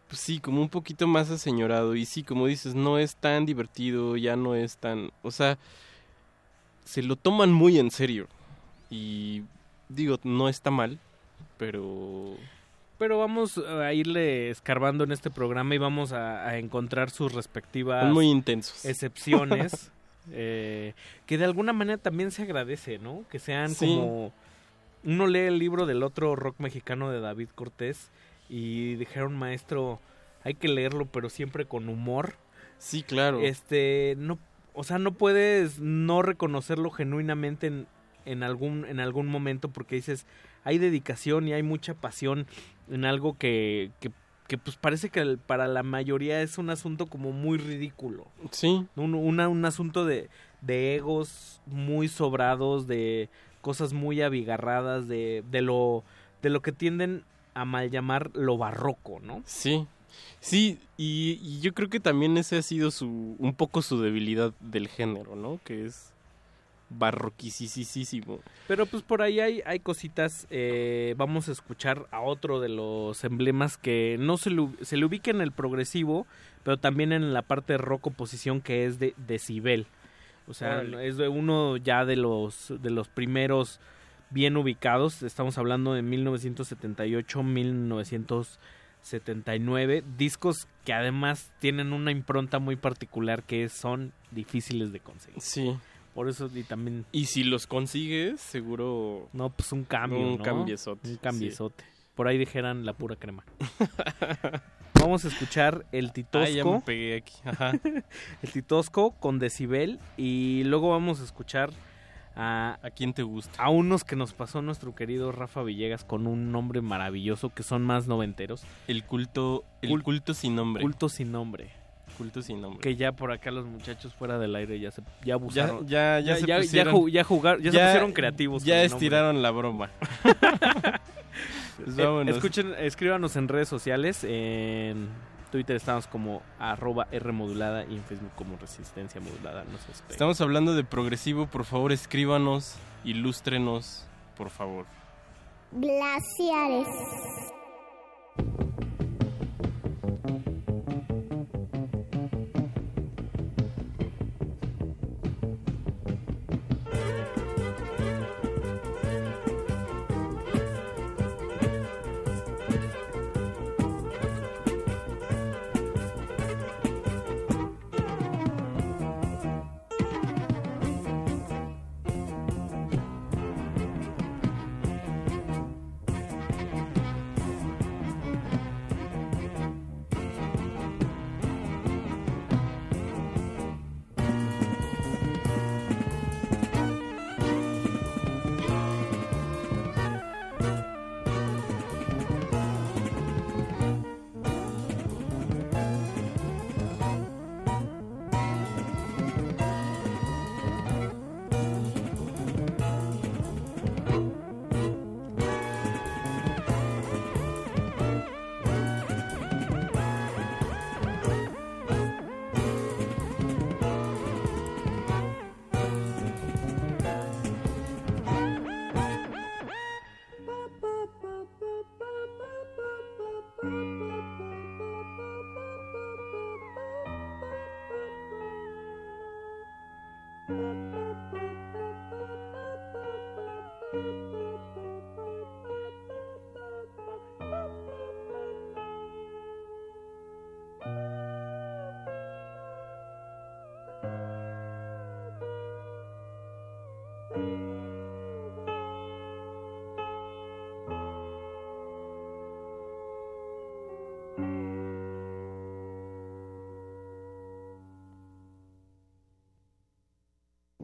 pues sí, como un poquito más aseñorado y sí, como dices, no es tan divertido, ya no es tan, o sea, se lo toman muy en serio. Y digo, no está mal, pero Pero vamos a irle escarbando en este programa y vamos a, a encontrar sus respectivas muy intensos. excepciones. <laughs> eh, que de alguna manera también se agradece, ¿no? Que sean Sí. como... Uno lee el libro del otro rock mexicano de David Cortés y dijeron, maestro, hay que leerlo, pero siempre con humor. Sí, claro. Este, no, o sea, no puedes no reconocerlo genuinamente en, en algún, en algún momento porque dices, hay dedicación y hay mucha pasión en algo que, que, que, pues parece que el- para la mayoría es un asunto como muy ridículo. Sí. Un, una- un asunto de, de egos muy sobrados, de cosas muy abigarradas, de, de lo, de lo que tienden a mal llamar lo barroco, ¿no? Sí, sí, y, y yo creo que también ese ha sido su, un poco su debilidad del género, ¿no? Que es barroquisísimo. Pero pues por ahí hay, hay cositas. eh, vamos a escuchar a otro de los emblemas que no se le, se le ubica en el progresivo, pero también en la parte de rock oposición que es de Decibel. O sea, Órale. es de uno ya de los, de los primeros bien ubicados. Estamos hablando de 1978, 1979. Discos que además tienen una impronta muy particular que son difíciles de conseguir. Sí. Por eso y también... Y si los consigues, seguro... No, pues un cambio, Un ¿no? cambiezote, Un cambiezote. Por ahí dijeran la pura crema. <laughs> Vamos a escuchar el Titosco. Ah, ya me pegué aquí. Ajá. <laughs> el Titosco con Decibel. Y luego vamos a escuchar a... ¿A quién te gusta? A unos que nos pasó nuestro querido Rafa Villegas con un nombre maravilloso que son más noventeros. El culto, el Cul- culto sin nombre. Culto sin nombre. Culto sin nombre. Que ya por acá los muchachos fuera del aire ya se ya abusaron. Ya, ya, ya, se ya, pusieron- ju- ya jugar, ya, se pusieron creativos. Ya estiraron la broma. <laughs> Pues Eh, escuchen, escríbanos en redes sociales. En Twitter estamos como arroba R modulada y en Facebook como Resistencia Modulada. No se. Estamos hablando de progresivo, por favor escríbanos, ilústrenos, por favor. Glaciares.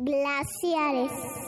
Glaciares.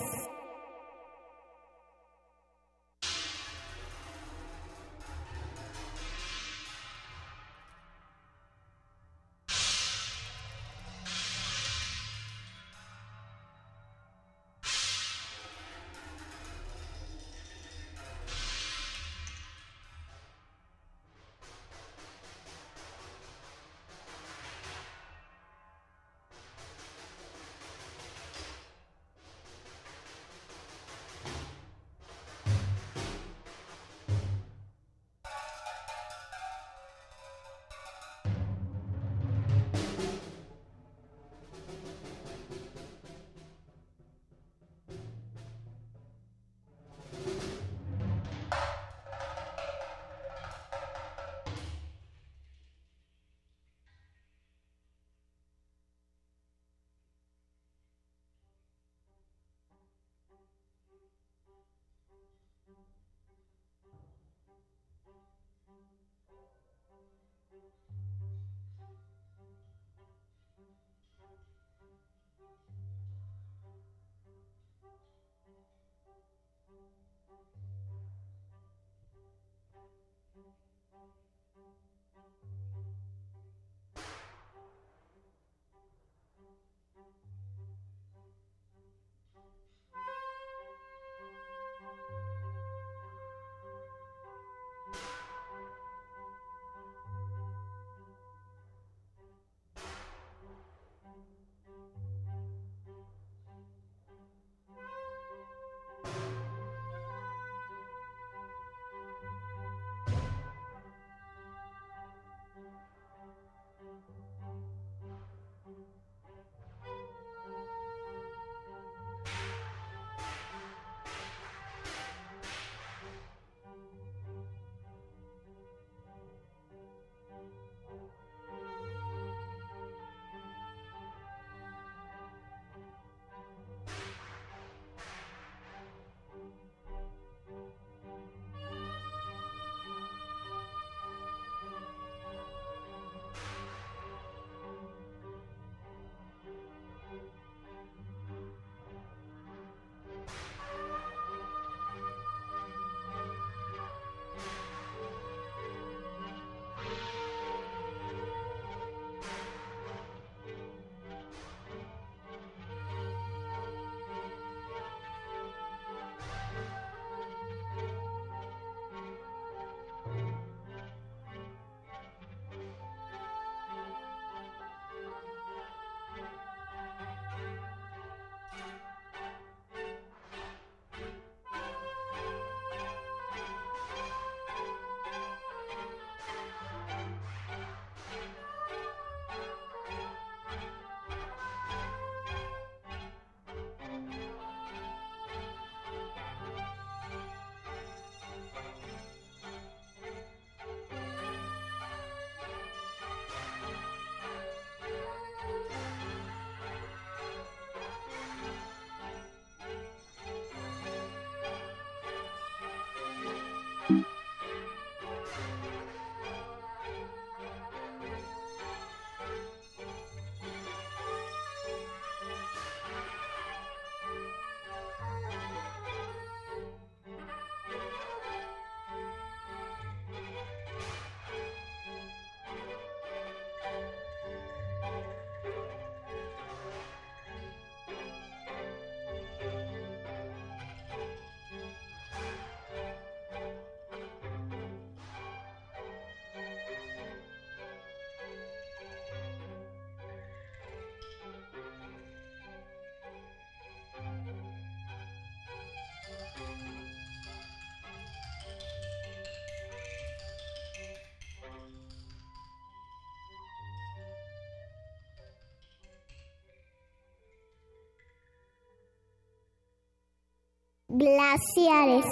Glaciares.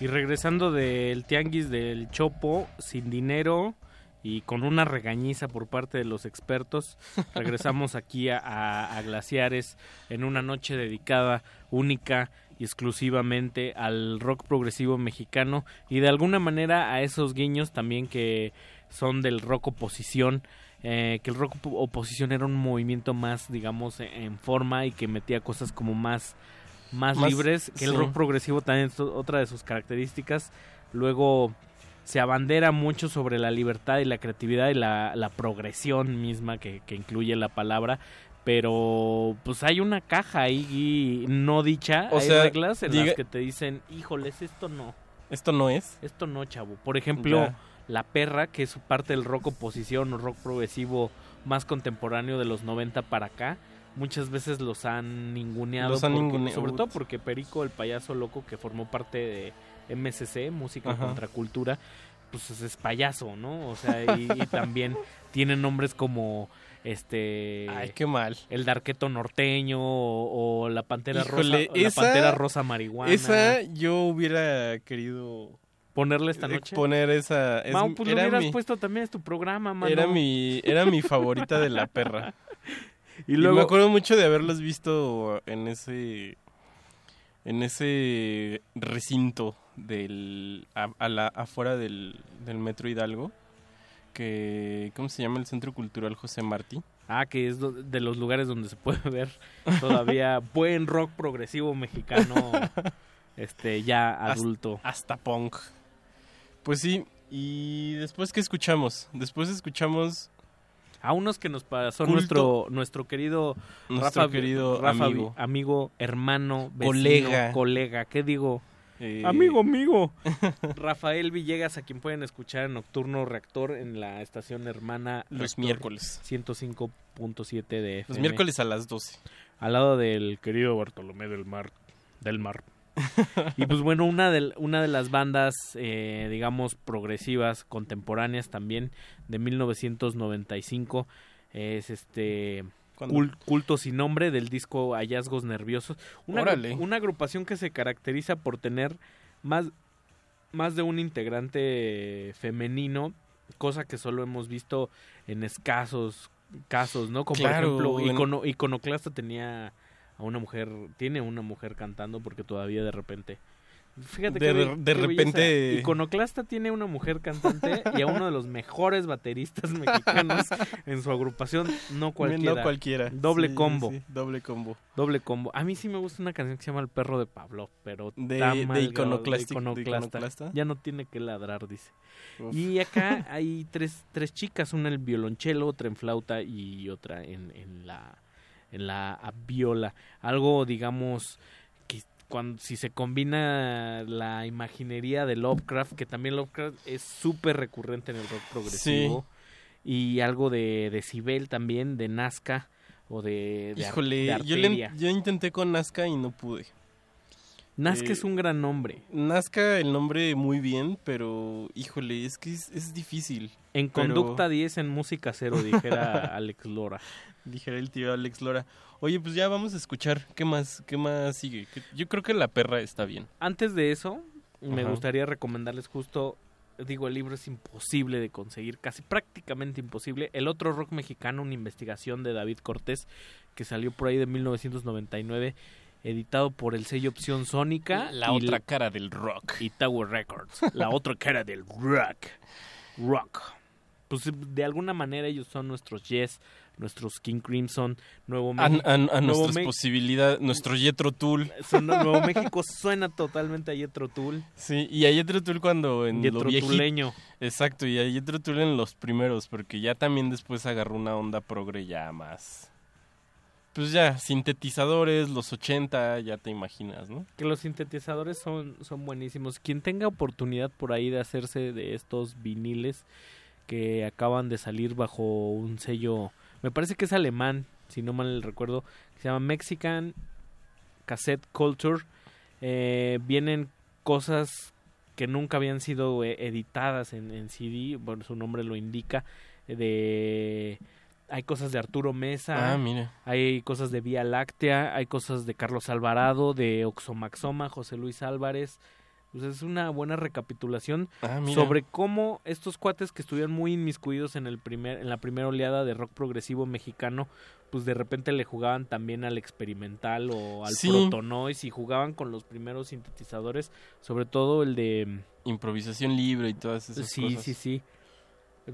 Y regresando del tianguis del Chopo, sin dinero y con una regañiza por parte de los expertos, <laughs> regresamos aquí a, a- a Glaciares en una noche dedicada única y exclusivamente al rock progresivo mexicano y de alguna manera a esos guiños también que son del rock oposición. Eh, que el rock op- oposición era un movimiento más, digamos, e- en forma y que metía cosas como más, más, Más- libres, que el rock progresivo también es otra de sus características. Luego se abandera mucho sobre la libertad y la creatividad y la, la progresión misma que, que incluye la palabra. Pero pues hay una caja ahí no dicha, O hay sea, reglas en diga- las que te dicen, híjoles, esto no. ¿Esto no es? Esto no, chavo. Por ejemplo, Ya. La Perra, que es parte del rock oposición o rock progresivo más contemporáneo de los 90 para acá, muchas veces los han ninguneado. Los han porque- ninguneado. Sobre todo porque Perico, el payaso loco que formó parte de MSC, Música Ajá. contra Cultura, pues es- payaso, ¿no? O sea, y, y también <laughs> tiene nombres como este Ay, qué mal. el darqueto norteño o, o la pantera Híjole, rosa la pantera rosa marihuana Esa yo hubiera querido ponerle esta noche poner esa es- Mau, pues lo era hubieras mi- puesto también es tu programa mano. Era mi, era mi favorita de la perra. Y <laughs> y, luego- me acuerdo mucho de haberlos visto en ese en ese recinto del a, a la afuera del, del metro Hidalgo que cómo se llama el centro cultural José Martí Ah, que es de los lugares donde se puede ver todavía <laughs> buen rock progresivo mexicano, este ya adulto. hasta punk pues sí y después qué escuchamos después escuchamos A unos que nos pasó Culto. nuestro nuestro querido Nuestro Rafa, querido Rafa, amigo. amigo, hermano, vecino, Colega. colega, ¿qué digo? Eh, Amigo, amigo. <laughs> Rafael Villegas, a quien pueden escuchar en Nocturno Reactor en la estación hermana Los Reactor miércoles. 105.7 de FM. los miércoles a las 12 al lado del querido Bartolomé del Mar del Mar. <laughs> y pues bueno, una de, una de las bandas, eh, digamos, progresivas, contemporáneas también, de 1995, es este Culto sin nombre del disco Hallazgos Nerviosos. Una, Órale. una agrupación que se caracteriza por tener más, más de un integrante femenino, cosa que solo hemos visto en escasos casos, ¿no? Como Claro, por ejemplo, Icono- Iconoclasta tenía a una mujer, tiene una mujer cantando porque todavía de repente. Fíjate De be- de qué repente- belleza. Iconoclasta tiene una mujer cantante y a uno de los mejores bateristas <laughs> mexicanos en su agrupación, no cualquiera. no cualquiera Doble Sí, combo. sí, doble combo Doble combo. A mí sí me gusta una canción que se llama El perro de Pablo, pero De- de Iconoclasta. Iconoclasta. Ya no tiene que ladrar, dice. Uf. Y acá hay tres, tres chicas, una en el violonchelo, otra en flauta y otra en, en la la viola. Algo, digamos, que cuando si se combina la imaginería de Lovecraft, que también Lovecraft es súper recurrente en el rock progresivo, y algo de, de Sibel también, de Nazca o de, de, Ar- híjole de yo, le- yo intenté con Nazca y no pude Nazca Eh, es un gran nombre. Nazca el nombre muy bien pero híjole es que es, es difícil En Pero- conducta 10 en música cero, dijera <laughs> Alex Lora. dijera el tío Alex Lora oye pues ya vamos a escuchar qué más qué más sigue yo creo que la perra está bien Antes de eso, me gustaría recomendarles justo, digo, el libro es imposible de conseguir, casi prácticamente imposible. El otro rock mexicano, una investigación de David Cortés, que salió por ahí de 1999, editado por el sello Opción Sónica. la otra cara del rock y Tower Records, la otra cara del rock. Rock. Pues de alguna manera ellos son nuestros Yes, nuestros King Crimson, Nuevo México. a- a Nuevo nuestras Me- posibilidades nuestro Yetro Tool <laughs> son- Nuevo <laughs> México suena totalmente a Yetro Tool. Sí, y a Jethro Tull cuando en Jethro lo. Tuleño. Exacto, y a Jethro Tull en los primeros, porque ya también después agarró una onda progre ya más... Pues ya, sintetizadores, los 80, ya te imaginas, ¿no? Que los sintetizadores son, son buenísimos. Quien tenga oportunidad por ahí de hacerse de estos viniles que acaban de salir bajo un sello, me parece que es alemán, si no mal recuerdo, se llama Mexican Cassette Culture. Eh, vienen cosas que nunca habían sido eh, editadas en, en CD, bueno, su nombre lo indica, de hay cosas de Arturo Mesa. Ah, mira. Hay cosas de Vía Láctea, hay cosas de Carlos Alvarado, de Oxomaxoma, José Luis Álvarez. Pues es una buena recapitulación Ah, sobre cómo estos cuates que estuvieron muy inmiscuidos en el primer en la primera oleada de rock progresivo mexicano, pues de repente le jugaban también al experimental o al Sí. protonoise y jugaban con los primeros sintetizadores, sobre todo el de Improvisación libre y todas esas sí, cosas. sí, sí.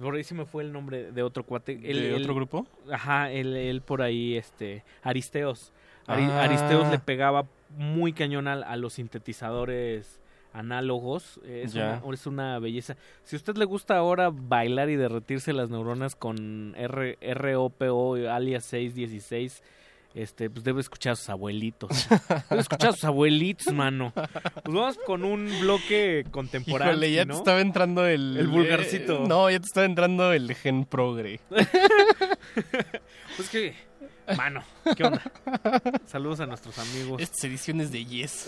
Por ahí se me fue el nombre de otro cuate. ¿De otro grupo? Ajá, él, él por ahí, este, Aristeos. Ari- Ah. Aristeos le pegaba muy cañón a, a los sintetizadores análogos. Es una, es una belleza. Si a usted le gusta ahora bailar y derretirse las neuronas con R, ROPO alias 616, este, pues debe escuchar a sus abuelitos. <laughs> debe escuchar a sus abuelitos, mano. Pues vamos con un bloque contemporáneo. Híjole, ya ¿no? te estaba entrando el... El vulgarcito. eh, no, ya te estaba entrando el gen progre. <laughs> Pues que, mano, ¿qué onda? Saludos a nuestros amigos. Estas ediciones de Yes.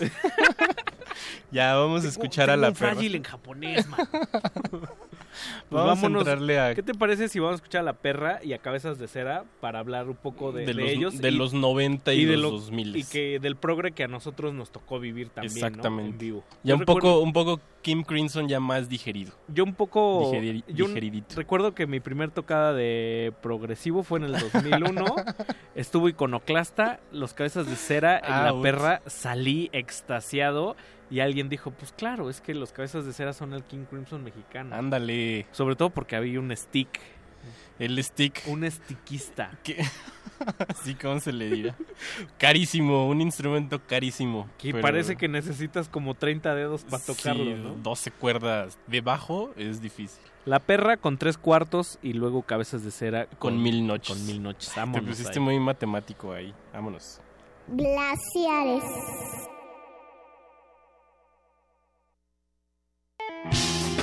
<laughs> ya, vamos a escuchar a Tengo la un frágil en japonés, man. Pues Vamos a vámonos. entrarle a- ¿Qué te parece si vamos a escuchar a la perra y a cabezas de cera para hablar un poco de, De de los- ellos? de los 90 y de los lo- 2000. Y que del progre que a nosotros nos tocó vivir también, ¿no? En vivo. Ya Yo un recuerdo- poco, un poco Kim Crimson ya más digerido. Yo un poco... Digeri- yo un- digeridito. recuerdo que mi primer tocada de progresivo fue en el 2001. <laughs> Estuvo iconoclasta, los cabezas de cera, en Ah, la ups. perra, salí extasiado y alguien dijo, pues claro, es que los cabezas de cera son el King Crimson mexicano. Ándale. Sobre todo porque había un stick. El stick. Un stickista. Así <laughs> como se le dirá. Carísimo, un instrumento carísimo. Que pero parece que necesitas como 30 dedos para tocarlo, sí, ¿no? 12 cuerdas de bajo es difícil. La perra con tres cuartos y luego cabezas de cera Con, mil noches. Con mil noches. Te Vámonos pusiste ahí. muy matemático ahí. Vámonos. Glaciares. Música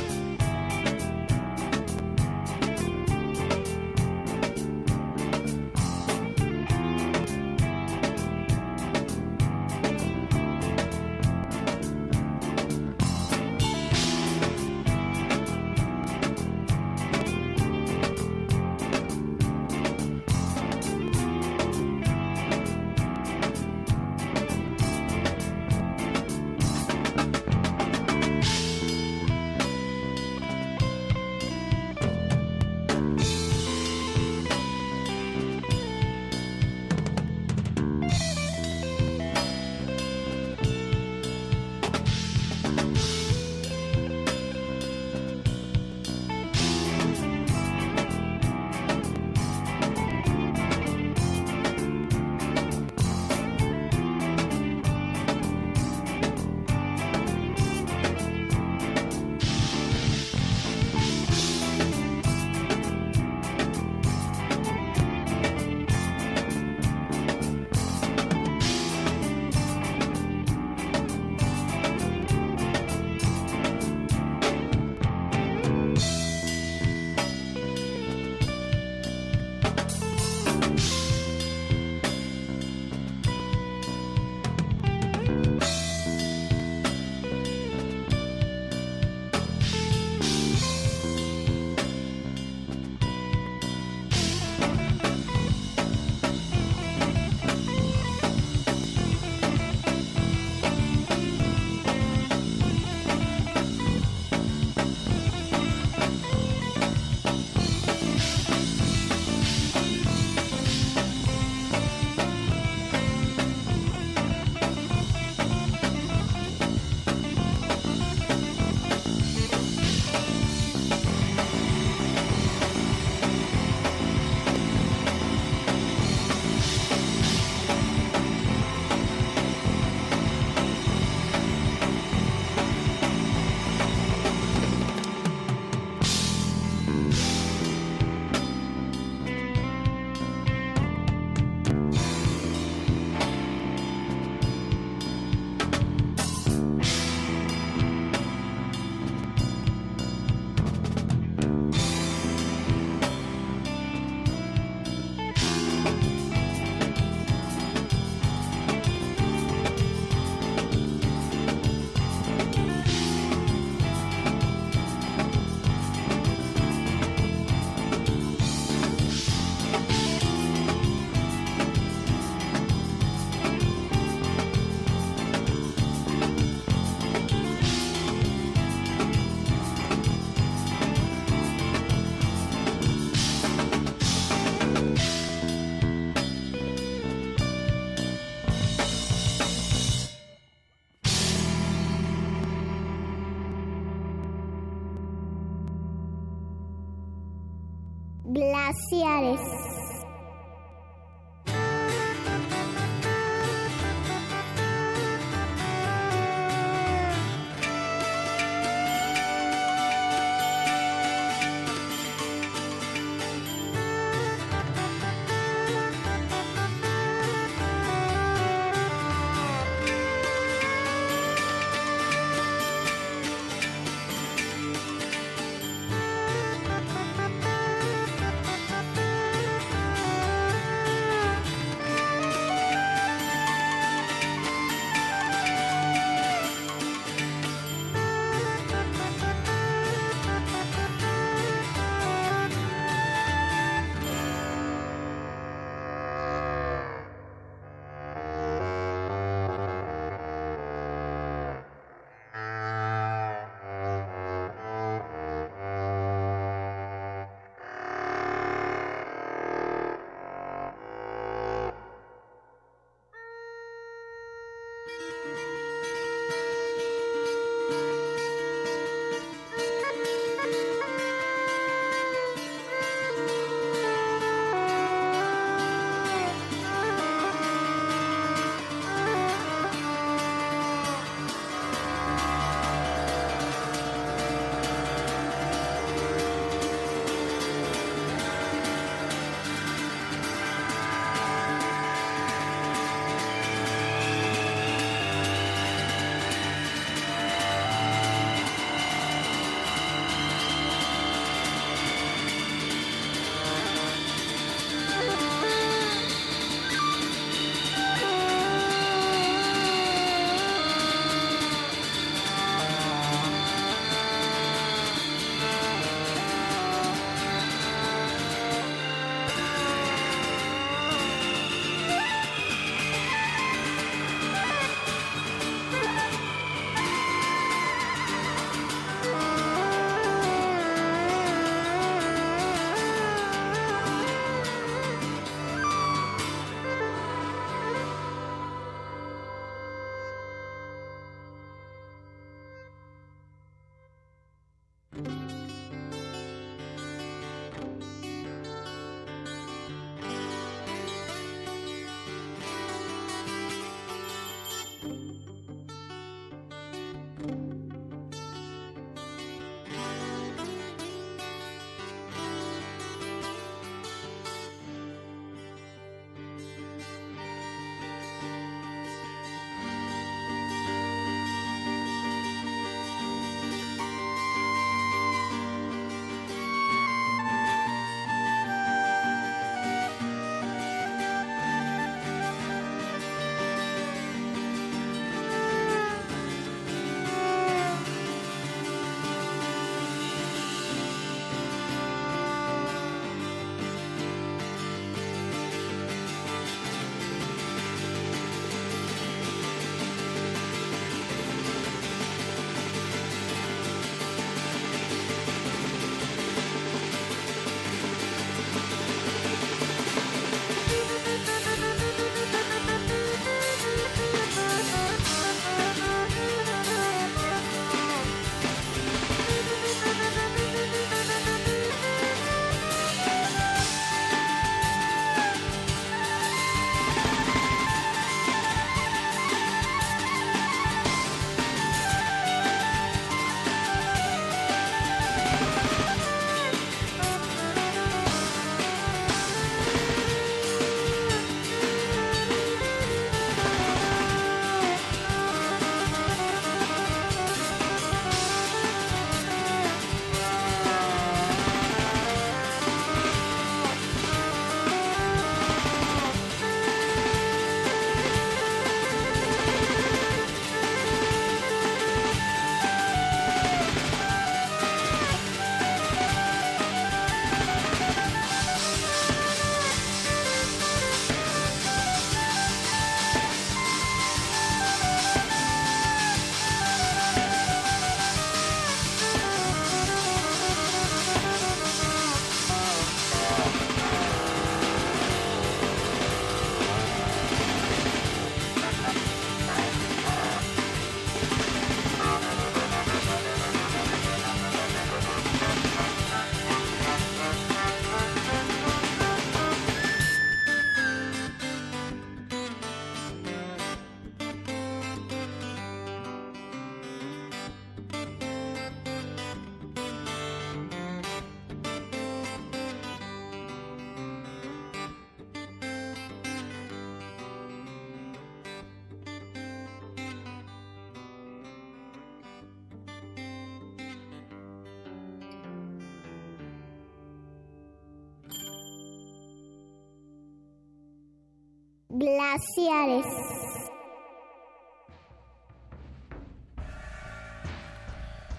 Glaciares.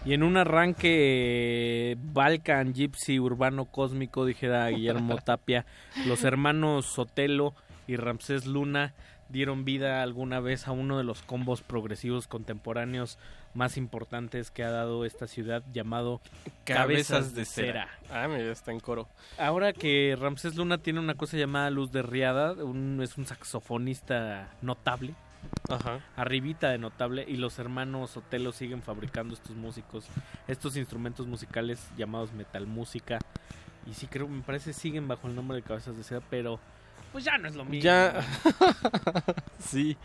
Y en un arranque Balkan, Gypsy, Urbano Cósmico, dijera Guillermo <laughs> Tapia, los hermanos Sotelo y Ramsés Luna dieron vida alguna vez a uno de los combos progresivos contemporáneos más importantes que ha dado esta ciudad llamado Cabezas de Cera. Ah, mira, está en coro. Ahora que Ramsés Luna tiene una cosa llamada Luz de Riada, un- es un saxofonista notable. Ajá. Arribita de notable y los hermanos Sotelo siguen fabricando estos músicos, estos instrumentos musicales llamados metal música y sí creo me parece siguen bajo el nombre de Cabezas de Seda, pero pues ya no es lo mismo. Ya. <laughs> sí,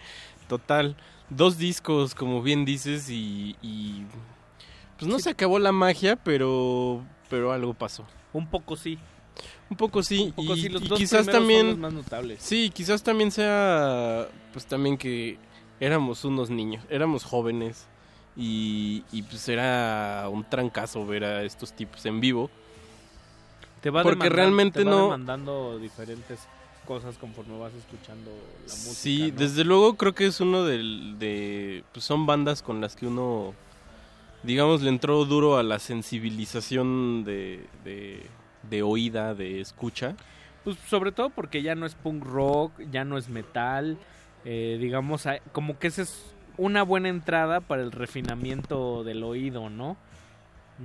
total. Dos discos, como bien dices, y, y, pues no se acabó la magia, pero pero algo pasó. Un poco sí. Un poco sí, Un poco y, sí, los y dos quizás primeros son también los más notables. Sí, quizás también sea pues también que éramos unos niños, éramos jóvenes y, y pues era un trancazo ver a estos tipos en vivo. Te va porque realmente te va no demandando diferentes cosas conforme vas escuchando la música. Sí, ¿no? desde luego creo que es uno del- de... Pues son bandas con las que uno, digamos, le entró duro a la sensibilización de, de, de oída, de escucha. Pues sobre todo porque ya no es punk rock, ya no es metal, eh, digamos, como que esa es una buena entrada para el refinamiento del oído, ¿no?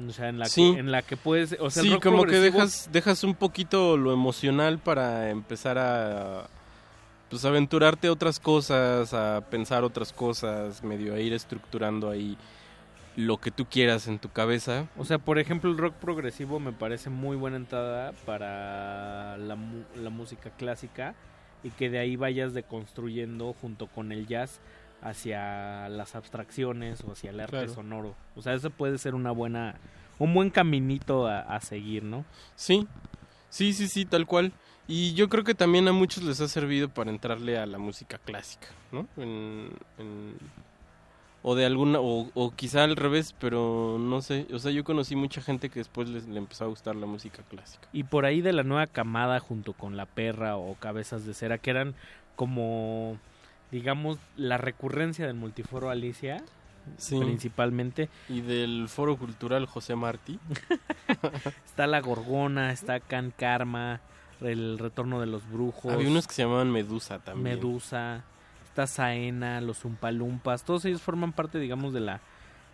O sea, en la, Sí. que, en la que puedes... O sea, el sí, rock como que dejas, dejas un poquito lo emocional para empezar a... Pues aventurarte a otras cosas, a pensar otras cosas, medio a ir estructurando ahí lo que tú quieras en tu cabeza. O sea, por ejemplo, el rock progresivo me parece muy buena entrada para la, la música clásica y que de ahí vayas deconstruyendo junto con el jazz hacia las abstracciones o hacia el arte Claro. sonoro. O sea, eso puede ser una buena, un buen caminito a, a seguir, ¿no? Sí, sí, sí, sí, tal cual. Y yo creo que también a muchos les ha servido para entrarle a la música clásica, ¿no? En- en- o de alguna, o, o quizá al revés, pero no sé. O sea, yo conocí mucha gente que después les, le empezó a gustar la música clásica. Y por ahí de la nueva camada junto con La Perra o Cabezas de Cera, que eran como, digamos, la recurrencia del multiforo Alicia, Sí. principalmente. Y del Foro Cultural José Martí. <laughs> Está La Gorgona, está Can Karma, El Retorno de los Brujos. Había unos que se llamaban Medusa también. Medusa, está Saena, los Umpalumpas, todos ellos forman parte, digamos, de la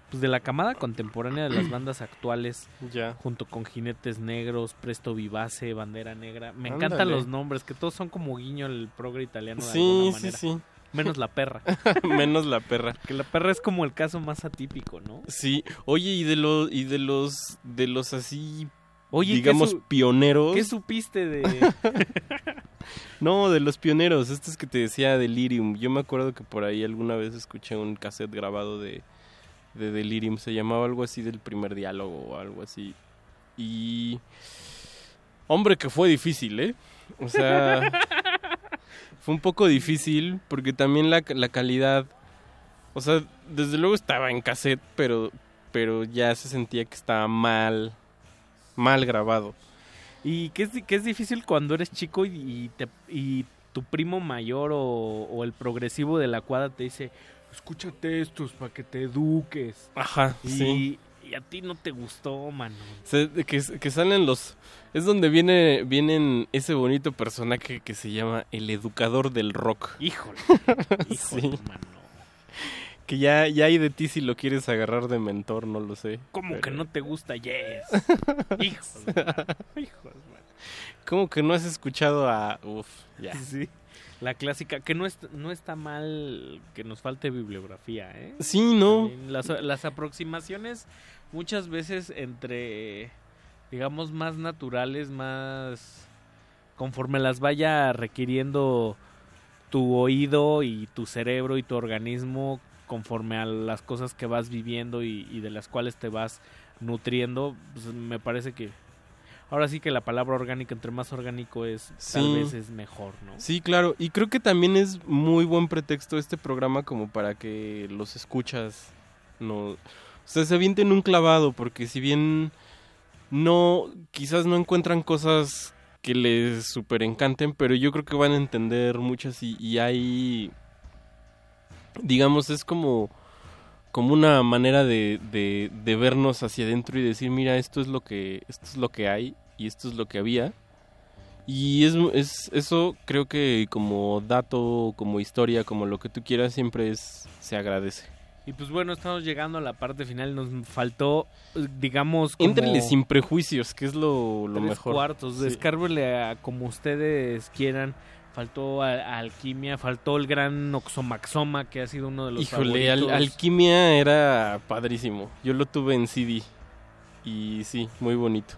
pues de la camada contemporánea de las <clears throat> bandas actuales, Ya. junto con Jinetes Negros, Presto Vivace, Bandera Negra. Me Ándale. encantan los nombres, que todos son como guiño el progre italiano de Sí, alguna sí, manera. sí. Menos la perra. <laughs> Menos la perra. Que la perra es como el caso más atípico, ¿no? Sí, oye, y de los, y de los, de los así, Oye, ¿qué digamos, su- pioneros. ¿Qué supiste de...? <laughs> No, de los pioneros, este es que te decía Delirium. Yo me acuerdo que por ahí alguna vez escuché un cassette grabado de, de Delirium, se llamaba algo así del primer diálogo o algo así. Y... Hombre, que fue difícil, ¿eh? O sea, <laughs> fue un poco difícil porque también la, la calidad... O sea, desde luego estaba en cassette, pero, pero ya se sentía que estaba mal, mal grabado. Y que es, que es difícil cuando eres chico y, y te, y tu primo mayor o, o el progresivo de la cuadra te dice, escúchate estos para que te eduques. Ajá, y, sí. y a ti no te gustó, mano. Se- que, que salen los... Es donde viene vienen ese bonito personaje que se llama el educador del rock. Híjole. <laughs> Sí. Híjole, mano. Que ya, ya hay de ti si lo quieres agarrar de mentor, no lo sé. ¿Cómo que Pero- no te gusta Yes? <laughs> Híjole. Híjole, mano. ¿Cómo que no has escuchado a... Uf, ya. <laughs> Sí. La clásica, que no, es, no está mal que nos falte bibliografía, ¿eh? Sí, no. Las, las aproximaciones muchas veces entre, digamos, más naturales, más conforme las vaya requiriendo tu oído y tu cerebro y tu organismo conforme a las cosas que vas viviendo y, y de las cuales te vas nutriendo, pues me parece que ahora sí que la palabra orgánica entre más orgánico es tal vez es mejor, ¿no? Sí, claro. Y creo que también es muy buen pretexto este programa como para que los escuchas no... O sea, se avienten un clavado porque si bien no... Quizás no encuentran cosas que les super encanten, pero yo creo que van a entender muchas y, hay, digamos, es como, como una manera de, de, de vernos hacia adentro y decir, mira, esto es lo que, esto es lo que hay y esto es lo que había. Y es, es eso creo que como dato, como historia, como lo que tú quieras, siempre es, se agradece. Y pues bueno, estamos llegando a la parte final. Nos faltó, digamos, como Éntrenle sin prejuicios, que es lo, lo tres mejor. cuartos. Sí. A como ustedes quieran. Faltó a, a Alquimia, faltó el gran Oxomaxoma, que ha sido uno de los Híjole, Al-. Alquimia era padrísimo. Yo lo tuve en CD. Y sí, muy bonito.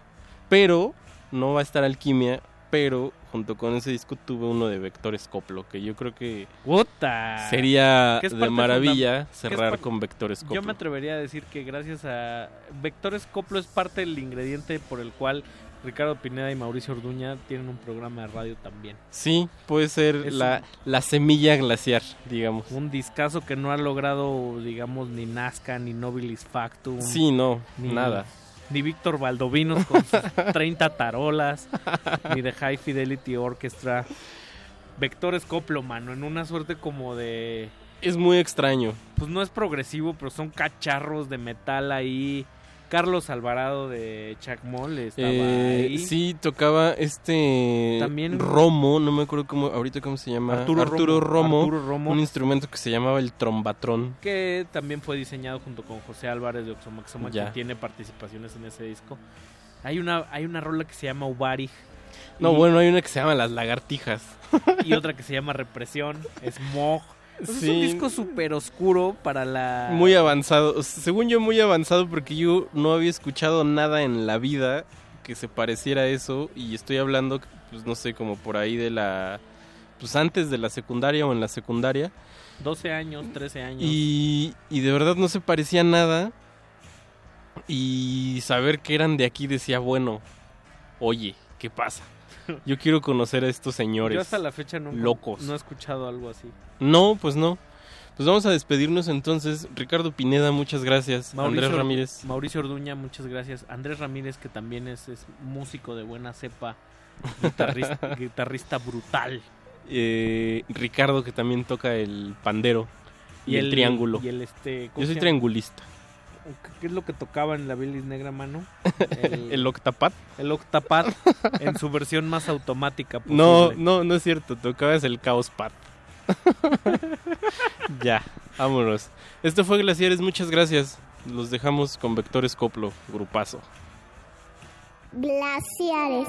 Pero no va a estar Alquimia, pero junto con ese disco tuve uno de Vectores Coplo, que yo creo que ¡Puta! Sería de maravilla cerrar con Vectores Coplo. Yo me atrevería a decir que gracias a Vectores Coplo es parte del ingrediente por el cual Ricardo Pineda y Mauricio Orduña tienen un programa de radio también. Sí, puede ser Es la, la semilla glaciar, digamos. Un discazo que no ha logrado, digamos, ni Nazca, ni Nobilis Factum. Sí, no, ni, nada. Ni Víctor Valdovinos con sus <laughs> 30 tarolas, ni de High Fidelity Orchestra. Vectores Coplo, mano, en una suerte como de... Es muy extraño. Pues no es progresivo, pero son cacharros de metal ahí. Carlos Alvarado de Chacmol estaba Eh, ahí. sí, tocaba este También- Romo, no me acuerdo cómo, ahorita cómo se llama. Arturo Romo, Romo, Arturo Romo. un instrumento que se llamaba el trombatrón. que también fue diseñado junto con José Álvarez de Oxomaxoma, que tiene participaciones en ese disco. Hay una, hay una rola que se llama Ubarij. No, y- bueno, hay una que se llama Las Lagartijas. Y otra que se llama Represión, Smog. Es un disco súper oscuro para la... Muy avanzado, según yo muy avanzado porque yo no había escuchado nada en la vida que se pareciera a eso y estoy hablando, pues no sé, como por ahí de la... Pues antes de la secundaria o en la secundaria. 12 años, 13 años. Y, y de verdad no se parecía a nada. Y saber que eran de aquí decía, bueno, oye, ¿qué pasa? Yo quiero conocer a estos señores. Yo hasta la fecha no, locos. no he escuchado algo así. No, pues no. Pues vamos a despedirnos entonces. Ricardo Pineda, muchas gracias. Andrés Ramírez. Mauricio Orduña, muchas gracias. Andrés Ramírez, que también es, es músico de buena cepa, guitarrista, <laughs> guitarrista brutal. eh, Ricardo, que también toca el pandero y, el, triángulo. Y el este, ¿cómo Yo soy triangulista. ¿Qué es lo que tocaba en la bilis negra mano? <laughs> El octapad. El octapad en su versión más automática <laughs> posible. No, no, no es cierto. Tocabas el caos pad. <laughs> ya, vámonos. Esto fue Glaciares, muchas gracias. Los dejamos con Vectores Coplo, grupazo. Glaciares.